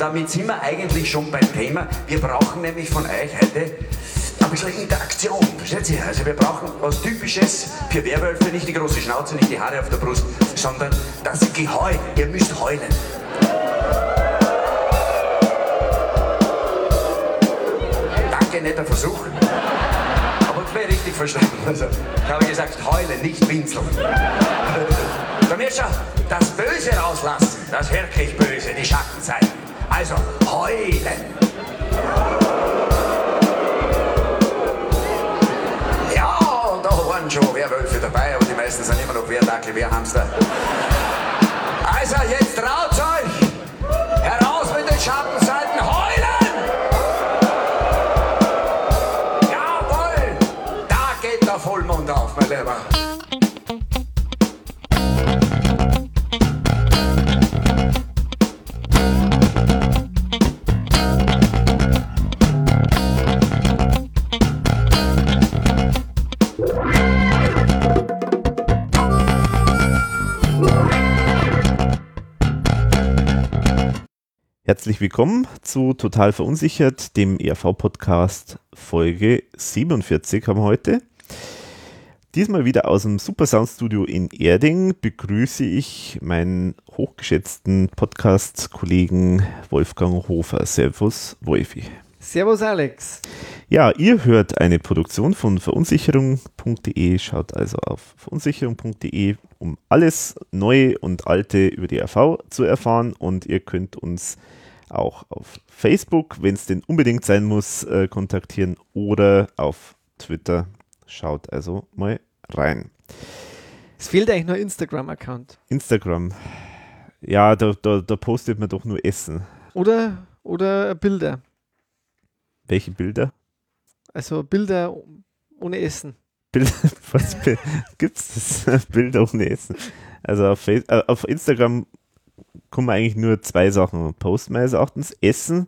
Damit sind wir eigentlich schon beim Thema. Wir brauchen nämlich von euch heute ein bisschen Interaktion. Versteht ihr? Also wir brauchen was Typisches für Werwölfe, nicht die große Schnauze, nicht die Haare auf der Brust, sondern das Geheul. Ihr müsst heulen. Danke, netter Versuch. Aber wäre richtig verstanden. Also, ich habe gesagt, heulen, nicht winseln. Da wird schon das Böse rauslassen, das wirklich Böse, die Schattenseiten. Also heulen. Ja, da waren schon Werwölfe dabei, aber die meisten sind immer noch Wehrdackel, Wehrhamster. Also jetzt traut euch! Heraus mit den Schattenseiten, heulen! Jawohl! Da geht der Vollmond auf, mein Lieber. Herzlich willkommen zu Total Verunsichert, dem ERV-Podcast Folge 47 haben wir heute. Diesmal wieder aus dem Super Sound Studio in Erding begrüße ich meinen hochgeschätzten Podcast-Kollegen Wolfgang Hofer. Servus, Wolfi. Servus, Alex. Ja, ihr hört eine Produktion von verunsicherung.de. Schaut also auf verunsicherung.de, um alles Neue und Alte über die RV zu erfahren. Und ihr könnt uns auch auf Facebook, wenn es denn unbedingt sein muss, äh, kontaktieren oder auf Twitter. Schaut also mal rein. Es fehlt eigentlich nur Instagram-Account. Instagram. Ja, da, da, da postet man doch nur Essen. Oder, oder Bilder. Welche Bilder? Also Bilder ohne Essen. Bilder, was gibt es das? Bilder ohne Essen. Also auf, Face, äh, auf Instagram kommen eigentlich nur zwei Sachen posten, meines Erachtens. Essen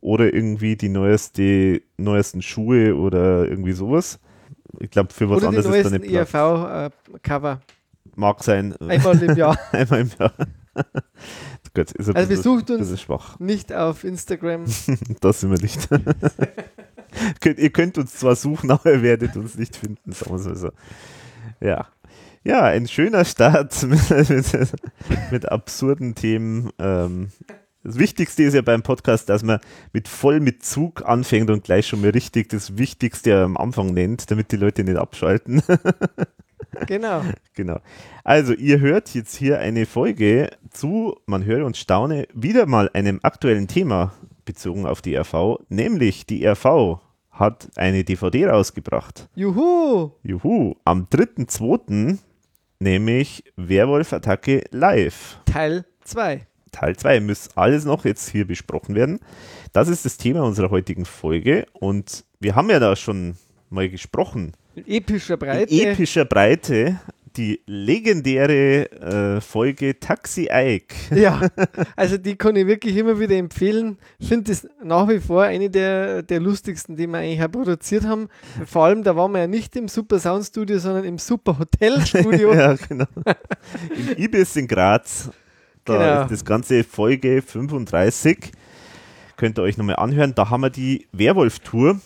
oder irgendwie die neueste, neuesten Schuhe oder irgendwie sowas. Ich glaube, für was oder anderes ist da nicht Platz. ERV-Cover. Mag sein. Einmal im Jahr. Einmal im Jahr. Gut, ist ein Also besucht uns schwach. nicht auf Instagram. Das sind wir nicht. ihr könnt uns zwar suchen, aber ihr werdet uns nicht finden, sagen wir so. Ja. Ja, ein schöner Start mit, mit, mit absurden Themen. Ähm, das Wichtigste ist ja beim Podcast, dass man mit voll mit Zug anfängt und gleich schon mal richtig das Wichtigste am Anfang nennt, damit die Leute nicht abschalten. genau. Genau. Also, ihr hört jetzt hier eine Folge zu, man höre und staune, wieder mal einem aktuellen Thema bezogen auf die RV, nämlich die RV hat eine DVD rausgebracht. Juhu! Juhu, am 3.2., nämlich Werwolf-Attacke live. Teil 2. Teil 2 muss alles noch jetzt hier besprochen werden. Das ist das Thema unserer heutigen Folge und wir haben ja da schon mal gesprochen. In epischer Breite. In epischer Breite die legendäre äh, Folge Taxi Ike. Ja, also die kann ich wirklich immer wieder empfehlen. Ich finde das nach wie vor eine der, der lustigsten, die wir eigentlich auch produziert haben. Vor allem, da waren wir ja nicht im Super Sound Studio, sondern im Super Hotel Studio. ja, genau. Im Ibis in Graz. Da Genau. ist das ganze Folge 35. Könnt ihr euch nochmal anhören. Da haben wir die Werwolf-Tour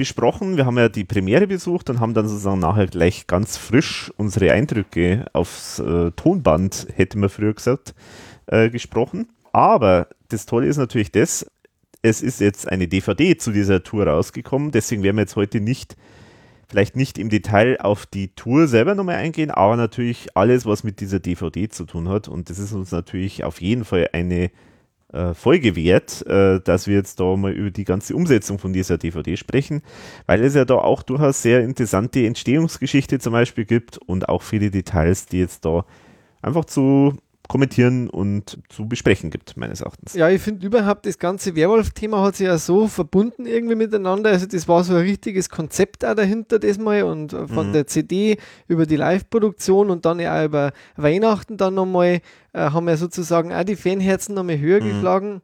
besprochen. Wir haben ja die Premiere besucht und haben dann sozusagen nachher gleich ganz frisch unsere Eindrücke aufs äh, Tonband, hätte man früher gesagt, äh, gesprochen. Aber das Tolle ist natürlich das, es ist jetzt eine DVD zu dieser Tour rausgekommen, deswegen werden wir jetzt heute nicht, vielleicht nicht im Detail auf die Tour selber nochmal eingehen, aber natürlich alles, was mit dieser DVD zu tun hat. Und das ist uns natürlich auf jeden Fall eine äh, Folge wert, äh, dass wir jetzt da mal über die ganze Umsetzung von dieser DVD sprechen, weil es ja da auch durchaus sehr interessante Entstehungsgeschichte zum Beispiel gibt und auch viele Details, die jetzt da einfach zu kommentieren und zu besprechen gibt, meines Erachtens. Ja, ich finde überhaupt, das ganze Werwolf-Thema hat sich ja so verbunden irgendwie miteinander. Also das war so ein richtiges Konzept auch dahinter das mal und von Mhm. der CD über die Live-Produktion und dann ja auch über Weihnachten dann nochmal, äh, haben ja sozusagen auch die Fanherzen nochmal höher Mhm. geschlagen.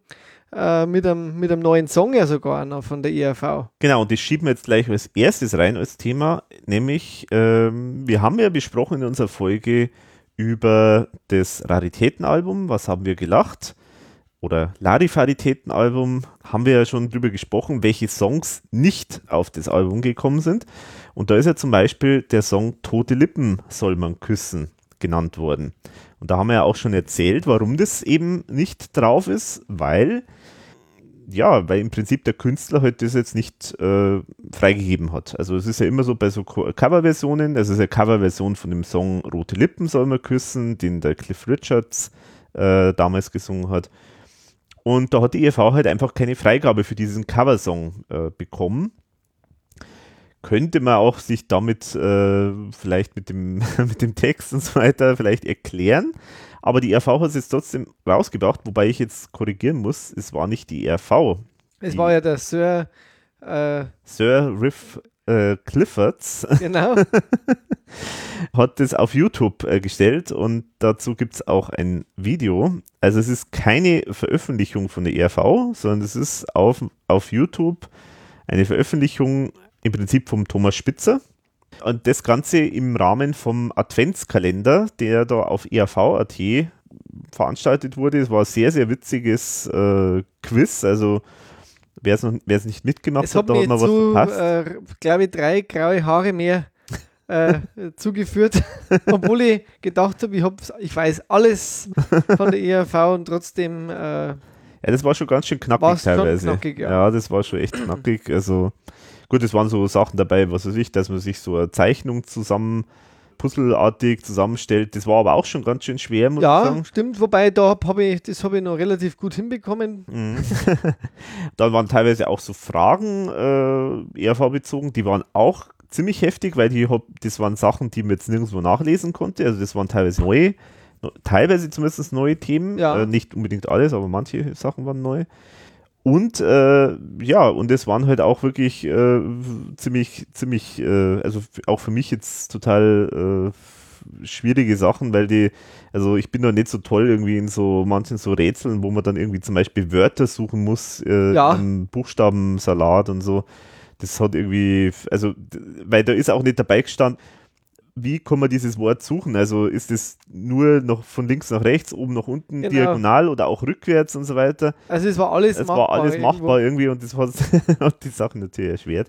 Äh, mit, einem, mit einem neuen Song ja sogar noch von der ERV. Genau, und das schieben wir jetzt gleich als erstes rein als Thema, nämlich ähm, wir haben ja besprochen in unserer Folge über das Raritätenalbum, was haben wir gelacht, oder Larifaritäten-Album haben wir ja schon drüber gesprochen, welche Songs nicht auf das Album gekommen sind. Und da ist ja zum Beispiel der Song Tote Lippen soll man küssen genannt worden. Und da haben wir ja auch schon erzählt, warum das eben nicht drauf ist, weil ja, weil im Prinzip der Künstler halt das jetzt nicht äh, freigegeben hat. Also es ist ja immer so bei so Coverversionen, also es ist eine Coverversion von dem Song Rote Lippen soll man küssen, den der Cliff Richards äh, damals gesungen hat. Und da hat die EV halt einfach keine Freigabe für diesen Coversong äh, bekommen. Könnte man auch sich damit äh, vielleicht mit dem, mit dem Text und so weiter vielleicht erklären. Aber die RV hat es jetzt trotzdem rausgebracht, wobei ich jetzt korrigieren muss, es war nicht die RV. Es die war ja der Sir. Äh, Sir Riff äh, Cliffords genau. hat das auf YouTube äh, gestellt und dazu gibt es auch ein Video. Also es ist keine Veröffentlichung von der ERV, sondern es ist auf, auf YouTube eine Veröffentlichung im Prinzip vom Thomas Spitzer. Und das Ganze im Rahmen vom Adventskalender, der da auf ERV.at veranstaltet wurde. Es war ein sehr, sehr witziges äh, Quiz. Also wer es nicht mitgemacht es hat, hat da hat man was verpasst. äh, glaube ich, drei graue Haare mehr äh, zugeführt, obwohl ich gedacht habe, ich, ich weiß alles von der ERV und trotzdem äh, Ja, das war schon ganz schön knackig teilweise. knackig, ja. ja. das war schon echt knackig. Also gut, es waren so Sachen dabei, was weiß ich, dass man sich so eine Zeichnung zusammen puzzelartig zusammenstellt. Das war aber auch schon ganz schön schwer, muss ich ja, sagen. stimmt, wobei da habe hab ich, das habe ich noch relativ gut hinbekommen. Mhm. Dann waren teilweise auch so Fragen äh, ERV bezogen, die waren auch ziemlich heftig, weil die, hab- das waren Sachen, die man jetzt nirgendwo nachlesen konnte. Also das waren teilweise neue, teilweise zumindest neue Themen. Ja. Äh, nicht unbedingt alles, aber manche Sachen waren neu. Und äh, ja, und es waren halt auch wirklich äh, ziemlich, ziemlich, äh, also auch für mich jetzt total äh, schwierige Sachen, weil die, also ich bin da nicht so toll irgendwie in so manchen so Rätseln, wo man dann irgendwie zum Beispiel Wörter suchen muss, äh, Ja. im Buchstabensalat und so. Das hat irgendwie, also, weil da ist auch nicht dabei gestanden, wie kann man dieses Wort suchen? Also ist es nur noch von links nach rechts, oben nach unten, Genau. diagonal oder auch rückwärts und so weiter? Also es war alles Es machbar. war alles irgendwo. machbar irgendwie und das hat, hat die Sache natürlich erschwert.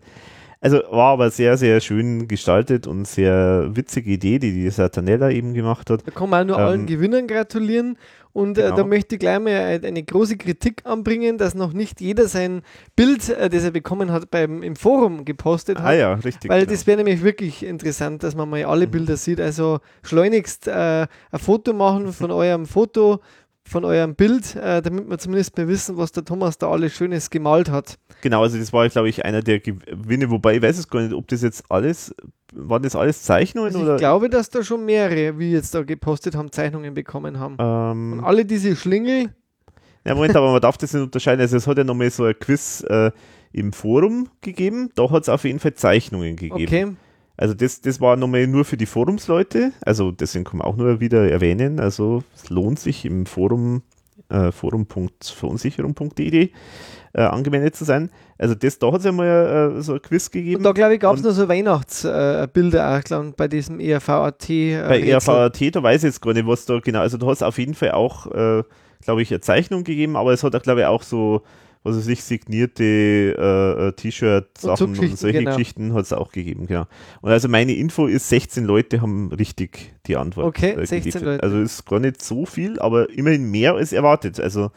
Also war aber sehr, sehr schön gestaltet und sehr witzige Idee, die die Satanella eben gemacht hat. Da kann man auch nur allen Ähm, Gewinnern gratulieren. Und äh, genau. da möchte ich gleich mal eine, große Kritik anbringen, dass noch nicht jeder sein Bild, äh, das er bekommen hat, beim, im Forum gepostet Ah hat. ja, richtig. Weil genau. das wäre nämlich wirklich interessant, dass man mal alle Bilder sieht. Also schleunigst äh, ein Foto machen von eurem Foto, von eurem Bild, äh, damit wir zumindest mal wissen, was der Thomas da alles Schönes gemalt hat. Genau, also das war, glaube ich, einer der Gewinne, wobei ich weiß es gar nicht, ob das jetzt alles, waren das alles Zeichnungen Also oder? ich glaube, dass da schon mehrere, wie jetzt da gepostet haben, Zeichnungen bekommen haben. Und ähm, alle diese Schlingel, ja, Moment, aber man darf das nicht unterscheiden. Also es hat ja nochmal so ein Quiz äh, im Forum gegeben, da hat es auf jeden Fall Zeichnungen gegeben. okay. Also das, das war nochmal nur für die Forumsleute, also deswegen kann man auch nur wieder erwähnen, also es lohnt sich im Forum, äh, forum.verunsicherung.de äh, angemeldet zu sein. Also das, da hat es ja mal äh, so ein Quiz gegeben. Und da glaube ich, gab es noch so Weihnachtsbilder äh, auch glaub, bei diesem E ERV.at. Äh, Bei. ERVAT, da weiß ich jetzt gar nicht, was da genau, also da hat es auf jeden Fall auch, äh, glaube ich, eine Zeichnung gegeben, aber es hat auch, glaube ich, auch so, was weiß ich, signierte äh, äh, T-Shirt-Sachen und, Geschichten, solche genau. Geschichten hat es auch gegeben, genau. Und also meine Info ist, 16 Leute haben richtig die Antwort. Okay, äh, 16 geliefert. Leute. Also ist gar nicht so viel, aber immerhin mehr als erwartet. Also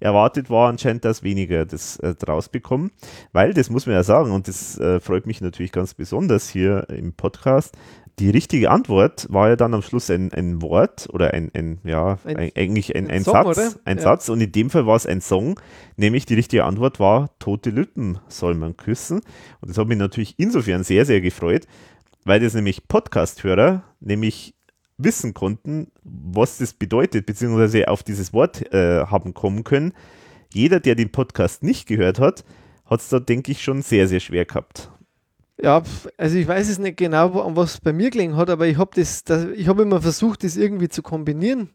erwartet war anscheinend, dass weniger das äh, draus bekommen, weil, das muss man ja sagen, und das äh, freut mich natürlich ganz besonders hier im Podcast, die richtige Antwort war ja dann am Schluss ein, ein Wort oder ein, ein ja, Ein- ein, eigentlich ein, Song, Satz, oder? ein Ja. Satz und in dem Fall war es ein Song, nämlich die richtige Antwort war Tote Lippen soll man küssen und das hat mich natürlich insofern sehr, sehr gefreut, weil das nämlich Podcast-Hörer nämlich wissen konnten, was das bedeutet, beziehungsweise auf dieses Wort äh, haben kommen können. Jeder, der den Podcast nicht gehört hat, hat es da, denke ich, schon sehr, sehr schwer gehabt. Ja, also ich weiß es nicht genau, an was es bei mir gelegen hat, aber ich habe das, das, ich habe immer versucht, das irgendwie zu kombinieren.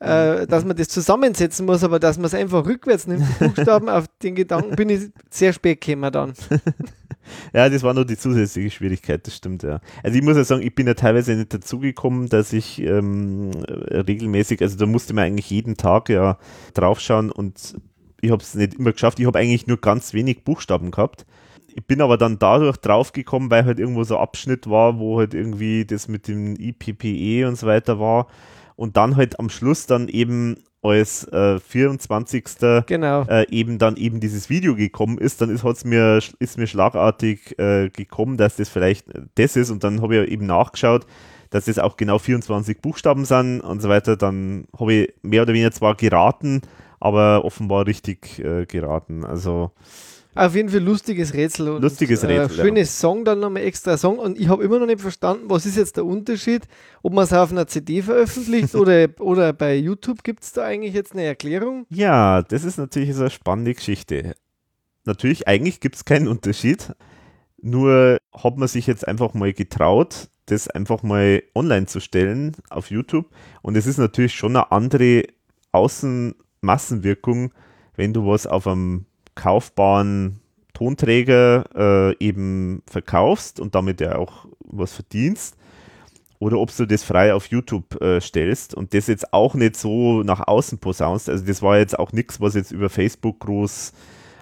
Mhm. Äh, dass man das zusammensetzen muss, aber dass man es einfach rückwärts nimmt, die Buchstaben, auf den Gedanken bin ich sehr spät gekommen dann. Ja, das war nur die zusätzliche Schwierigkeit, das stimmt, ja. Also ich muss ja sagen, ich bin ja teilweise nicht dazugekommen, dass ich ähm, regelmäßig, also da musste man eigentlich jeden Tag ja draufschauen und ich habe es nicht immer geschafft. Ich habe eigentlich nur ganz wenig Buchstaben gehabt. Ich bin aber dann dadurch draufgekommen, weil halt irgendwo so Abschnitt war, wo halt irgendwie das mit dem IPPE und so weiter war. Und dann halt am Schluss dann eben als äh, 24. Genau. Äh, eben dann eben dieses Video gekommen ist, dann ist, hat's mir, ist mir schlagartig äh, gekommen, dass das vielleicht das ist und dann habe ich eben nachgeschaut, dass das auch genau 24 Buchstaben sind und so weiter. Dann habe ich mehr oder weniger zwar geraten, aber offenbar richtig äh, geraten. Also auf jeden Fall lustiges Rätsel. Und, lustiges Rätsel. Äh, schönes ja. Song, dann nochmal extra Song. Und ich habe immer noch nicht verstanden, was ist jetzt der Unterschied, ob man es auf einer CD veröffentlicht oder, oder bei YouTube. Gibt es da eigentlich jetzt eine Erklärung? Ja, das ist natürlich eine spannende Geschichte. Natürlich, eigentlich gibt es keinen Unterschied. Nur hat man sich jetzt einfach mal getraut, das einfach mal online zu stellen auf YouTube. Und es ist natürlich schon eine andere Außenmassenwirkung, wenn du was auf einem kaufbaren Tonträger äh, eben verkaufst und damit ja auch was verdienst oder ob du das frei auf YouTube äh, stellst und das jetzt auch nicht so nach außen posaunst. Also das war jetzt auch nichts, was jetzt über Facebook groß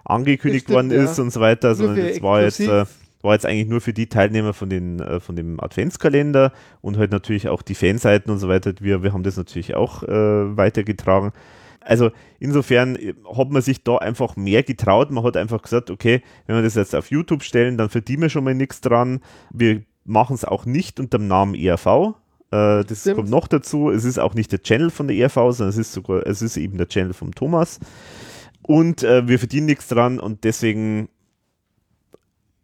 angekündigt stimmt, worden ist ja. und so weiter, sondern das war jetzt, äh, war jetzt eigentlich nur für die Teilnehmer von, den, äh, von dem Adventskalender und halt natürlich auch die Fanseiten und so weiter. Wir, wir haben das natürlich auch äh, weitergetragen. Also insofern äh, hat man sich da einfach mehr getraut. Man hat einfach gesagt, okay, wenn wir das jetzt auf YouTube stellen, dann verdienen wir schon mal nichts dran. Wir machen es auch nicht unter dem Namen ERV. Äh, das Stimmt. kommt noch dazu. Es ist auch nicht der Channel von der ERV, sondern es ist sogar, es ist eben der Channel von Thomas. Und äh, wir verdienen nichts dran und deswegen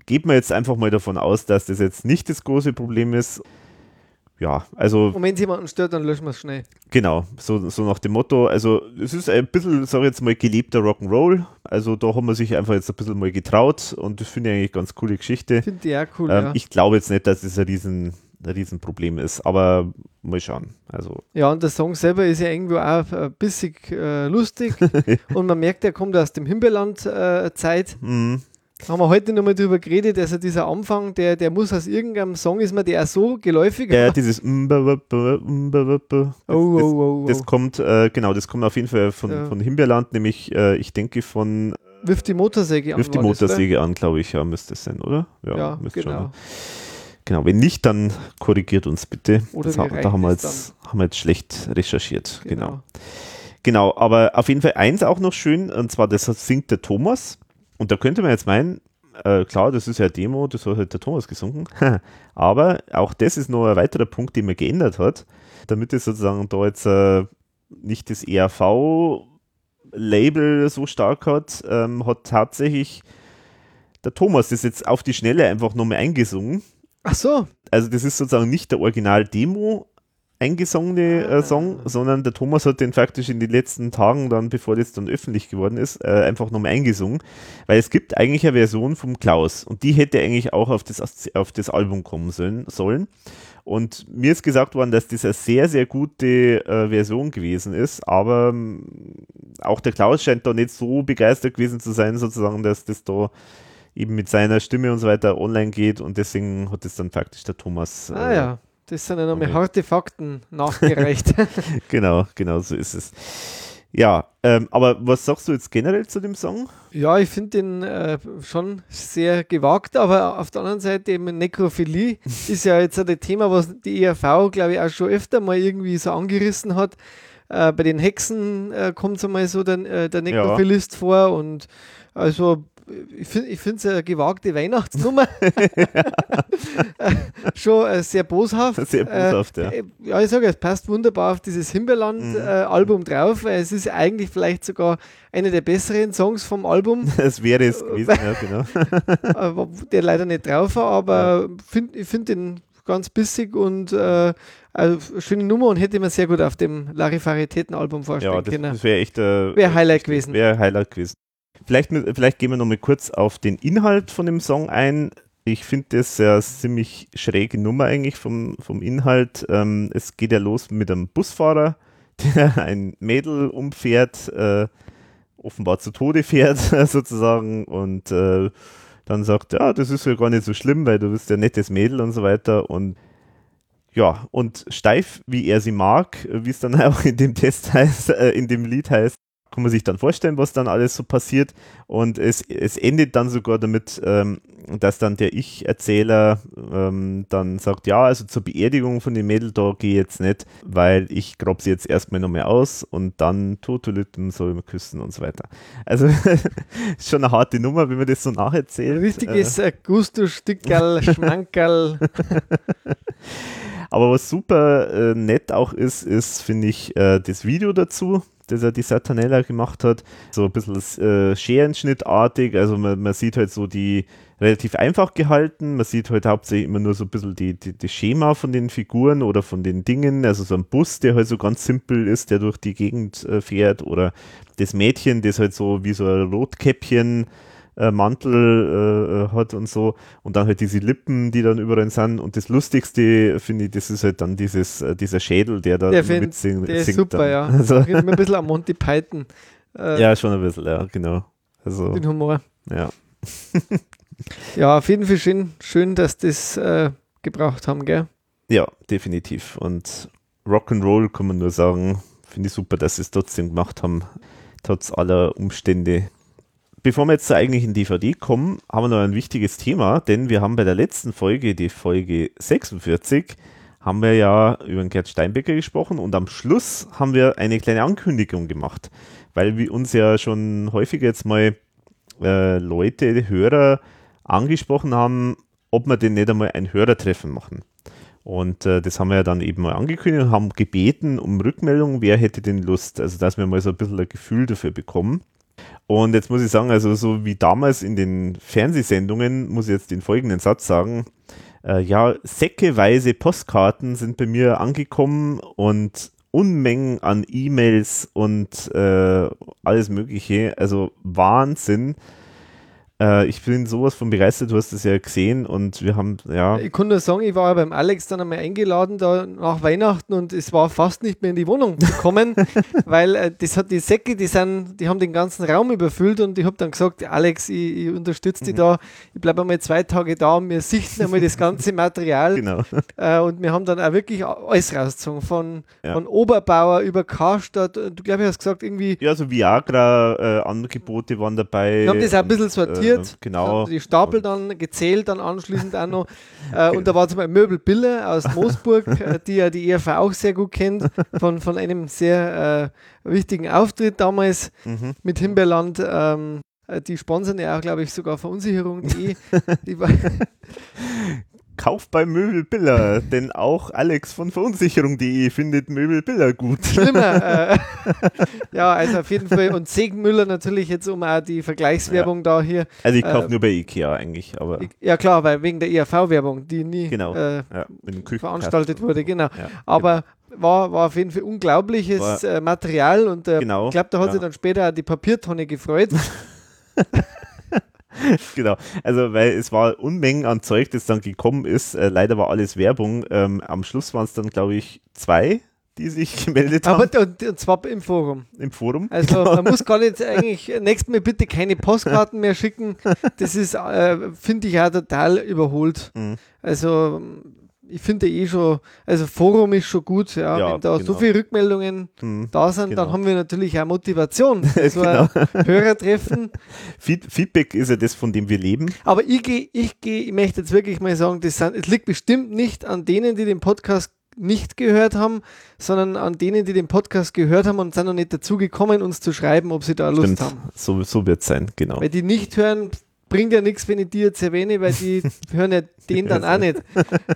geht man jetzt einfach mal davon aus, dass das jetzt nicht das große Problem ist ja, also. Und wenn es jemanden stört, dann löschen wir es schnell. Genau, so, so nach dem Motto. Also, es ist ein bisschen, sag ich jetzt mal, gelebter Rock'n'Roll. Also, da haben wir sich einfach jetzt ein bisschen mal getraut und das finde ich eigentlich eine ganz coole Geschichte. Finde ich auch cool. Ähm, ja. Ich glaube jetzt nicht, dass es ein riesen, ein Riesenproblem ist, aber mal schauen. Also. Ja, und der Song selber ist ja irgendwo auch ein bisschen äh, lustig und man merkt, er kommt aus dem Himbeerland-Zeit. Äh, mhm haben wir heute nochmal drüber geredet, also dieser Anfang, der, der muss aus irgendeinem Song, ist mir der so geläufig. Ja, dieses das, oh, oh, oh, das kommt, äh, genau, das kommt auf jeden Fall von, ja. von Himbeerland, nämlich, äh, ich denke von Wirf die Motorsäge an. Wirf die Motorsäge an, glaube ich, ja, müsste es sein, oder? Ja, ja müsste genau. Schon, Genau, wenn nicht, dann korrigiert uns bitte. Oder das, da haben wir, jetzt, haben wir jetzt schlecht recherchiert. Genau. genau. Genau, aber auf jeden Fall eins auch noch schön, und zwar das singt der Thomas. Und da könnte man jetzt meinen, äh, klar, das ist ja Demo, das hat halt der Thomas gesungen. Aber auch das ist noch ein weiterer Punkt, den man geändert hat, damit es sozusagen da jetzt äh, nicht das ERV-Label so stark hat, ähm, hat tatsächlich der Thomas das jetzt auf die Schnelle einfach nochmal eingesungen. Ach so. Also das ist sozusagen nicht der Original-Demo, eingesungene äh, ah. Song, sondern der Thomas hat den faktisch in den letzten Tagen, dann bevor das dann öffentlich geworden ist, äh, einfach nochmal eingesungen. Weil es gibt eigentlich eine Version vom Klaus und die hätte eigentlich auch auf das, auf das Album kommen sollen. sollen. Und mir ist gesagt worden, dass das eine sehr, sehr gute äh, Version gewesen ist, aber ähm, auch der Klaus scheint da nicht so begeistert gewesen zu sein, sozusagen, dass das da eben mit seiner Stimme und so weiter online geht und deswegen hat es dann faktisch der Thomas ah, ja. Das sind ja nochmal harte Fakten nachgereicht. genau, genau so ist es. Ja, ähm, aber was sagst du jetzt generell zu dem Song? Ja, ich finde den äh, schon sehr gewagt, aber auf der anderen Seite eben Nekrophilie ist ja jetzt ein Thema, was die ERV, glaube ich, auch schon öfter mal irgendwie so angerissen hat. Äh, bei den Hexen äh, kommt so mal so der, äh, der Nekrophilist ja. vor und also ich finde es eine gewagte Weihnachtsnummer. Schon äh, sehr boshaft. Sehr boshaft, äh, ja. Ja, ich sage, es passt wunderbar auf dieses Himbeerland-Album mhm. äh, drauf, es ist eigentlich vielleicht sogar einer der besseren Songs vom Album. Das wäre es gewesen, ja, genau. der leider nicht drauf war, aber ja. find, ich finde den ganz bissig und äh, also schöne Nummer und hätte man sehr gut auf dem Larifaritäten-Album vorstellen ja, das, können. Das wäre echt äh, wäre Highlight gewesen. Wäre Highlight gewesen. Vielleicht, vielleicht gehen wir noch mal kurz auf den Inhalt von dem Song ein. Ich finde das ja ziemlich schräge Nummer eigentlich vom, vom Inhalt. Ähm, es geht ja los mit einem Busfahrer, der ein Mädel umfährt, äh, offenbar zu Tode fährt sozusagen und äh, dann sagt, ja, das ist ja gar nicht so schlimm, weil du bist ja nettes Mädel und so weiter und ja, und steif, wie er sie mag, wie es dann auch in dem Test heißt, äh, in dem Lied heißt, kann man sich dann vorstellen, was dann alles so passiert. Und es, es endet dann sogar damit, ähm, dass dann der Ich-Erzähler ähm, dann sagt, ja, also zur Beerdigung von dem Mädel, da gehe ich jetzt nicht, weil ich grabe sie jetzt erstmal noch mehr aus und dann Totolitten soll man küssen und so weiter. Also ist schon eine harte Nummer, wenn man das so nacherzählt. Richtiges äh, Gusto-Stickerl, Schmankerl. Aber was super äh, nett auch ist, ist, finde ich, äh, das Video dazu, das er die Satanella gemacht hat. So ein bisschen äh, Scherenschnittartig. Also man, man, sieht halt so die relativ einfach gehalten. Man sieht halt hauptsächlich immer nur so ein bisschen die, die, die Schema von den Figuren oder von den Dingen. Also so ein Bus, der halt so ganz simpel ist, der durch die Gegend äh, fährt. Oder das Mädchen, das halt so wie so ein Rotkäppchen äh, Mantel äh, äh, hat und so. Und dann halt diese Lippen, die dann überall sind. Und das Lustigste, finde ich, das ist halt dann dieses, äh, dieser Schädel, der da mitsingt. Der ist super, dann. ja. Also, ein bisschen am Monty Python. Äh, ja, schon ein bisschen, ja, genau. Also, den Humor. Ja. ja, auf jeden Fall schön, schön dass das äh, gebraucht haben, gell? Ja, definitiv. Und Rock'n'Roll kann man nur sagen, finde ich super, dass sie es trotzdem gemacht haben, trotz aller Umstände, Bevor wir jetzt zur eigentlichen DVD kommen, haben wir noch ein wichtiges Thema, denn wir haben bei der letzten Folge, die Folge 46, haben wir ja über den Gerd Steinbecker gesprochen und am Schluss haben wir eine kleine Ankündigung gemacht, weil wir uns ja schon häufiger jetzt mal äh, Leute, Hörer angesprochen haben, ob wir denn nicht einmal ein Hörertreffen machen. Und äh, das haben wir ja dann eben mal angekündigt und haben gebeten um Rückmeldung, wer hätte denn Lust, also dass wir mal so ein bisschen ein Gefühl dafür bekommen. Und jetzt muss ich sagen, also so wie damals in den Fernsehsendungen, muss ich jetzt den folgenden Satz sagen. Äh, ja, säckeweise Postkarten sind bei mir angekommen und Unmengen an E-Mails und äh, alles Mögliche. Also Wahnsinn. Äh, ich bin sowas von begeistert, du hast es ja gesehen und wir haben, ja. Ich kann nur sagen, ich war ja beim Alex dann einmal eingeladen, da nach Weihnachten und es war fast nicht mehr in die Wohnung zu kommen, weil äh, das hat die Säcke, die sind, die haben den ganzen Raum überfüllt und ich habe dann gesagt, Alex, ich, ich unterstütze dich mhm. da, ich bleibe einmal zwei Tage da und wir sichten einmal das ganze Material. Genau. Äh, und wir haben dann auch wirklich alles rausgezogen, von, ja. von Oberbauer über Karstadt, du glaube ich hast gesagt, irgendwie. Ja, so Viagra-Angebote waren dabei. Wir haben das auch ein bisschen sortiert sortiert. Äh, genau. Die Stapel dann gezählt, dann anschließend auch noch. Äh, und da war zum Beispiel Möbel Bille aus Moosburg, äh, die ja die ERV auch sehr gut kennt, von, von einem sehr äh, wichtigen Auftritt damals mhm. mit Himbeerland. Ähm, äh, die sponsern ja auch, glaube ich, sogar Verunsicherung.de. Kauf bei Möbelbiller, denn auch Alex von Verunsicherung.de findet Möbelbiller gut. Schlimmer. Äh, ja, also auf jeden Fall. Und Segenmüller natürlich jetzt, um auch die Vergleichswerbung ja. da hier. Also ich kaufe äh, nur bei Ikea eigentlich. aber Ja klar, weil wegen der ERV-Werbung, die nie genau. äh, ja, veranstaltet wurde. Genau. Ja, aber genau. War, war auf jeden Fall unglaubliches war, äh, Material und äh, genau, ich glaube, da hat sich dann später auch die Papiertonne gefreut. genau. Also, weil es war Unmengen an Zeug, das dann gekommen ist. Äh, leider war alles Werbung. Ähm, am Schluss waren es dann, glaube ich, zwei, die sich gemeldet haben. Aber und, und zwar im Forum. Im Forum. Also genau. man muss gar nicht eigentlich nächstes Mal bitte keine Postkarten mehr schicken. Das ist, äh, finde ich, auch total überholt. Mhm. Also ich finde eh schon, also Forum ist schon gut, ja. ja Wenn da genau. so viele Rückmeldungen hm, da sind, genau. dann haben wir natürlich auch Motivation. So genau. Hörertreffen. Feedback ist ja das, von dem wir leben. Aber ich gehe, ich gehe, ich möchte jetzt wirklich mal sagen, das sind, es liegt bestimmt nicht an denen, die den Podcast nicht gehört haben, sondern an denen, die den Podcast gehört haben und sind noch nicht dazu gekommen, uns zu schreiben, ob sie da Lust Stimmt. haben. So, so wird es sein, genau. Weil die nicht hören, bringt ja nichts, wenn ich die jetzt erwähne, weil die hören ja den dann auch nicht.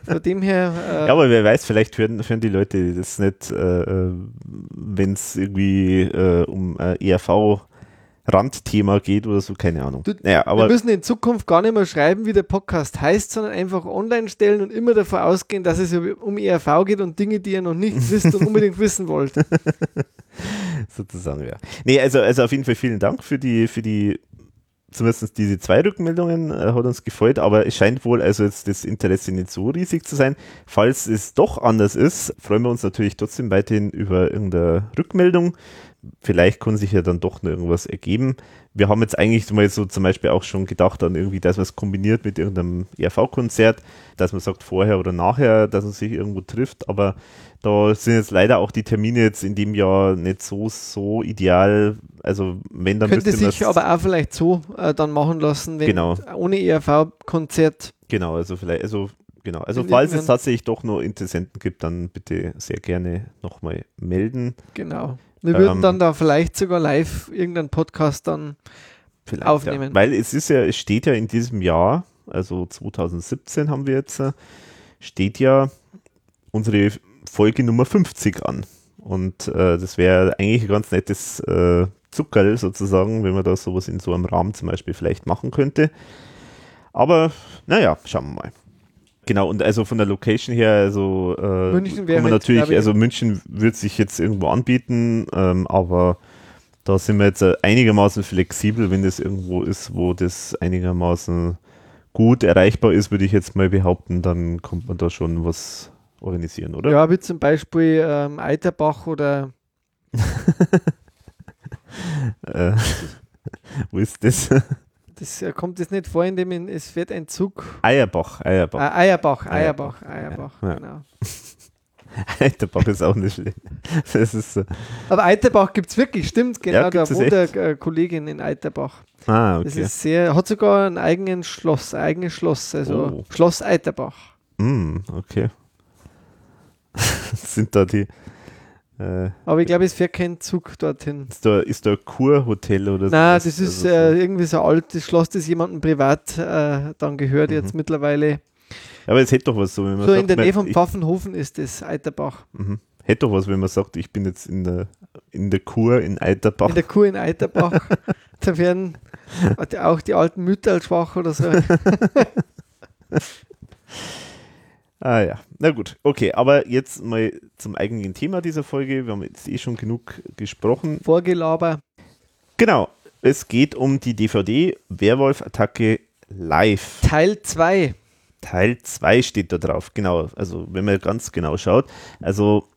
Von dem her. Äh ja, aber wer weiß, vielleicht hören, hören die Leute das nicht, äh, äh wenn es irgendwie äh, um äh, ERV. Randthema geht oder so, keine Ahnung. Du, naja, wir müssen in Zukunft gar nicht mehr schreiben, wie der Podcast heißt, sondern einfach online stellen und immer davon ausgehen, dass es um ERV geht und Dinge, die ihr noch nicht wisst und unbedingt wissen wollt. Sozusagen, ja. Nee, also, also auf jeden Fall vielen Dank für die, für die zumindest diese zwei Rückmeldungen äh, hat uns gefreut, aber es scheint wohl also jetzt das Interesse nicht so riesig zu sein. Falls es doch anders ist, freuen wir uns natürlich trotzdem weiterhin über irgendeine Rückmeldung. Vielleicht kann sich ja dann doch noch irgendwas ergeben. Wir haben jetzt eigentlich mal so zum Beispiel auch schon gedacht an irgendwie, dass man es kombiniert mit irgendeinem ERV-Konzert, dass man sagt vorher oder nachher, dass man sich irgendwo trifft, aber da sind jetzt leider auch die Termine jetzt in dem Jahr nicht so, so ideal. Also wenn dann Könnte sich aber auch vielleicht so äh, dann machen lassen, wenn Genau. ohne ERV-Konzert. Genau, also vielleicht, also genau. Also falls es tatsächlich doch noch Interessenten gibt, dann bitte sehr gerne nochmal melden. Genau. Wir würden Ähm, dann da vielleicht sogar live irgendeinen Podcast dann. Aufnehmen. Ja. Weil es ist ja, es steht ja in diesem Jahr, also 2017 haben wir jetzt, äh, steht ja unsere Folge Nummer 50 an. Und äh, das wäre eigentlich ein ganz nettes äh, Zuckerl sozusagen, wenn man da sowas in so einem Rahmen zum Beispiel vielleicht machen könnte. Aber naja, schauen wir mal. Genau, und also von der Location her, also äh, München wäre kann man halt, natürlich, also München wird sich jetzt irgendwo anbieten, ähm, aber da sind wir jetzt äh, einigermaßen flexibel, wenn das irgendwo ist, wo das einigermaßen gut erreichbar ist, würde ich jetzt mal behaupten, dann kommt man da schon was organisieren, oder? Ja, wie zum Beispiel ähm, Eiterbach oder Äh, wo ist das? Das äh, kommt jetzt nicht vor, in dem in, es wird ein Zug. Eierbach, Eierbach. Äh, Eierbach, Eierbach. Eierbach, Eierbach, Ja. genau. Eiterbach ist auch nicht schlecht. Das ist so. Aber Eiterbach gibt es wirklich, stimmt, genau, Ja, da wohnt eine Kollegin in Eiterbach. Ah, Das okay. ist sehr, hat sogar ein eigenes Schloss, ein eigenes Schloss, also Oh. Schloss Eiterbach. Hm, okay. Sind da die. Äh, Aber ich glaube, es fährt kein Zug dorthin. ist, da, ist da ein Kurhotel oder so? Nein, das ist Also äh, irgendwie so ein altes Schloss, das jemandem privat äh, dann gehört jetzt Mhm. mittlerweile. aber es hätte doch was so, wenn man So sagt, in der Nähe von Pfaffenhofen ist das Eiterbach. mhm. Hätte doch was, wenn man sagt, ich bin jetzt in der, in der Kur in Eiterbach. In der Kur in Eiterbach. da werden auch die alten Mütter schwach oder so. Ah ja, na gut, okay, aber jetzt mal zum eigentlichen Thema dieser Folge. Wir haben jetzt eh schon genug gesprochen. Vorgelaber. Genau, es geht um die DVD Werwolf-Attacke Live. Teil 2. Teil 2 steht da drauf, genau. Also wenn man ganz genau schaut. Also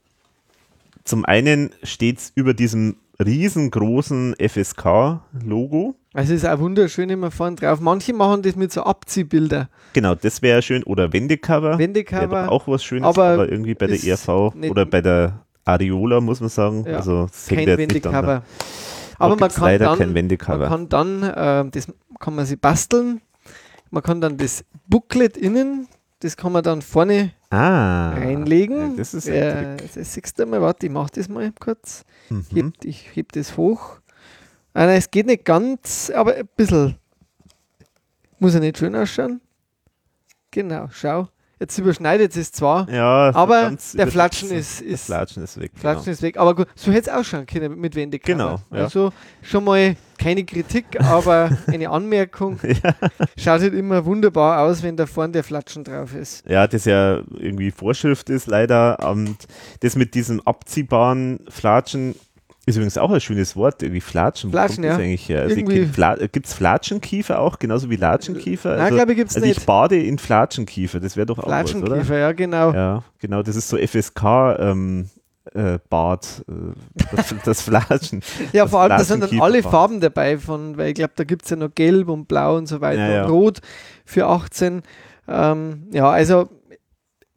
zum einen steht es über diesem riesengroßen FSK-Logo. Also ist auch wunderschön immer vorne drauf. Manche machen das mit so Abziehbilder. Genau, das wäre schön. Oder Wendecover. Wendecover. auch was Schönes, aber aber, irgendwie bei der ERV oder bei der Ariola, muss man sagen. Ja, Also das kein Wendecover. Aber man kann, dann, kein Wendecover. man kann dann, äh, das kann man sich basteln. Man kann dann das Booklet innen, das kann man dann vorne Ah, reinlegen. das ist äh, das siehst du mal, warte, ich mach das mal kurz. Mhm. Heb, ich heb das hoch. Ah, nein, es geht nicht ganz, aber ein bisschen. Muss ja nicht schön ausschauen. Genau, schau. Jetzt überschneidet es zwar, Ja, aber der Flatschen ist, ist, Flatschen ist weg. Flatschen genau. ist weg. Aber gut, so hätte es ausschauen können mit Wendecover. Genau, ja. Also schon mal keine Kritik, aber eine Anmerkung. Schaut halt immer wunderbar aus, wenn da vorne der Flatschen drauf ist. Ja, das ja irgendwie Vorschrift ist leider. Und das mit diesem abziehbaren Flatschen ist übrigens auch ein schönes Wort, irgendwie Flatschen. Flatschen, ja. eigentlich her? Also Irgendwie- Gibt es Flatschenkiefer auch, genauso wie Latschenkiefer? Nein, also, glaube ich, gibt's also nicht. ich bade in Flatschenkiefer, das wäre doch auch was, oder? Flatschenkiefer, ja, genau. Ja, genau, das ist so FSK ähm, äh, äh, das, das Flatschen. Ja, Das vor allem, da sind dann alle. Farben dabei, von, weil ich glaube, da gibt es ja noch Gelb und Blau und so weiter Ja, ja. und Rot für 18. Ähm, ja, also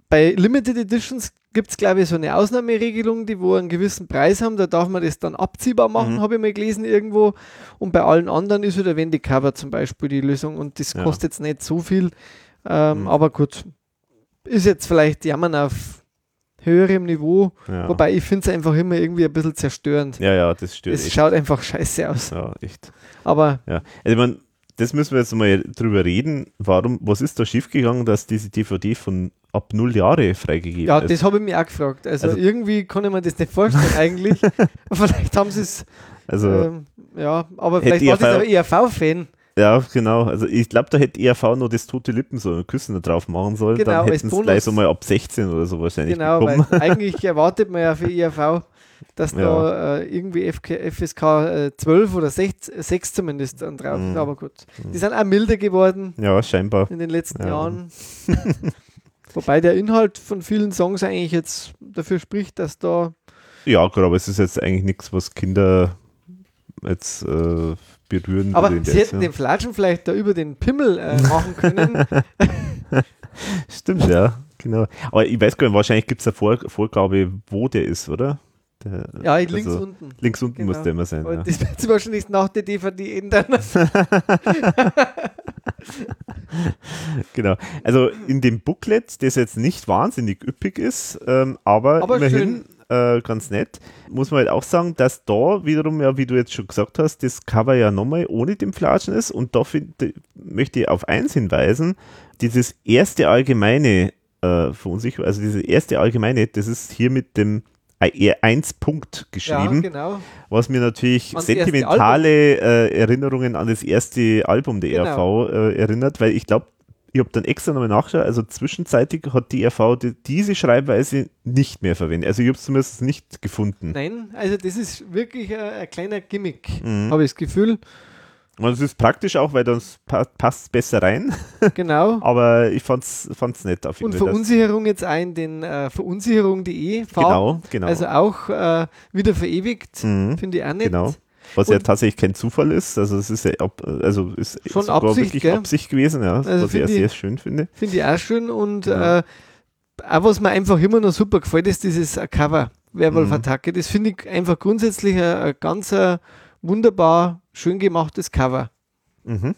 bei Limited Editions gibt es, glaube ich, so eine Ausnahmeregelung, die wo einen gewissen Preis haben. Da darf man das dann abziehbar machen, Mhm. habe ich mal gelesen irgendwo. Und bei allen anderen ist wieder Wendecover zum Beispiel die Lösung und das Ja. kostet jetzt nicht so viel. Ähm, Mhm. Aber gut, ist jetzt vielleicht Jammern auf höherem Niveau, Ja. wobei ich finde es einfach immer irgendwie ein bisschen zerstörend. ja, ja, das stört Es echt. schaut einfach scheiße aus. Ja, echt. Aber Ja, also mein, das müssen wir jetzt mal drüber reden. Warum, was ist da schiefgegangen, dass diese DVD von ab null Jahre freigegeben ja, ist? das habe ich mir auch gefragt. Also, Also- irgendwie kann ich mir das nicht vorstellen eigentlich. vielleicht haben sie es, also, ähm, ja, aber vielleicht war das ERV ein ERV-Fan. ja, genau. Also ich glaube, da hätte ERV noch das tote Lippen so ein Küssen da drauf machen sollen. Genau, Dann hätten Bonus. gleich so mal ab 16 oder so wahrscheinlich Genau, bekommen. weil eigentlich erwartet man ja für ERV, dass Ja. da äh, irgendwie FK, FSK äh, 12 oder 6, 6 zumindest dann drauf ist. Mhm. Aber gut, die sind auch milder geworden Ja, scheinbar. in den letzten Ja. Jahren. Wobei der Inhalt von vielen Songs eigentlich jetzt dafür spricht, dass da Ja, klar, aber es ist jetzt eigentlich nichts, was Kinder jetzt äh, berühren. Aber sie der hätten den Flatschen vielleicht da über den Pimmel äh, machen können. Stimmt, ja, genau. Aber ich weiß gar nicht, wahrscheinlich gibt es eine Vor Vorgabe, wo der ist, oder? Der, ja, links also unten. Links unten Genau. muss der immer sein. Und Ja. das wird sie wahrscheinlich nach der DVD ändern. Genau. Also in dem Booklet, das jetzt nicht wahnsinnig üppig ist, ähm, aber, Aber immerhin äh, ganz nett, muss man halt auch sagen, dass da wiederum, ja, wie du jetzt schon gesagt hast, das Cover ja nochmal ohne den Flatschen ist und da möchte ich auf eins hinweisen, dieses erste allgemeine äh, Verunsicherung, also diese erste allgemeine, das ist hier mit dem R1 Punkt geschrieben, Ja, genau. was mir natürlich Ans sentimentale äh, Erinnerungen an das erste Album der Genau. ERV äh, erinnert, weil ich glaube, ich habe dann extra nochmal nachgeschaut, also zwischenzeitig hat die ERV die, diese Schreibweise nicht mehr verwendet. Also ich habe es zumindest nicht gefunden. Nein, also das ist wirklich ein, ein kleiner Gimmick, Mhm. habe ich das Gefühl. Und es ist praktisch auch, weil dann pa passt besser rein, Genau. aber ich fand's, fand's nett auf jeden Und Fall. Verunsicherung jetzt ein, den äh, verunsicherung.de. Genau, genau. Also auch äh, wieder verewigt, Mhm, finde ich auch nett. genau. Was ja Und- tatsächlich kein Zufall ist, also es ist ja ab, also ist Schon Absicht, wirklich gell? Absicht gewesen, ja, Also was ich ja sehr schön finde. Finde ich auch schön und Genau. äh, auch was mir einfach immer noch super gefällt, ist dieses Cover Werwolf-Attacke. Das finde ich einfach grundsätzlich ein, ein ganz äh, wunderbar schön gemachtes Cover. Mhm.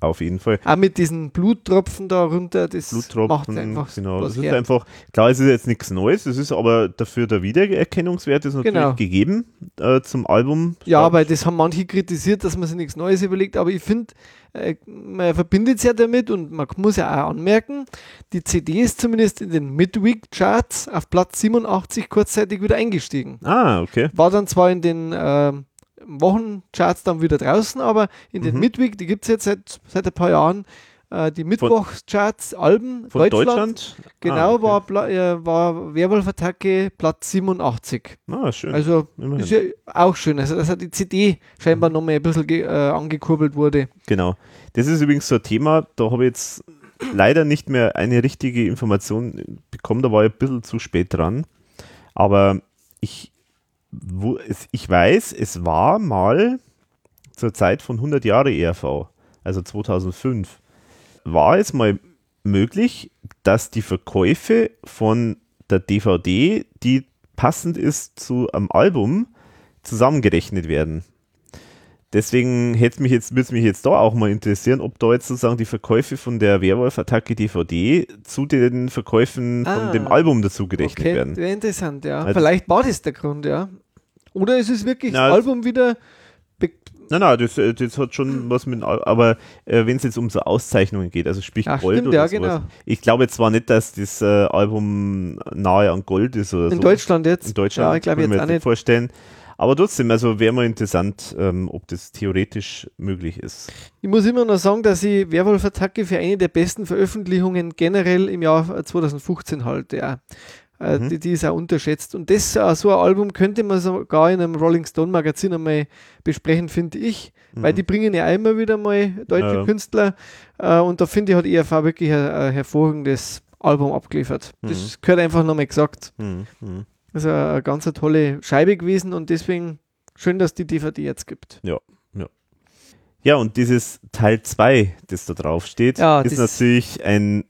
Auf jeden Fall. Auch mit diesen Bluttropfen da runter, das macht einfach genau. Es ist her. einfach, klar, es ist jetzt nichts Neues, es ist aber dafür der Wiedererkennungswert ist natürlich Genau. gegeben äh, zum Album. Ja, weil das haben manche kritisiert, dass man sich nichts Neues überlegt, aber ich finde, äh, man verbindet es ja damit und man muss ja auch anmerken, die CD ist zumindest in den Midweek-Charts auf Platz 87 kurzzeitig wieder eingestiegen. Ah, okay. War dann zwar in den äh, Wochencharts dann wieder draußen, aber in den Mhm. Midweek, die gibt es jetzt seit, seit ein paar Jahren, äh, die Mittwochscharts, Alben, Von Deutschland? Genau, ah, okay. war, äh, war Werwolf-Attacke Platz 87. Ah, schön. Also Immerhin. ist ja auch schön. Also dass die CD scheinbar Mhm. noch mal ein bisschen äh, angekurbelt wurde. Genau. Das ist übrigens so ein Thema, da habe ich jetzt leider nicht mehr eine richtige Information bekommen, da war ich ein bisschen zu spät dran. Aber ich, wo, es, ich weiß, es war mal zur Zeit von 100 Jahre ERV, also 2005, war es mal möglich, dass die Verkäufe von der DVD, die passend ist zu einem Album, zusammengerechnet werden. Deswegen hätte mich jetzt, würde es mich jetzt da auch mal interessieren, ob da jetzt sozusagen die Verkäufe von der Werwolf-Attacke DVD zu den Verkäufen Ah, von dem Album dazu gerechnet Okay, werden. wäre interessant, ja. Also- Vielleicht war das der Grund, ja. Oder ist es wirklich Na, das Album wieder. Nein, nein, das, äh, das hat schon was mit, aber äh, wenn es jetzt um so Auszeichnungen geht, also sprich Ach, Gold stimmt, oder ja, sowas. genau. Ich glaube jetzt zwar nicht, dass das äh, Album nahe an Gold ist oder In so. Deutschland jetzt? In Deutschland Ja, ich glaube kann jetzt mir auch nicht vorstellen. Aber trotzdem, also wäre mal interessant, ähm, ob das theoretisch möglich ist. Ich muss immer noch sagen, dass ich Werwolf-Attacke für eine der besten Veröffentlichungen generell im Jahr 2015 halte. Ja. Äh, Mhm. die, die ist auch unterschätzt. Und das, äh, so ein Album könnte man sogar in einem Rolling Stone Magazin einmal besprechen, finde ich. Weil die bringen ja immer wieder mal deutsche Mhm. Ja. Künstler. Äh, und da finde ich, hat ERV wirklich ein, ein hervorragendes Album abgeliefert. Das gehört einfach nochmal gesagt. Hm, hm. Also eine ganz eine tolle Scheibe gewesen und deswegen schön, dass die DVD jetzt gibt. Ja, und dieses Teil 2, das da drauf steht, Ja, ist natürlich ein,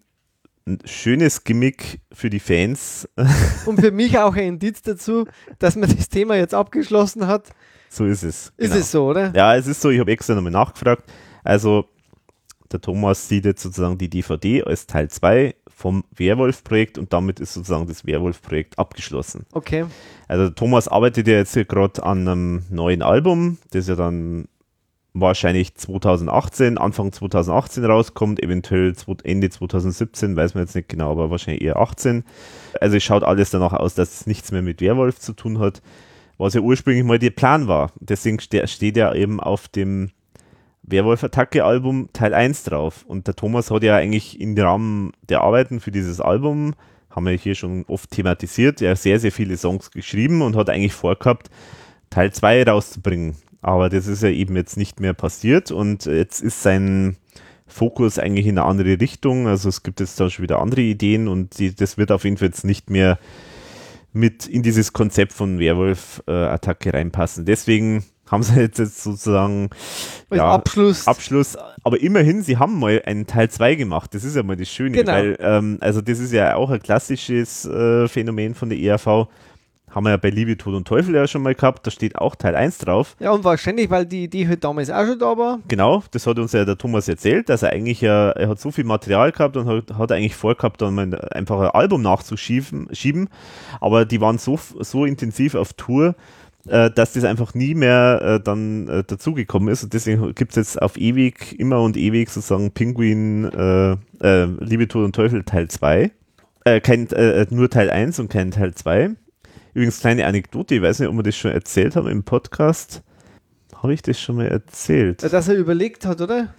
ein schönes Gimmick für die Fans. Und für mich auch ein Indiz dazu, dass man das Thema jetzt abgeschlossen hat. so ist es. Ist Genau. es so, oder? Ja, es ist so, ich habe extra nochmal nachgefragt. Also, der Thomas sieht jetzt sozusagen die DVD als Teil 2 vom Werwolf-Projekt und damit ist sozusagen das Werwolf-Projekt abgeschlossen. Okay. Also, Thomas arbeitet ja jetzt hier gerade an einem neuen Album, das ja dann wahrscheinlich 2018, Anfang 2018 rauskommt, eventuell Ende 2017, weiß man jetzt nicht genau, aber wahrscheinlich eher 18. Also es schaut alles danach aus, dass es nichts mehr mit Werwolf zu tun hat, was ja ursprünglich mal der Plan war. Deswegen ste steht ja eben auf dem Werwolf-Attacke-Album Teil 1 drauf. Und der Thomas hat ja eigentlich im Rahmen der Arbeiten für dieses Album, haben wir hier schon oft thematisiert, ja sehr, sehr viele Songs geschrieben und hat eigentlich vorgehabt, Teil 2 rauszubringen. Aber das ist ja eben jetzt nicht mehr passiert und jetzt ist sein Fokus eigentlich in eine andere Richtung. Also es gibt jetzt da schon wieder andere Ideen und die, das wird auf jeden Fall jetzt nicht mehr mit in dieses Konzept von Werwolf-Attacke reinpassen. Deswegen haben sie jetzt, jetzt sozusagen ja, Abschluss. Abschluss. Aber immerhin, sie haben mal einen Teil 2 gemacht. Das ist ja mal das Schöne. Genau. Weil, ähm, also das ist ja auch ein klassisches äh, Phänomen von der ERV. Haben wir ja bei Liebe, Tod und Teufel ja schon mal gehabt. Da steht auch Teil 1 drauf. ja, und wahrscheinlich, weil die Idee halt damals auch schon da war. Genau, das hat uns ja der Thomas erzählt, dass er eigentlich ja, er hat so viel Material gehabt und hat, hat eigentlich vorgehabt, dann mal einfach ein Album nachzuschieben, schieben, aber die waren so, so intensiv auf Tour, äh, dass das einfach nie mehr äh, dann äh, dazugekommen ist und deswegen gibt es jetzt auf ewig, immer und ewig sozusagen Pinguin, äh, äh, Liebe, Tod und Teufel Teil 2. Äh, kein, nur Teil 1 und kein Teil 2. Übrigens, kleine Anekdote, ich weiß nicht, ob wir das schon erzählt haben im Podcast. Habe ich das schon mal erzählt? Dass er überlegt hat, oder?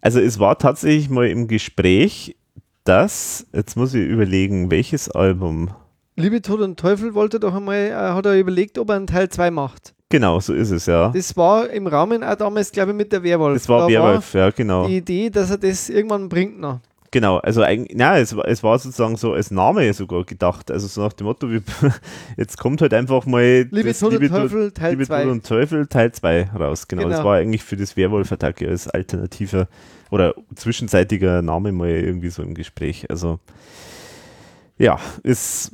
Also es war tatsächlich mal im Gespräch, dass, jetzt muss ich überlegen, welches Album. Liebe Tod und Teufel wollte doch einmal, äh, hat er überlegt, ob er einen Teil 2 macht. Genau, so ist es, ja. Das war im Rahmen auch damals, glaube ich, mit der Werwolf. Das war Da Werwolf, ja, genau. Die Idee, dass er das irgendwann bringt noch. Genau, also eigentlich, na, es, war- es war sozusagen so als Name sogar gedacht. Also so nach dem Motto, wie, jetzt kommt halt einfach mal Liebe das Tod und Teufel, Teil Liebe 2. Tod und Teufel Teil 2 raus. Genau, das Genau. war eigentlich für das Werwolf-Attacke als alternativer oder zwischenzeitiger Name mal irgendwie so im Gespräch. Also ja, es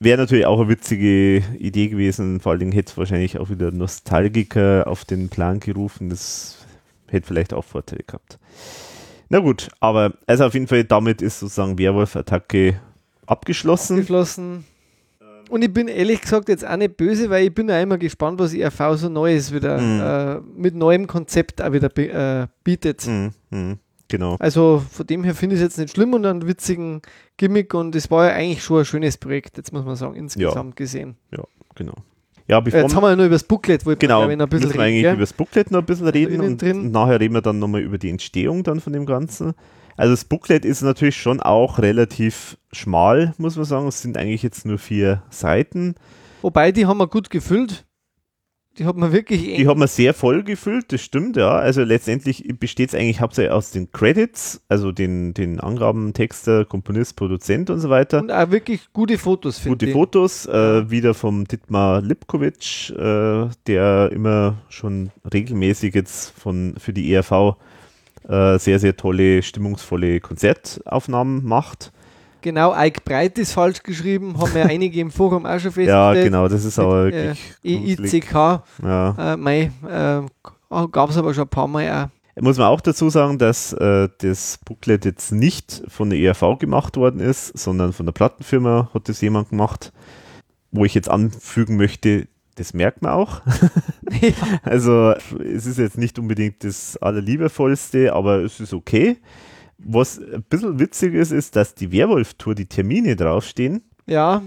wäre natürlich auch eine witzige Idee gewesen. Vor allen Dingen hätte es wahrscheinlich auch wieder Nostalgiker auf den Plan gerufen. Das hätte vielleicht auch Vorteile gehabt. Na gut, aber also auf jeden Fall damit ist sozusagen Werwolf-Attacke abgeschlossen. Geflossen. Und ich bin ehrlich gesagt jetzt auch nicht böse, weil ich bin ja immer gespannt, was IRV so Neues wieder Mhm. äh, mit neuem Konzept auch wieder äh, bietet. Mhm, mhm, genau. Also von dem her finde ich es jetzt nicht schlimm und einen witzigen Gimmick und es war ja eigentlich schon ein schönes Projekt, jetzt muss man sagen, insgesamt gesehen. genau. Ja, bevor Jetzt haben wir ja nur über das Booklet, wollten Genau, wir, ein bisschen müssen wir reden. eigentlich gell? über das Booklet noch ein bisschen reden und, drin. und nachher reden wir dann nochmal über die Entstehung dann von dem Ganzen. Also das Booklet ist natürlich schon auch relativ schmal, muss man sagen. Es sind eigentlich jetzt nur vier Seiten. Wobei, die haben wir gut gefüllt. Die hat man wirklich Die haben wir sehr voll gefüllt, das stimmt, ja. Also letztendlich besteht es eigentlich hauptsächlich aus den Credits, also den, den Angaben, Texter, Komponist, Produzent und so weiter. und auch wirklich gute Fotos, finde Gute ich. Fotos, äh, wieder vom Dietmar Lipkovic, äh, der immer schon regelmäßig jetzt von, für die ERV äh, sehr, sehr tolle, stimmungsvolle Konzertaufnahmen macht. Genau, Ike Breit ist falsch geschrieben, haben ja einige im Forum auch schon festgestellt. Ja, genau, das ist aber Mit, wirklich. Äh. EICK, Ja. äh, mei, äh, gab es aber schon ein paar Mal auch. Muss man auch dazu sagen, dass äh, das Booklet jetzt nicht von der ERV gemacht worden ist, sondern von der Plattenfirma hat das jemand gemacht. Wo ich jetzt anfügen möchte, das merkt man auch. Also es ist jetzt nicht unbedingt das allerliebevollste, aber es ist okay. Was ein bisschen witzig ist, ist, dass die Werwolf-Tour, die Termine draufstehen. Ja,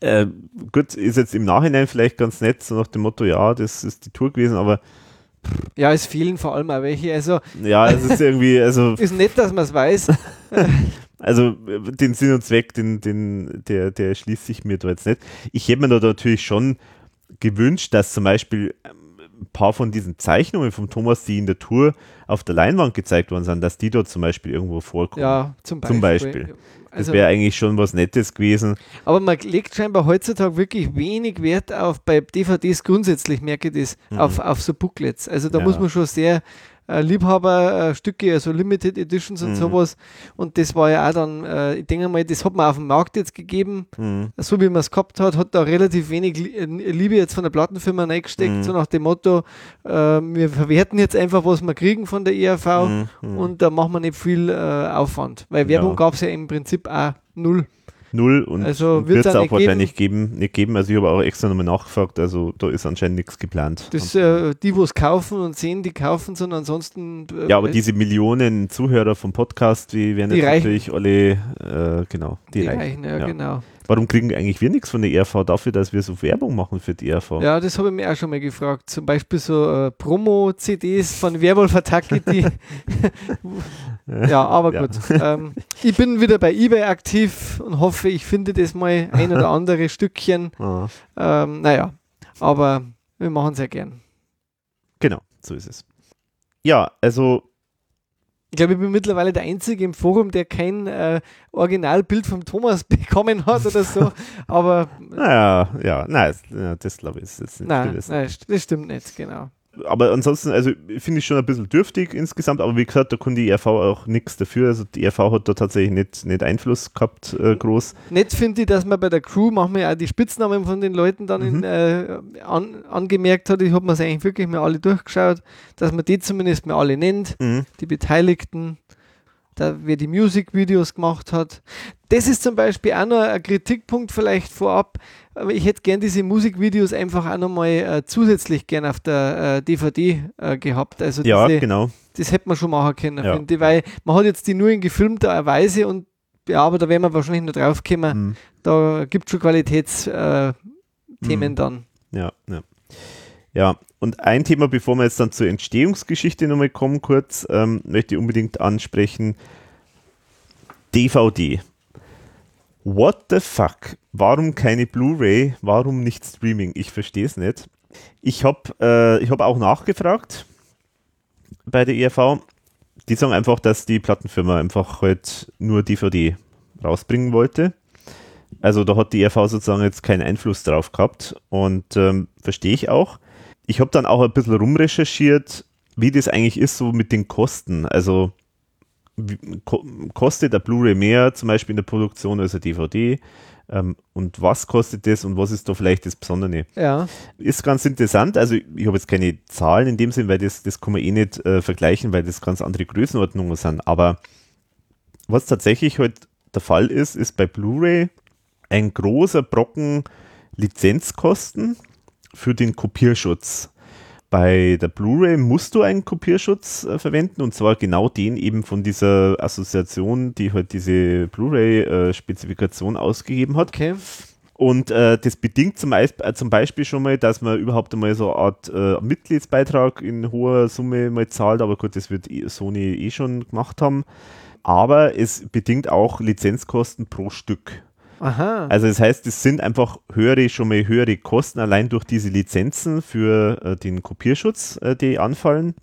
Äh, gut, ist jetzt im Nachhinein vielleicht ganz nett, so nach dem Motto, ja, das ist die Tour gewesen, aber ja, es fehlen vor allem auch welche. Also ja, es ist irgendwie, also, ist nett, dass man es weiß. also den Sinn und Zweck, den, den, der, der schließt sich mir da jetzt nicht. Ich hätte mir da natürlich schon gewünscht, dass zum Beispiel ein paar von diesen Zeichnungen von Thomas, die in der Tour auf der Leinwand gezeigt worden sind, dass die dort zum Beispiel irgendwo vorkommen. Ja, zum Beispiel. Zum Beispiel. Das Also, wäre eigentlich schon was Nettes gewesen. aber man legt scheinbar heutzutage wirklich wenig Wert auf, bei DVDs grundsätzlich merke ich das, auf, auf so Booklets. Also da Mhm. Ja. muss man schon sehr äh, Liebhaberstücke, also Limited Editions und Mhm. sowas. Und das war ja auch dann, äh, ich denke mal, das hat man auf dem Markt jetzt gegeben. Mhm. so wie man es gehabt hat, hat da relativ wenig äh, Liebe jetzt von der Plattenfirma reingesteckt, Mhm. so nach dem Motto, äh, wir verwerten jetzt einfach, was wir kriegen von der ERV Mhm. Mhm. und da machen wir nicht viel äh, Aufwand, weil Werbung Ja. gab es ja im Prinzip auch null. Null und Also wird es auch wahrscheinlich geben. nicht geben. Also ich habe auch extra nochmal nachgefragt, also da ist anscheinend nichts geplant. Das, äh, die, wo es kaufen und sehen, die kaufen, sondern ansonsten. Äh, ja, aber diese Millionen Zuhörer vom Podcast, die werden Die jetzt reichen. natürlich alle, äh, genau, die, die reichen. reichen, ja, Ja. genau. Warum kriegen eigentlich wir nichts von der ERV dafür, dass wir so Werbung machen für die ERV? Ja, das habe ich mir auch schon mal gefragt. Zum Beispiel so äh, Promo-CDs von Werwolf Attacke, die. ja, aber Ja. gut. Ähm, ich bin wieder bei eBay aktiv und hoffe, ich finde das mal ein oder andere Stückchen. Ah, Ähm, naja, aber wir machen es ja gern. genau, so ist es. Ja, also Ich glaube, ich bin mittlerweile der Einzige im Forum, der kein äh, Originalbild vom Thomas bekommen hat oder so. Aber Naja, ja, nein, das glaube ich ist jetzt nicht. nein, nein, das stimmt nicht, genau. Aber ansonsten, also finde ich schon ein bisschen dürftig insgesamt, aber wie gesagt, da konnte die ERV auch nichts dafür. Also die ERV hat da tatsächlich nicht, nicht Einfluss gehabt, äh, groß. Nett finde ich, dass man bei der Crew manchmal auch die Spitznamen von den Leuten dann in, äh, an, angemerkt hat. Ich habe mir eigentlich wirklich mal alle durchgeschaut, dass man die zumindest mal alle nennt, Mhm. die Beteiligten, da, wer die Musikvideos gemacht hat. Das ist zum Beispiel auch noch ein Kritikpunkt vielleicht vorab. Aber ich hätte gern diese Musikvideos einfach auch nochmal äh, zusätzlich gern auf der äh, DVD äh, gehabt. Also Ja, diese, genau. das hätte man schon machen können, Ja. finde ich, weil man hat jetzt die nur in gefilmter Weise und ja, aber da werden wir wahrscheinlich noch drauf kommen. Mhm. Da gibt es schon Qualitätsthemen äh, Themen Mhm. dann. Ja, ja. Ja, und ein Thema, bevor wir jetzt dann zur Entstehungsgeschichte nochmal kommen, kurz, ähm, möchte ich unbedingt ansprechen. DVD. What the fuck? Warum keine Blu-ray? Warum nicht Streaming? Ich verstehe es nicht. Ich habe äh, hab auch nachgefragt bei der ERV. Die sagen einfach, dass die Plattenfirma einfach halt nur DVD rausbringen wollte. Also da hat die ERV sozusagen jetzt keinen Einfluss drauf gehabt und ähm, verstehe ich auch. Ich habe dann auch ein bisschen rumrecherchiert, wie das eigentlich ist so mit den Kosten. Also wie, ko kostet der Blu-ray mehr zum Beispiel in der Produktion als eine DVD? Ähm, und was kostet das und was ist da vielleicht das Besondere? Ja, Ist ganz interessant. Also ich habe jetzt keine Zahlen in dem Sinn, weil das, das kann man eh nicht äh, vergleichen, weil das ganz andere Größenordnungen sind. Aber was tatsächlich halt der Fall ist, ist bei Blu-ray ein großer Brocken Lizenzkosten für den Kopierschutz. Bei der Blu-ray musst du einen Kopierschutz äh, verwenden und zwar genau den eben von dieser Assoziation, die halt diese Blu-ray-Spezifikation ausgegeben hat. okay. Und äh, das bedingt zum, äh, zum Beispiel schon mal, dass man überhaupt einmal so eine Art äh, Mitgliedsbeitrag in hoher Summe mal zahlt, aber gut, das wird Sony eh schon gemacht haben. Aber es bedingt auch Lizenzkosten pro Stück. Aha. Also das heißt, es sind einfach höhere, schon mal höhere Kosten allein durch diese Lizenzen für äh, den Kopierschutz, äh, die anfallen.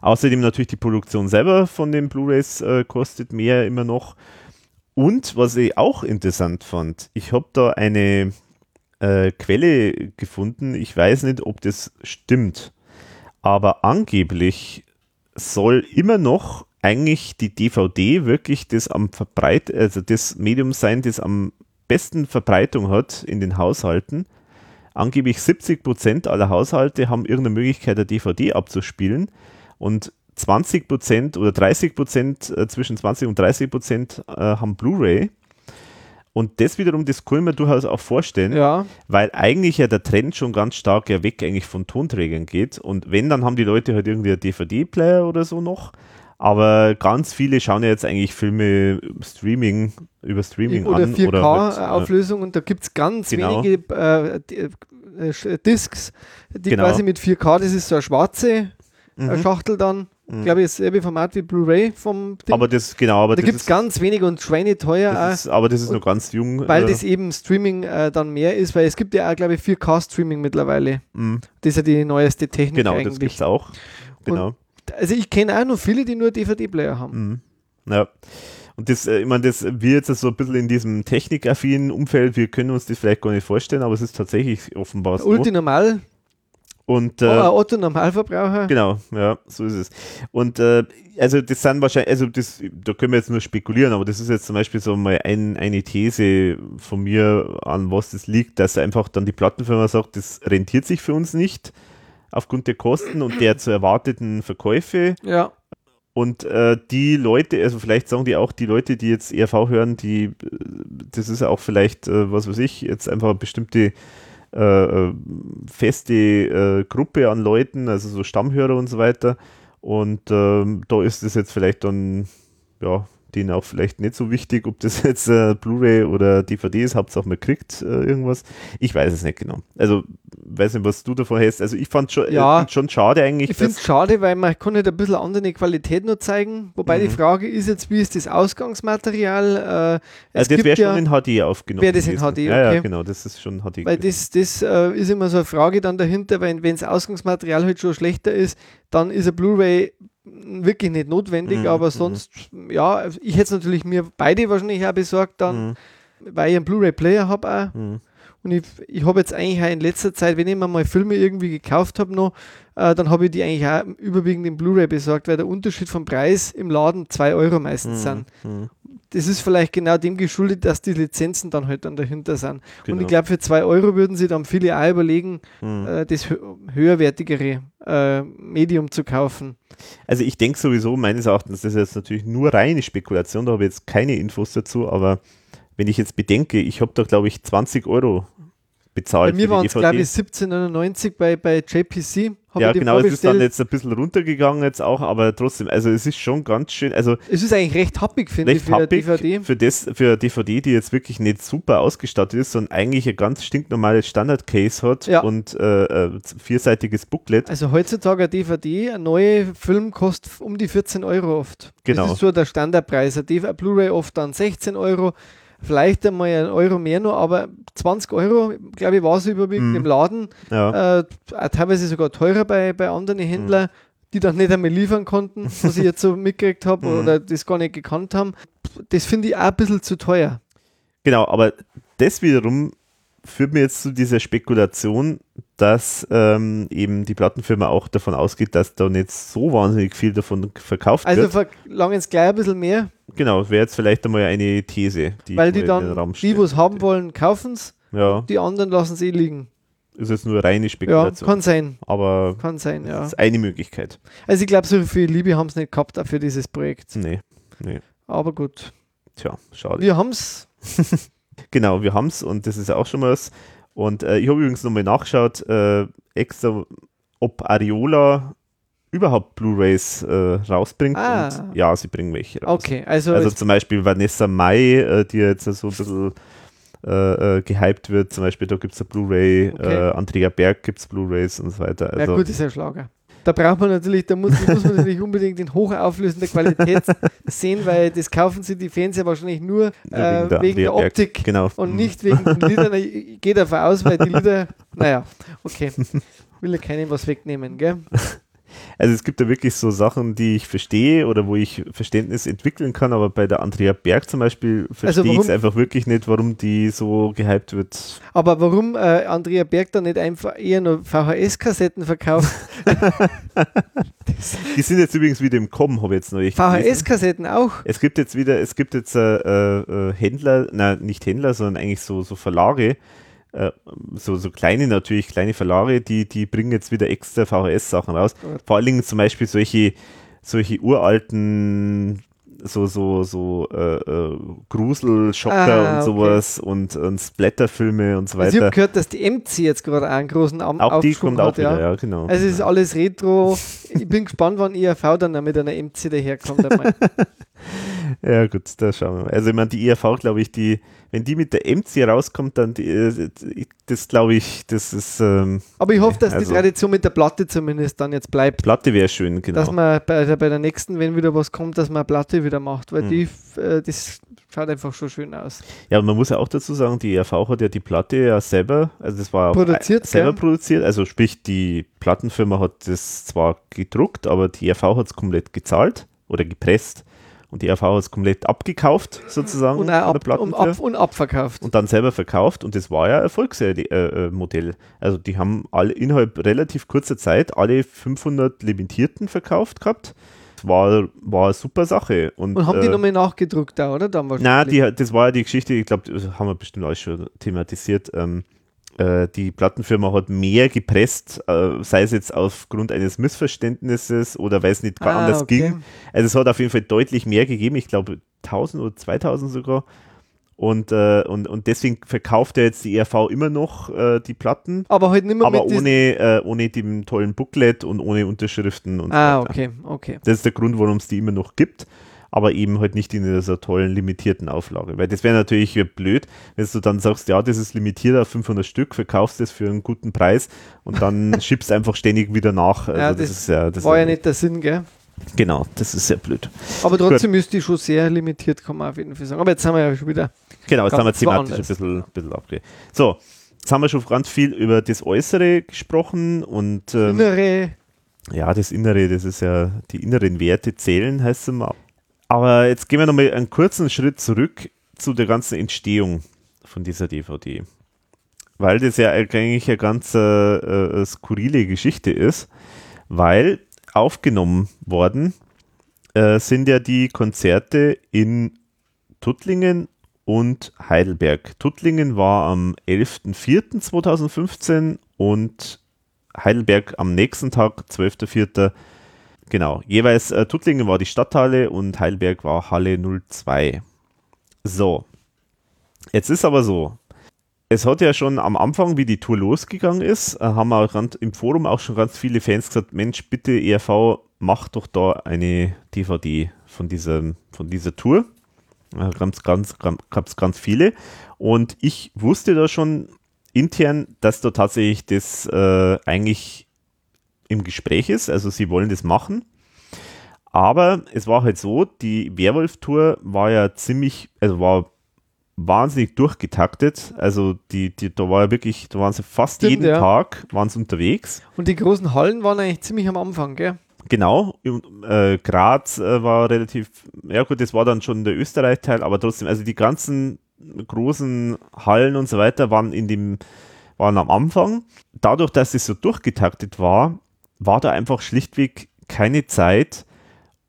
Außerdem natürlich die Produktion selber von den Blu-rays äh, kostet mehr immer noch. Und was ich auch interessant fand, ich habe da eine äh, Quelle gefunden. Ich weiß nicht, ob das stimmt, aber angeblich soll immer noch eigentlich die DVD wirklich das am Verbreit, also das Medium sein, das am besten Verbreitung hat in den Haushalten. Angeblich 70 Prozent aller Haushalte haben irgendeine Möglichkeit, eine DVD abzuspielen und 20 Prozent oder 30 Prozent, äh, zwischen 20 und 30 Prozent äh, haben Blu-ray. Und das wiederum, das kann ich mir durchaus auch vorstellen, ja, weil eigentlich ja der Trend schon ganz stark ja weg eigentlich von Tonträgern geht. Und wenn, dann haben die Leute halt irgendwie einen DVD-Player oder so noch. Aber ganz viele schauen ja jetzt eigentlich Filme Streaming, über Streaming oder an. oder halt, äh, 4K-Auflösung und da gibt es ganz Genau. wenige äh, äh, Sch- Discs, die Genau. quasi mit 4K, das ist so eine schwarze äh, Mhm. Schachtel dann, glaube ich, dasselbe Format wie Blu-ray vom Ding. aber das, genau, aber da gibt es ganz wenige und schweineteuer das ist, aber das ist und noch ganz jung. Weil äh, das eben Streaming äh, dann mehr ist, weil es gibt ja auch, glaube ich, 4K-Streaming mittlerweile. mh, Das ist ja die neueste Technik genau, das gibt eigentlich. es auch. Genau. Also ich kenne auch noch viele, die nur DVD-Player haben. Mhm. Ja. Und das, äh, ich meine, das wir jetzt so ein bisschen in diesem technikaffinen Umfeld, wir können uns das vielleicht gar nicht vorstellen, aber es ist tatsächlich offenbar so. Ulti Normal, Und äh, äh, Otto Normalverbraucher. Genau, ja, so ist es. Und äh, also das sind wahrscheinlich, also das, da können wir jetzt nur spekulieren, aber das ist jetzt zum Beispiel so mal ein, eine These von mir, an was das liegt, dass einfach dann die Plattenfirma sagt, das rentiert sich für uns nicht aufgrund der Kosten und der zu erwarteten Verkäufe. Ja, Und äh, die Leute, also vielleicht sagen die auch, die Leute, die jetzt ERV hören, die, äh, das ist ja auch vielleicht, äh, was weiß ich, jetzt einfach bestimmte äh, äh, feste äh, Gruppe an Leuten, also so Stammhörer und so weiter. Und ähm, da ist es jetzt vielleicht dann, ja, denen auch vielleicht nicht so wichtig, ob das jetzt äh, Blu-ray oder DVD ist, Hauptsache man kriegt äh, irgendwas. Ich weiß es nicht genau. Also, weiß nicht, was du davon hältst. Also, ich fand schon, Ja. äh, schon schade eigentlich, ich finde es schade, weil man kann nicht ein bisschen andere Qualität nur zeigen. Wobei Mhm. die Frage ist jetzt, wie ist das Ausgangsmaterial? Äh, es also das wäre ja, schon in HD aufgenommen. Wäre das in. HD, Ja, ja, okay. genau, das ist schon HD. Weil gewesen. das, das äh, ist immer so eine Frage dann dahinter, weil wenn das Ausgangsmaterial halt schon schlechter ist, dann ist ein Blu-ray wirklich nicht notwendig, Mhm, aber mhm. sonst, ja, ich hätte es natürlich mir beide wahrscheinlich auch besorgt dann, Mhm. weil ich einen Blu-ray-Player habe auch. Mhm. Und ich, ich habe jetzt eigentlich auch in letzter Zeit, wenn ich mir mal Filme irgendwie gekauft habe noch, äh, dann habe ich die eigentlich auch überwiegend im Blu-ray besorgt, weil der Unterschied vom Preis im Laden 2 Euro meistens sind. Das ist vielleicht genau dem geschuldet, dass die Lizenzen dann halt dann dahinter sind. Und Genau. ich glaube, für 2 Euro würden sie dann viele auch überlegen, Mhm. äh, das hö höherwertigere äh, Medium zu kaufen. Also ich denke sowieso, meines Erachtens, das ist jetzt natürlich nur reine Spekulation, da habe ich jetzt keine Infos dazu, aber wenn ich jetzt bedenke, ich habe da glaube ich 20 Euro bezahlt Bei mir waren es, glaube ich, 17,99 bei, bei JPC. Ja, genau, es ist dann jetzt ein bisschen runtergegangen jetzt auch, aber trotzdem, also es ist schon ganz schön, also Es ist eigentlich recht happig, finde ich, für eine happig DVD. für das, für eine DVD, die jetzt wirklich nicht super ausgestattet ist, sondern eigentlich ein ganz stinknormales Standard-Case hat Ja. und äh, äh, vierseitiges Booklet. Also heutzutage eine DVD, ein neuer Film kostet um die 14 Euro oft. Genau. Das ist so der Standardpreis. Ein Blu-ray oft dann 16 Euro, vielleicht einmal ein Euro mehr noch, aber 20 Euro, glaube ich, war es überwiegend Mhm. im Laden. Ja. Äh, teilweise sogar teurer bei, bei anderen Händlern, die dann nicht einmal liefern konnten, was ich jetzt so mitgekriegt habe Mhm. oder das gar nicht gekannt haben. Das finde ich auch ein bisschen zu teuer. Genau, aber das wiederum führt mir jetzt zu dieser Spekulation, dass ähm, eben die Plattenfirma auch davon ausgeht, dass da nicht so wahnsinnig viel davon verkauft Also wird. verlangen es gleich ein bisschen mehr, Genau, wäre jetzt vielleicht einmal eine These, die weil die dann, die, wo es haben wollen, kaufen es, Ja, die anderen lassen es eh liegen. ist jetzt nur reine Ja, Spekulation. kann sein, aber kann sein, ja. das ist eine Möglichkeit. Also ich glaube, so viel Liebe haben sie nicht gehabt auch für dieses Projekt. Nee, Aber gut, tja, schade. wir haben es. Genau, wir haben es und das ist ja auch schon mal was. Und äh, ich habe übrigens nochmal nachgeschaut, äh, extra, ob Ariola überhaupt Blu-Rays äh, rausbringt. Ah. Und ja, sie bringen welche raus. Okay, also, Also zum Beispiel Vanessa Mai, äh, die jetzt so ein bisschen äh, äh, gehypt wird. Zum Beispiel, da gibt es eine Blu-ray, Okay. äh, Andrea Berg gibt es Blu-rays und so weiter. ja Also, gut, ist ja Schlager. Da braucht man natürlich, da muss, muss man natürlich unbedingt in hochauflösender Qualität sehen, weil das kaufen sie die Fans ja wahrscheinlich nur äh, wegen der, Andrea Berg. Optik Genau. und nicht wegen den Liedern. Ich gehe davon aus, weil die Lieder, naja, okay. Will ja keinem was wegnehmen, gell? Also es gibt da wirklich so Sachen, die ich verstehe oder wo ich Verständnis entwickeln kann, aber bei der Andrea Berg zum Beispiel verstehe ich es einfach wirklich nicht, warum die so gehypt wird. Aber warum äh, Andrea Berg dann nicht einfach eher nur VHS-Kassetten verkauft? Die sind jetzt übrigens wieder im Kommen, habe ich jetzt gelesen. VHS-Kassetten auch? Es gibt jetzt wieder, es gibt jetzt äh, äh, Händler, nein, nicht Händler, sondern eigentlich so, so Verlage, äh, so, so kleine natürlich, kleine Verlage, die, die bringen jetzt wieder extra VHS-Sachen raus. Vor allen Dingen zum Beispiel solche, solche uralten, so, so, so äh, äh, Grusel-Schocker Ah, und okay. sowas und, und Splatter-Filme und so Also ich habe weiter. gehört, dass die MC jetzt gerade auch einen großen Am Auch die kommt auch hat, ja. wieder, ja, genau. Also es ist alles Retro. Ich bin gespannt, wann IRV dann auch mit einer MC daherkommt. Ja, gut, da schauen wir mal. Also, ich meine, die IRV, glaube ich, die, wenn die mit der MC rauskommt, dann, die, äh, das glaube ich, das ist, ähm, Aber ich hoffe, dass Also- die Tradition mit der Platte zumindest dann jetzt bleibt. Platte wäre schön, genau. Dass man bei der, bei der nächsten, wenn wieder was kommt, dass man eine Platte wieder macht, weil Mhm. die, äh, das schaut einfach schon schön aus. Ja, und man muss ja auch dazu sagen, die ERV hat ja die Platte ja selber, also das war Produziert, äh, selber gell? produziert, also sprich, die Plattenfirma hat das zwar gedruckt, aber die ERV hat es komplett gezahlt oder gepresst und die ERV hat es komplett abgekauft, sozusagen, Und, auch ab, um, ab, und abverkauft. und dann selber verkauft und das war ja ein Erfolgsmodell. Äh, äh, Modell. also die haben alle innerhalb relativ kurzer Zeit alle 500 Limitierten verkauft gehabt. Das war, war eine super Sache. Und, Und haben die äh, nochmal nachgedruckt da, oder? Dann na, wahrscheinlich. die, das war ja die Geschichte, ich glaube, das haben wir bestimmt alles schon thematisiert. Ähm, äh, die Plattenfirma hat mehr gepresst, äh, sei es jetzt aufgrund eines Missverständnisses oder weil es nicht Ah, anders okay. ging. Also es hat auf jeden Fall deutlich mehr gegeben, ich glaube 1000 oder 2000 sogar. Und, äh, und, und deswegen verkauft er jetzt die ERV immer noch äh, die Platten, Aber halt nicht mehr aber ohne, äh, ohne dem tollen Booklet und ohne Unterschriften und Ah, so weiter. okay, okay. Das ist der Grund, warum es die immer noch gibt, aber eben halt nicht in dieser tollen limitierten Auflage. Weil das wäre natürlich blöd, wenn du dann sagst, ja, das ist limitiert auf 500 Stück, verkaufst das für einen guten Preis und dann schiebst einfach ständig wieder nach. Also Ja, das, das ist ja, das War ja nicht der Sinn, gell? Genau, das ist sehr blöd. Aber trotzdem ist die schon sehr limitiert, kann man auf jeden Fall sagen. Aber jetzt haben wir ja schon wieder. Genau, jetzt haben wir thematisch ein bisschen, bisschen abge. So, jetzt haben wir schon ganz viel über das Äußere gesprochen und ähm, Innere, ja, das Innere, das ist ja, die inneren Werte zählen, heißt es immer. Aber jetzt gehen wir nochmal einen kurzen Schritt zurück zu der ganzen Entstehung von dieser DVD. Weil das ja eigentlich eine ganz äh, äh, skurrile Geschichte ist, weil aufgenommen worden äh, sind ja die Konzerte in Tuttlingen und Heidelberg. Tuttlingen war am 11.04.2015 und Heidelberg am nächsten Tag, 12.04. Genau, jeweils äh, Tuttlingen war die Stadthalle und Heidelberg war Halle 02. So, jetzt ist aber so, es hat ja schon am Anfang, wie die Tour losgegangen ist, äh, haben auch im Forum auch schon ganz viele Fans gesagt, Mensch, bitte ERV, mach doch da eine DVD von dieser, von dieser Tour. Da es ganz, ganz, ganz viele. Und ich wusste da schon intern, dass da tatsächlich das äh, eigentlich im Gespräch ist. Also sie wollen das machen. Aber es war halt so, die Werwolf-Tour war ja ziemlich, also war wahnsinnig durchgetaktet. Also die, die, da war ja wirklich, da waren sie fast Stimmt, jeden ja. Tag waren sie unterwegs. Und die großen Hallen waren eigentlich ziemlich am Anfang, gell? Genau, äh, Graz äh, war relativ, ja gut, das war dann schon der Österreich-Teil, aber trotzdem, also die ganzen großen Hallen und so weiter waren in dem, waren am Anfang. Dadurch, dass es so durchgetaktet war, war da einfach schlichtweg keine Zeit,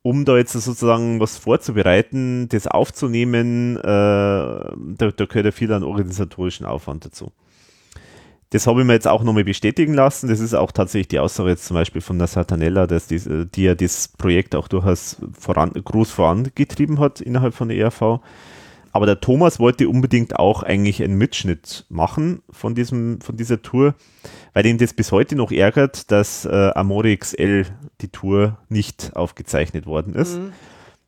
um da jetzt sozusagen was vorzubereiten, das aufzunehmen. Äh, da, da gehört ja viel an organisatorischen Aufwand dazu. Das habe ich mir jetzt auch nochmal bestätigen lassen. Das ist auch tatsächlich die Aussage jetzt zum Beispiel von der Satanella, dass die, die ja das Projekt auch durchaus voran, groß vorangetrieben hat innerhalb von der ERV. Aber der Thomas wollte unbedingt auch eigentlich einen Mitschnitt machen von, diesem, von dieser Tour, weil ihn das bis heute noch ärgert, dass äh, Amore XL die Tour nicht aufgezeichnet worden ist. Mhm.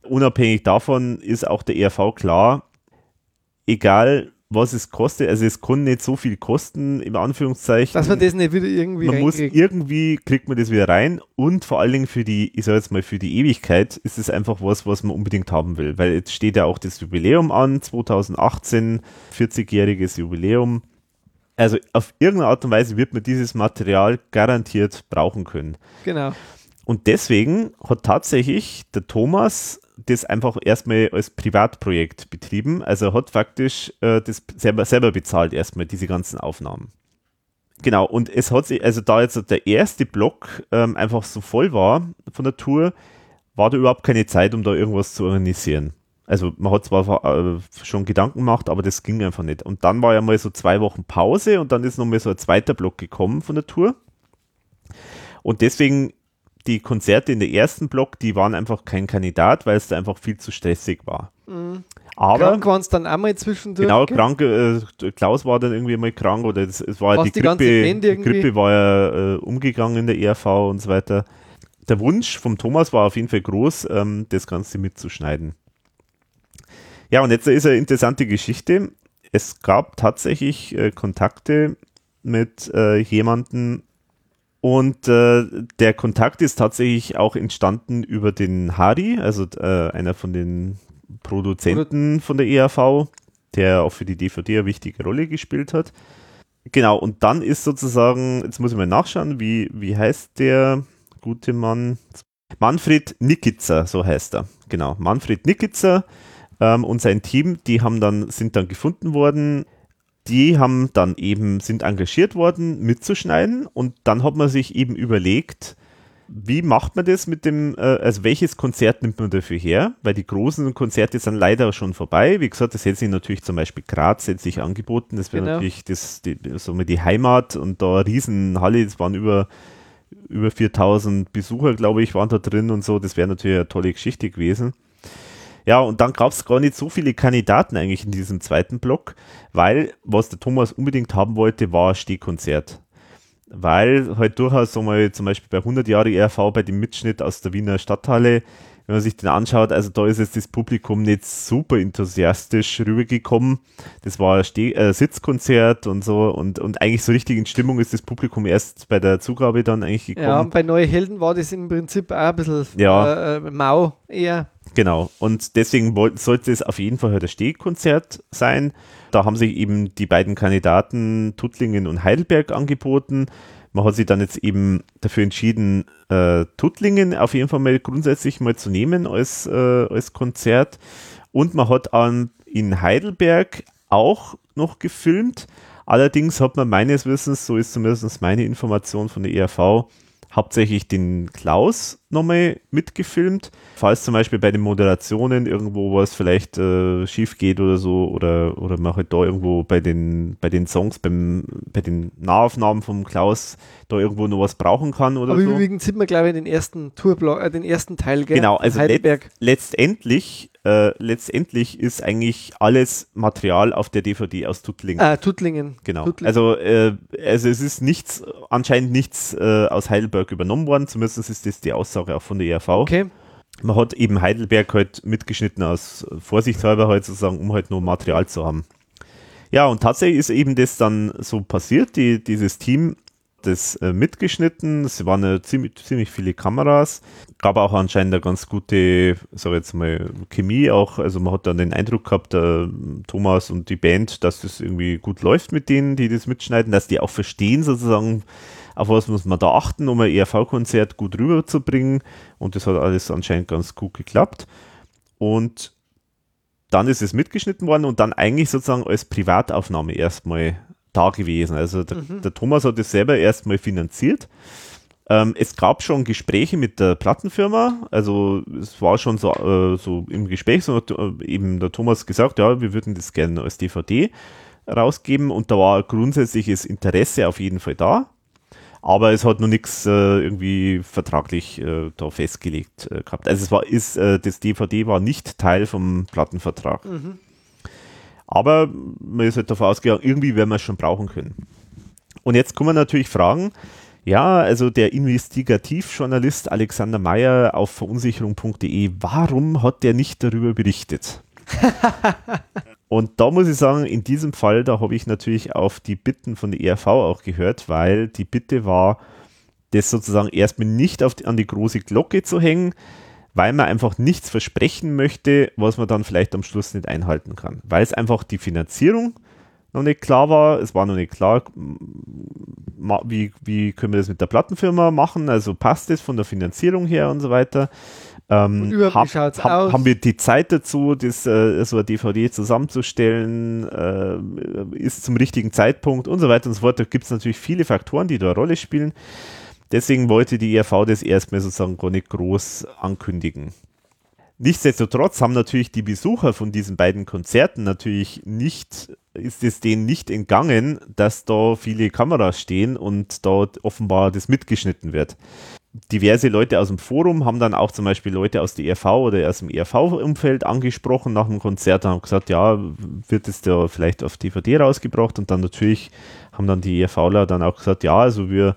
Unabhängig davon ist auch der ERV klar, egal was es kostet. Also es kann nicht so viel kosten, im Anführungszeichen. Dass man das nicht wieder irgendwie Man muss irgendwie, kriegt man das wieder rein und vor allen Dingen für die, ich sag jetzt mal, für die Ewigkeit ist es einfach was, was man unbedingt haben will. Weil jetzt steht ja auch das Jubiläum an, 2018, 40-jähriges Jubiläum. Also auf irgendeine Art und Weise wird man dieses Material garantiert brauchen können. Genau. Und deswegen hat tatsächlich der Thomas das einfach erstmal als Privatprojekt betrieben. Also hat faktisch äh, das selber, selber bezahlt, erstmal diese ganzen Aufnahmen. Genau, und es hat sich, also da jetzt der erste Block ähm, einfach so voll war von der Tour, war da überhaupt keine Zeit, um da irgendwas zu organisieren. Also man hat zwar äh, schon Gedanken gemacht, aber das ging einfach nicht. Und dann war ja mal so zwei Wochen Pause und dann ist nochmal so ein zweiter Block gekommen von der Tour. Und deswegen die Konzerte in der ersten Block, die waren einfach kein Kandidat, weil es da einfach viel zu stressig war. Mhm. Aber krank waren es dann einmal zwischendurch. Genau, krank, äh, Klaus war dann irgendwie mal krank oder es, es war die, die Grippe, die Grippe war ja äh, umgegangen in der ERV und so weiter. Der Wunsch vom Thomas war auf jeden Fall groß, ähm, das Ganze mitzuschneiden. Ja, und jetzt ist eine interessante Geschichte. Es gab tatsächlich äh, Kontakte mit äh, jemandem, und äh, der Kontakt ist tatsächlich auch entstanden über den Hari, also äh, einer von den Produzenten von der ERV, der auch für die DVD eine wichtige Rolle gespielt hat. Genau, und dann ist sozusagen, jetzt muss ich mal nachschauen, wie, wie heißt der gute Mann? Manfred Nikitzer, so heißt er. Genau, Manfred Nikitzer ähm, und sein Team, die haben dann, sind dann gefunden worden die haben dann eben, sind engagiert worden, mitzuschneiden und dann hat man sich eben überlegt, wie macht man das mit dem, äh, also welches Konzert nimmt man dafür her? Weil die großen Konzerte sind leider schon vorbei. Wie gesagt, das hätte sich natürlich zum Beispiel Graz hätte sich angeboten. Das wäre genau. natürlich das, die, so die Heimat und da Riesenhalle, es waren über, über 4000 Besucher, glaube ich, waren da drin und so. Das wäre natürlich eine tolle Geschichte gewesen. Ja, und dann gab es gar nicht so viele Kandidaten eigentlich in diesem zweiten Block, weil was der Thomas unbedingt haben wollte, war ein Stehkonzert. Weil halt durchaus so mal zum Beispiel bei 100 Jahre ERV bei dem Mitschnitt aus der Wiener Stadthalle, wenn man sich den anschaut, also da ist jetzt das Publikum nicht super enthusiastisch rübergekommen. Das war ein Steh äh, Sitzkonzert und so und, und eigentlich so richtig in Stimmung ist das Publikum erst bei der Zugabe dann eigentlich gekommen. Ja, bei Neue Helden war das im Prinzip auch ein bisschen ja. äh, äh mau eher. Genau, und deswegen sollte es auf jeden Fall halt ein Stehkonzert sein. Da haben sich eben die beiden Kandidaten Tuttlingen und Heidelberg angeboten. Man hat sich dann jetzt eben dafür entschieden, äh, Tuttlingen auf jeden Fall mal grundsätzlich mal zu nehmen als, äh, als Konzert. Und man hat an, in Heidelberg auch noch gefilmt. Allerdings hat man meines Wissens, so ist zumindest meine Information von der ERV, hauptsächlich den Klaus nochmal mitgefilmt. Falls zum Beispiel bei den Moderationen irgendwo was vielleicht äh, schief geht oder so, oder, oder man halt da irgendwo bei den, bei den Songs, beim, bei den Nahaufnahmen vom Klaus da irgendwo noch was brauchen kann oder Aber so. übrigens sieht man, glaube ich, den ersten Tourblock, äh, den ersten Teil, gell? Genau, also Heidelberg. let letztendlich, äh, letztendlich ist eigentlich alles Material auf der DVD aus Tuttlingen. Ah, Tuttlingen. Genau. Tuttlingen. Also, äh, also es ist nichts, anscheinend nichts äh, aus Heidelberg übernommen worden, zumindest ist das die Aussage auch von der ERV. Okay. Man hat eben Heidelberg halt mitgeschnitten aus Vorsichtshalber halt sozusagen, um halt nur Material zu haben. Ja, und tatsächlich ist eben das dann so passiert, die, dieses Team das äh, mitgeschnitten, es waren äh, ziemlich, ziemlich viele Kameras, gab auch anscheinend eine ganz gute, sag ich jetzt mal, Chemie auch, also man hat dann den Eindruck gehabt, äh, Thomas und die Band, dass das irgendwie gut läuft mit denen, die das mitschneiden, dass die auch verstehen sozusagen, auf was muss man da achten, um ein ERV-Konzert gut rüberzubringen und das hat alles anscheinend ganz gut geklappt und dann ist es mitgeschnitten worden und dann eigentlich sozusagen als Privataufnahme erstmal da gewesen. Also der, der Thomas hat es selber erstmal finanziert. Ähm, es gab schon Gespräche mit der Plattenfirma, also es war schon so, äh, so im Gespräch, so hat äh, eben der Thomas gesagt, ja, wir würden das gerne als DVD rausgeben und da war grundsätzliches Interesse auf jeden Fall da. Aber es hat noch nichts äh, irgendwie vertraglich äh, da festgelegt äh, gehabt. Also es war, ist, äh, das DVD war nicht Teil vom Plattenvertrag. Aber man ist halt davon ausgegangen, irgendwie werden wir es schon brauchen können. Und jetzt kann man natürlich fragen, ja, also der Investigativjournalist Alexander Meyer auf verunsicherung.de, warum hat der nicht darüber berichtet? Und da muss ich sagen, in diesem Fall, da habe ich natürlich auf die Bitten von der ERV auch gehört, weil die Bitte war, das sozusagen erstmal nicht die, an die große Glocke zu hängen, weil man einfach nichts versprechen möchte, was man dann vielleicht am Schluss nicht einhalten kann. Weil es einfach die Finanzierung noch nicht klar war. Es war noch nicht klar, ma- wie, wie können wir das mit der Plattenfirma machen, also passt es von der Finanzierung her und so weiter. Ähm, hab- hab-? Haben wir die Zeit dazu, das, äh, so eine DVD zusammenzustellen, äh, ist zum richtigen Zeitpunkt und so weiter und so fort. Da gibt es natürlich viele Faktoren, die da eine Rolle spielen. Deswegen wollte die ERV das erstmal sozusagen gar nicht groß ankündigen. Nichtsdestotrotz haben natürlich die Besucher von diesen beiden Konzerten natürlich nicht, ist es denen nicht entgangen, dass da viele Kameras stehen und dort offenbar das mitgeschnitten wird. Diverse Leute aus dem Forum haben dann auch zum Beispiel Leute aus der ERV oder aus dem ERV-Umfeld angesprochen nach dem Konzert und haben gesagt, ja, wird es da vielleicht auf DVD rausgebracht und dann natürlich haben dann die ERVler dann auch gesagt, ja, also wir,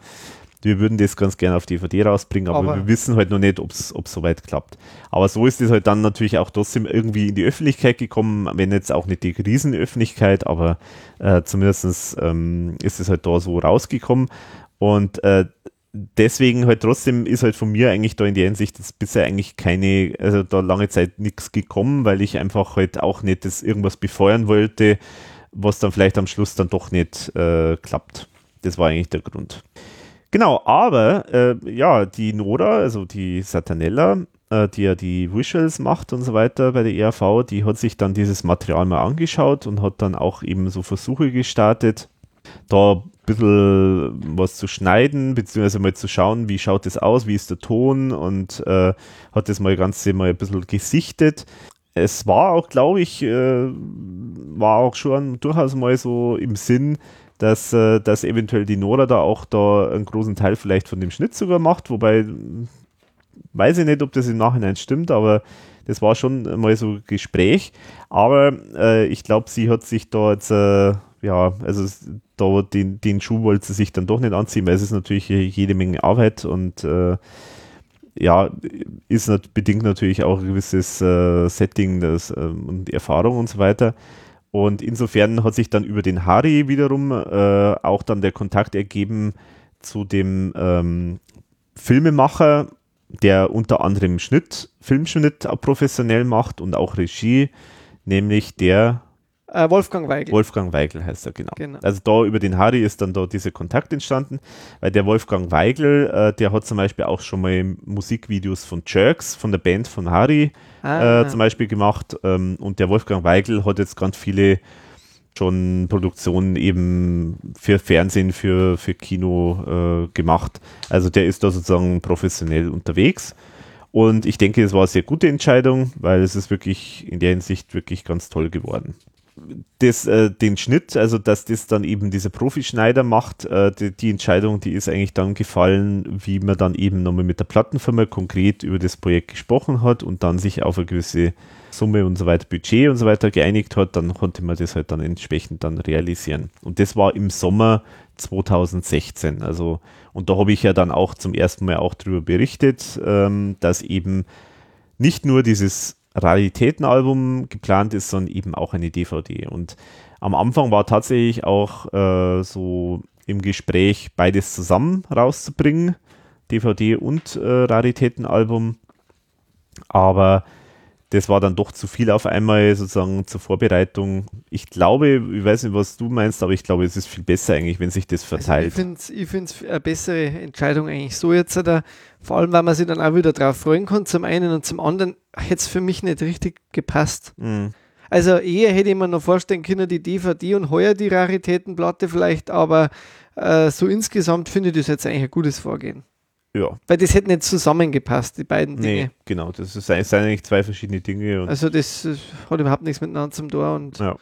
wir würden das ganz gerne auf DVD rausbringen, aber, Aber- wir wissen halt noch nicht, ob es soweit klappt. Aber so ist es halt dann natürlich auch trotzdem irgendwie in die Öffentlichkeit gekommen, wenn jetzt auch nicht die Riesenöffentlichkeit, aber äh, zumindest ähm, ist es halt da so rausgekommen. Und äh, deswegen halt trotzdem ist halt von mir eigentlich da in der Hinsicht bisher eigentlich keine, also da lange Zeit nichts gekommen, weil ich einfach halt auch nicht das irgendwas befeuern wollte, was dann vielleicht am Schluss dann doch nicht äh, klappt. Das war eigentlich der Grund. Genau, aber äh, ja, die Nora, also die Satanella, äh, die ja die Visuals macht und so weiter bei der ERV, die hat sich dann dieses Material mal angeschaut und hat dann auch eben so Versuche gestartet, da bisschen was zu schneiden, beziehungsweise mal zu schauen, wie schaut es aus, wie ist der Ton und äh, hat das mal ganz mal ein bisschen gesichtet. Es war auch, glaube ich, äh, war auch schon durchaus mal so im Sinn, dass, äh, dass eventuell die Nora da auch da einen großen Teil vielleicht von dem Schnitt sogar macht, wobei mh, weiß ich nicht, ob das im Nachhinein stimmt, aber das war schon mal so Gespräch. Aber äh, ich glaube, sie hat sich da jetzt, äh, ja, also da den, den Schuh wollte sie sich dann doch nicht anziehen, weil es ist natürlich jede Menge Arbeit und äh, ja, ist nat bedingt natürlich auch ein gewisses äh, Setting das, ähm, und Erfahrung und so weiter. Und insofern hat sich dann über den Hari wiederum äh, auch dann der Kontakt ergeben zu dem ähm, Filmemacher, der unter anderem Schnitt, Filmschnitt professionell macht und auch Regie, nämlich der Äh, Wolfgang Weigel. Wolfgang Weigel heißt er, genau. Genau. Also da über den Harry ist dann da dieser Kontakt entstanden, weil der Wolfgang Weigel, äh, der hat zum Beispiel auch schon mal Musikvideos von Jerks, von der Band von Harry Ah, äh, zum Beispiel gemacht. Ähm, und der Wolfgang Weigel hat jetzt ganz viele schon Produktionen eben für Fernsehen, für, für Kino äh, gemacht. Also der ist da sozusagen professionell unterwegs. Und ich denke, es war eine sehr gute Entscheidung, weil es ist wirklich in der Hinsicht wirklich ganz toll geworden. Das, äh, den Schnitt, also dass das dann eben dieser Profischneider macht, äh, die, die Entscheidung, die ist eigentlich dann gefallen, wie man dann eben nochmal mit der Plattenfirma konkret über das Projekt gesprochen hat und dann sich auf eine gewisse Summe und so weiter, Budget und so weiter geeinigt hat, dann konnte man das halt dann entsprechend dann realisieren. Und das war im Sommer 2016. Also, und da habe ich ja dann auch zum ersten Mal auch darüber berichtet, ähm, dass eben nicht nur dieses Raritätenalbum geplant ist, sondern eben auch eine DVD. Und am Anfang war tatsächlich auch äh, so im Gespräch, beides zusammen rauszubringen, DVD und äh, Raritätenalbum. Aber das war dann doch zu viel auf einmal sozusagen zur Vorbereitung. Ich glaube, ich weiß nicht, was du meinst, aber ich glaube, es ist viel besser eigentlich, wenn sich das Also verteilt. ich finde es eine bessere Entscheidung eigentlich so jetzt. Da, vor allem, weil man sich dann auch wieder drauf freuen kann, zum einen und zum anderen hätte es für mich nicht richtig gepasst. Mhm. Also eher hätte ich mir noch vorstellen können, die DVD und heuer die Raritätenplatte vielleicht, aber äh, so insgesamt finde ich das jetzt eigentlich ein gutes Vorgehen. Ja, Weil das hätte nicht zusammengepasst, die beiden Dinge. nee, genau. Das sind eigentlich zwei verschiedene Dinge. Also das äh, hat überhaupt nichts miteinander zum Tor und ja.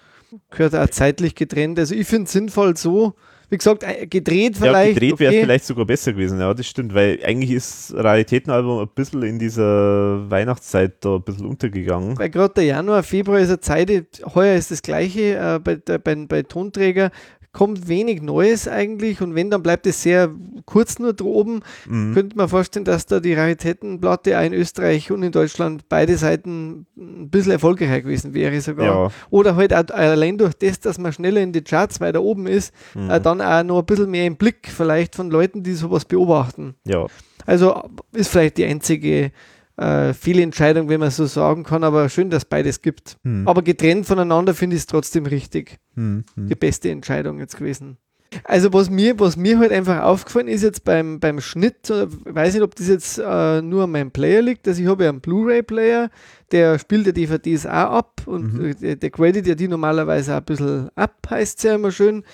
gehört auch zeitlich getrennt. Also ich finde es sinnvoll so, wie gesagt, äh, gedreht ja, vielleicht. gedreht wäre okay. vielleicht sogar besser gewesen. Ja, das stimmt, weil eigentlich ist Raritätenalbum ein bisschen in dieser Weihnachtszeit da ein bisschen untergegangen. Weil gerade der Januar, Februar ist eine Zeit, heuer ist das gleiche äh, bei, der- bei, bei Tonträger, kommt wenig Neues eigentlich und wenn, dann bleibt es sehr kurz nur droben. Mhm. Könnte man vorstellen, dass da die Raritätenplatte auch in Österreich und in Deutschland beide Seiten ein bisschen erfolgreicher gewesen wäre sogar. Ja, Oder halt auch allein durch das, dass man schneller in die Charts weiter oben ist, mhm. äh, dann auch noch ein bisschen mehr im Blick vielleicht von Leuten, die sowas beobachten. ja. Also ist vielleicht die einzige äh, Fehlentscheidung, wenn man so sagen kann, aber schön, dass beides gibt. Mhm. Aber getrennt voneinander finde ich es trotzdem richtig. Mhm. Mhm. Die beste Entscheidung jetzt gewesen. Also was mir, was mir halt einfach aufgefallen ist jetzt beim, beim Schnitt, äh, weiß nicht, ob das jetzt äh, nur an meinem Player liegt, also ich habe ja einen Blu-ray-Player, der spielt ja DVDs auch ab und Mhm. der, der gradet ja die normalerweise auch ein bisschen ab, heißt es ja immer schön.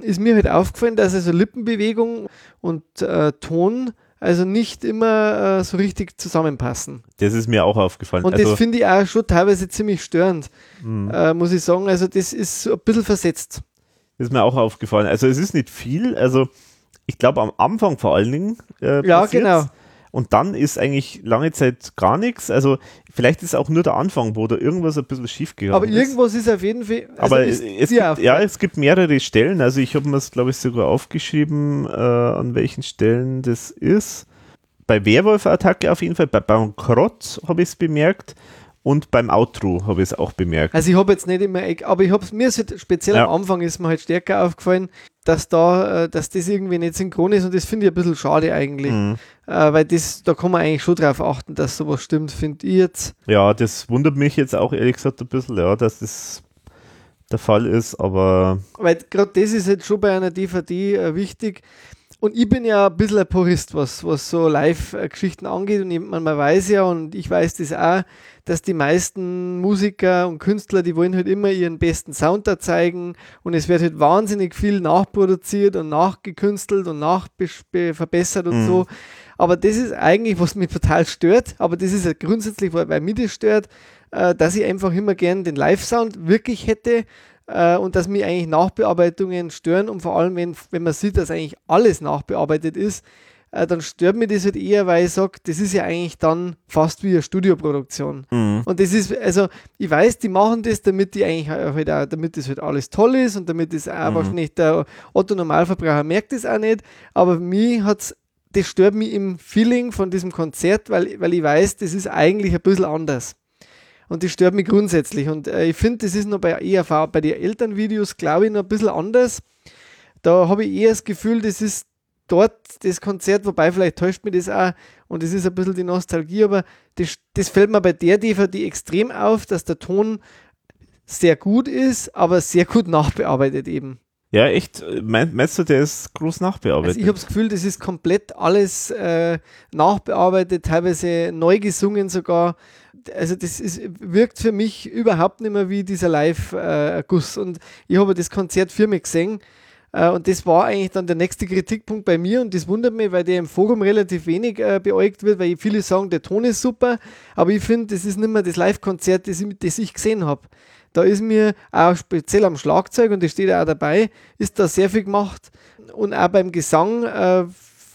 Ist mir halt aufgefallen, dass also Lippenbewegung und äh, Ton also nicht immer äh, so richtig zusammenpassen. Das ist mir auch aufgefallen. Und also, das finde ich auch schon teilweise ziemlich störend, mhm. äh, muss ich sagen. Also das ist so ein bisschen versetzt. Das ist mir auch aufgefallen. Also es ist nicht viel. Also ich glaube am Anfang vor allen Dingen. Äh, Ja, genau. Und dann ist eigentlich lange Zeit gar nichts. Also vielleicht ist auch nur der Anfang, wo da irgendwas ein bisschen schief gegangen Aber ist. irgendwas ist auf jeden Fall. also Aber es, es gibt, ja, es gibt mehrere Stellen. Also ich habe mir das, glaube ich, sogar aufgeschrieben, äh, an welchen Stellen das ist. Bei Werwolf-Attacke auf jeden Fall, bei Bankrott habe ich es bemerkt und beim Outro habe ich es auch bemerkt. Also ich habe jetzt nicht immer, aber ich habe mir ist halt speziell Ja. am Anfang ist mir halt stärker aufgefallen, dass da, äh, dass das irgendwie nicht synchron ist und das finde ich ein bisschen schade eigentlich, Mhm. äh, weil das, da kann man eigentlich schon drauf achten, dass sowas stimmt, finde ich jetzt. Ja, das wundert mich jetzt auch ehrlich gesagt ein bisschen, ja, dass das der Fall ist, aber Weil gerade das ist jetzt schon bei einer DVD äh, wichtig. Und ich bin ja ein bisschen ein Purist, was, was so Live-Geschichten angeht. Und ich, man, man weiß ja, und ich weiß das auch, dass die meisten Musiker und Künstler, die wollen halt immer ihren besten Sound da zeigen. Und es wird halt wahnsinnig viel nachproduziert und nachgekünstelt und nachverbessert und Mhm. so. Aber das ist eigentlich, was mich total stört. Aber das ist ja grundsätzlich, weil, weil mich das stört, äh, dass ich einfach immer gern den Live-Sound wirklich hätte äh, und dass mich eigentlich Nachbearbeitungen stören und vor allem, wenn, wenn man sieht, dass eigentlich alles nachbearbeitet ist, äh, dann stört mich das halt eher, weil ich sage, das ist ja eigentlich dann fast wie eine Studioproduktion. mhm. Und das ist, also ich weiß, die machen das, damit die eigentlich halt auch, damit das halt alles toll ist und damit das auch Mhm. wahrscheinlich der Otto Normalverbraucher merkt das auch nicht, aber mich hat's das stört mich im Feeling von diesem Konzert, weil, weil ich weiß, das ist eigentlich ein bisschen anders. Und das stört mich grundsätzlich. Und äh, ich finde, das ist noch bei ERV, bei den Elternvideos, glaube ich, noch ein bisschen anders. Da habe ich eher das Gefühl, das ist dort das Konzert, wobei vielleicht täuscht mich das auch und das ist ein bisschen die Nostalgie, aber das, das fällt mir bei der DVD extrem auf, dass der Ton sehr gut ist, aber sehr gut nachbearbeitet eben. Ja, echt, mein, meinst du, der ist groß nachbearbeitet? Also ich habe das Gefühl, das ist komplett alles äh, nachbearbeitet, teilweise neu gesungen sogar. Also das ist, wirkt für mich überhaupt nicht mehr wie dieser Live-Guss. und ich habe das Konzert für mich gesehen äh, und das war eigentlich dann der nächste Kritikpunkt bei mir und das wundert mich, weil der im Forum relativ wenig äh, beäugt wird, weil viele sagen, der Ton ist super, aber ich finde, das ist nicht mehr das Live-Konzert, das, das ich gesehen habe. Da ist mir auch speziell am Schlagzeug, und das steht auch dabei, ist da sehr viel gemacht. Und auch beim Gesang äh,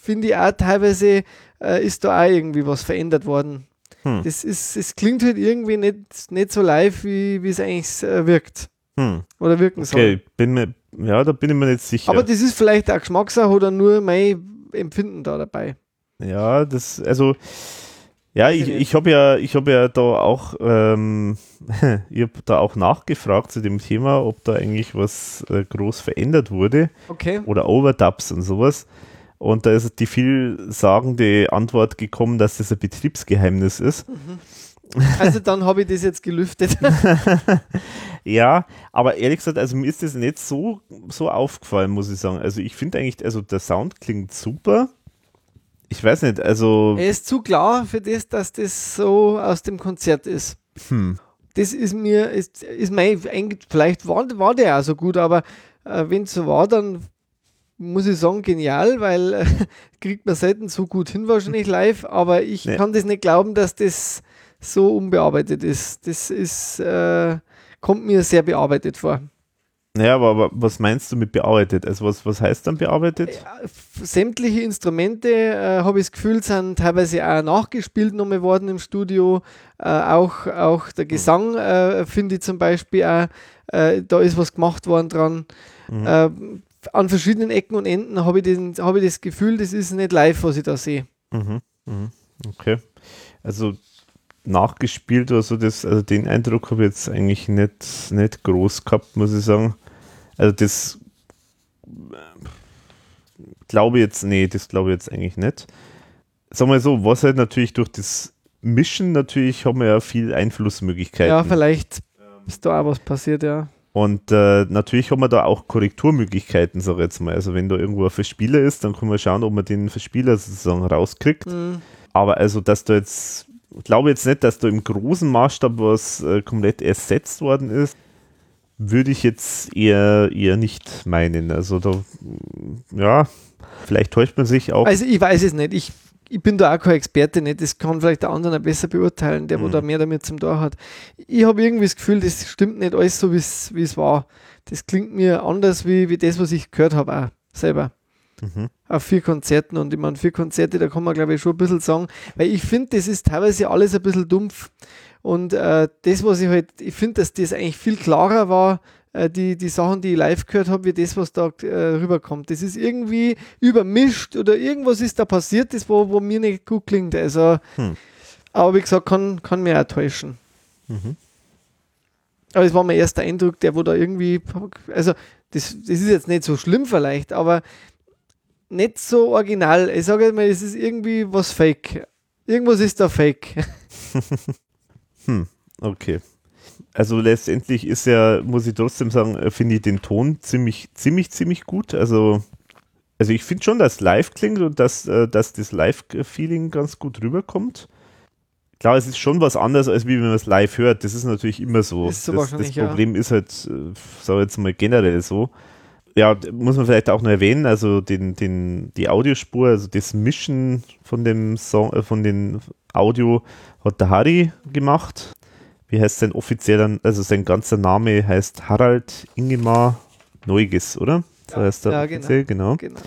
finde ich auch teilweise äh, ist da auch irgendwie was verändert worden. Hm. Das, ist, es klingt halt irgendwie nicht, nicht so live, wie, wie es eigentlich äh, wirkt. Hm. Oder wirken soll. Okay, bin mir, ja, da bin ich mir nicht sicher. Aber das ist vielleicht auch Geschmackssache oder nur mein Empfinden da dabei. Ja, das, also ja, ich, ich habe ja, ich habe ja da auch, ähm, ich habe da auch nachgefragt zu dem Thema, ob da eigentlich was äh, groß verändert wurde. Okay. Oder Overdubs und sowas. Und da ist die vielsagende Antwort gekommen, dass das ein Betriebsgeheimnis ist. Mhm. Also dann habe ich das jetzt gelüftet. ja, aber ehrlich gesagt, also mir ist das nicht so, so aufgefallen, muss ich sagen. Also ich finde eigentlich, also der Sound klingt super ich weiß nicht, also. Er ist zu klar für das, dass das so aus dem Konzert ist. Hm. Das ist mir, ist, ist mein, vielleicht war, war der auch so gut, aber äh, wenn es so war, dann muss ich sagen, genial, weil äh, kriegt man selten so gut hin, wahrscheinlich live, aber ich nee. kann das nicht glauben, dass das so unbearbeitet ist. Das ist, äh, kommt mir sehr bearbeitet vor. Naja, aber, aber, was meinst du mit bearbeitet? Also was, was heißt dann bearbeitet? Sämtliche Instrumente, äh, habe ich das Gefühl, sind teilweise auch nachgespielt nochmal worden im Studio. Äh, auch, auch der Gesang äh, finde ich zum Beispiel auch, äh, da ist was gemacht worden dran. Mhm. Äh, an verschiedenen Ecken und Enden habe ich, hab ich das Gefühl, das ist nicht live, was ich da sehe. Mhm. Mhm. Okay. Also nachgespielt oder so, das, also den Eindruck habe ich jetzt eigentlich nicht, nicht groß gehabt, muss ich sagen. Also das glaube ich jetzt, nee, das glaube ich jetzt eigentlich nicht. Sagen wir so, was halt natürlich durch das Mischen natürlich haben wir ja viel Einflussmöglichkeiten. Ja, vielleicht ist da auch was passiert, ja. Und äh, natürlich haben wir da auch Korrekturmöglichkeiten, sag ich jetzt mal. Also wenn da irgendwo ein Verspieler ist, dann können wir schauen, ob man den Verspieler sozusagen rauskriegt. Mhm. Aber also, dass da jetzt, ich glaube jetzt nicht, dass da im großen Maßstab was äh, komplett ersetzt worden ist würde ich jetzt eher, eher nicht meinen. Also da, ja, vielleicht täuscht man sich auch. Also ich weiß es nicht. Ich, ich bin da auch kein Experte nicht. Das kann vielleicht der andere besser beurteilen, der mhm. wo da mehr damit zum Tor hat. Ich habe irgendwie das Gefühl, das stimmt nicht alles so, wie es war. Das klingt mir anders wie, wie das, was ich gehört habe auch selber. Mhm. Auf vier Konzerten und ich meine, vier Konzerte, da kann man glaube ich schon ein bisschen sagen, weil ich finde, das ist teilweise alles ein bisschen dumpf. Und äh, das, was ich halt, ich finde, dass das eigentlich viel klarer war, äh, die, die Sachen, die ich live gehört habe, wie das, was da äh, rüberkommt. Das ist irgendwie übermischt oder irgendwas ist da passiert, das wo, wo mir nicht gut klingt. Also, hm. aber wie gesagt, kann, kann mir auch täuschen. Mhm. Aber es war mein erster Eindruck, der wo da irgendwie, also das, das ist jetzt nicht so schlimm vielleicht, aber nicht so original. Ich sage mal, es ist irgendwie was fake. Irgendwas ist da fake. Hm, okay. Also letztendlich ist ja, muss ich trotzdem sagen, äh, finde ich den Ton ziemlich, ziemlich, ziemlich gut. Also, also ich finde schon, dass live klingt und dass, äh, dass das Live-Feeling ganz gut rüberkommt. Klar, es ist schon was anderes, als wie wenn man es live hört. Das ist natürlich immer so. Ist so das, das Problem ja. ist halt, äh, sag jetzt mal generell so. Ja, muss man vielleicht auch noch erwähnen, also den, den, die Audiospur, also das Mischen von dem Song, äh, von den Audio hat der Harry gemacht. Wie heißt sein offizieller, also sein ganzer Name heißt Harald Ingemar Neuges, oder? So ja, heißt er ja, genau. genau. genau.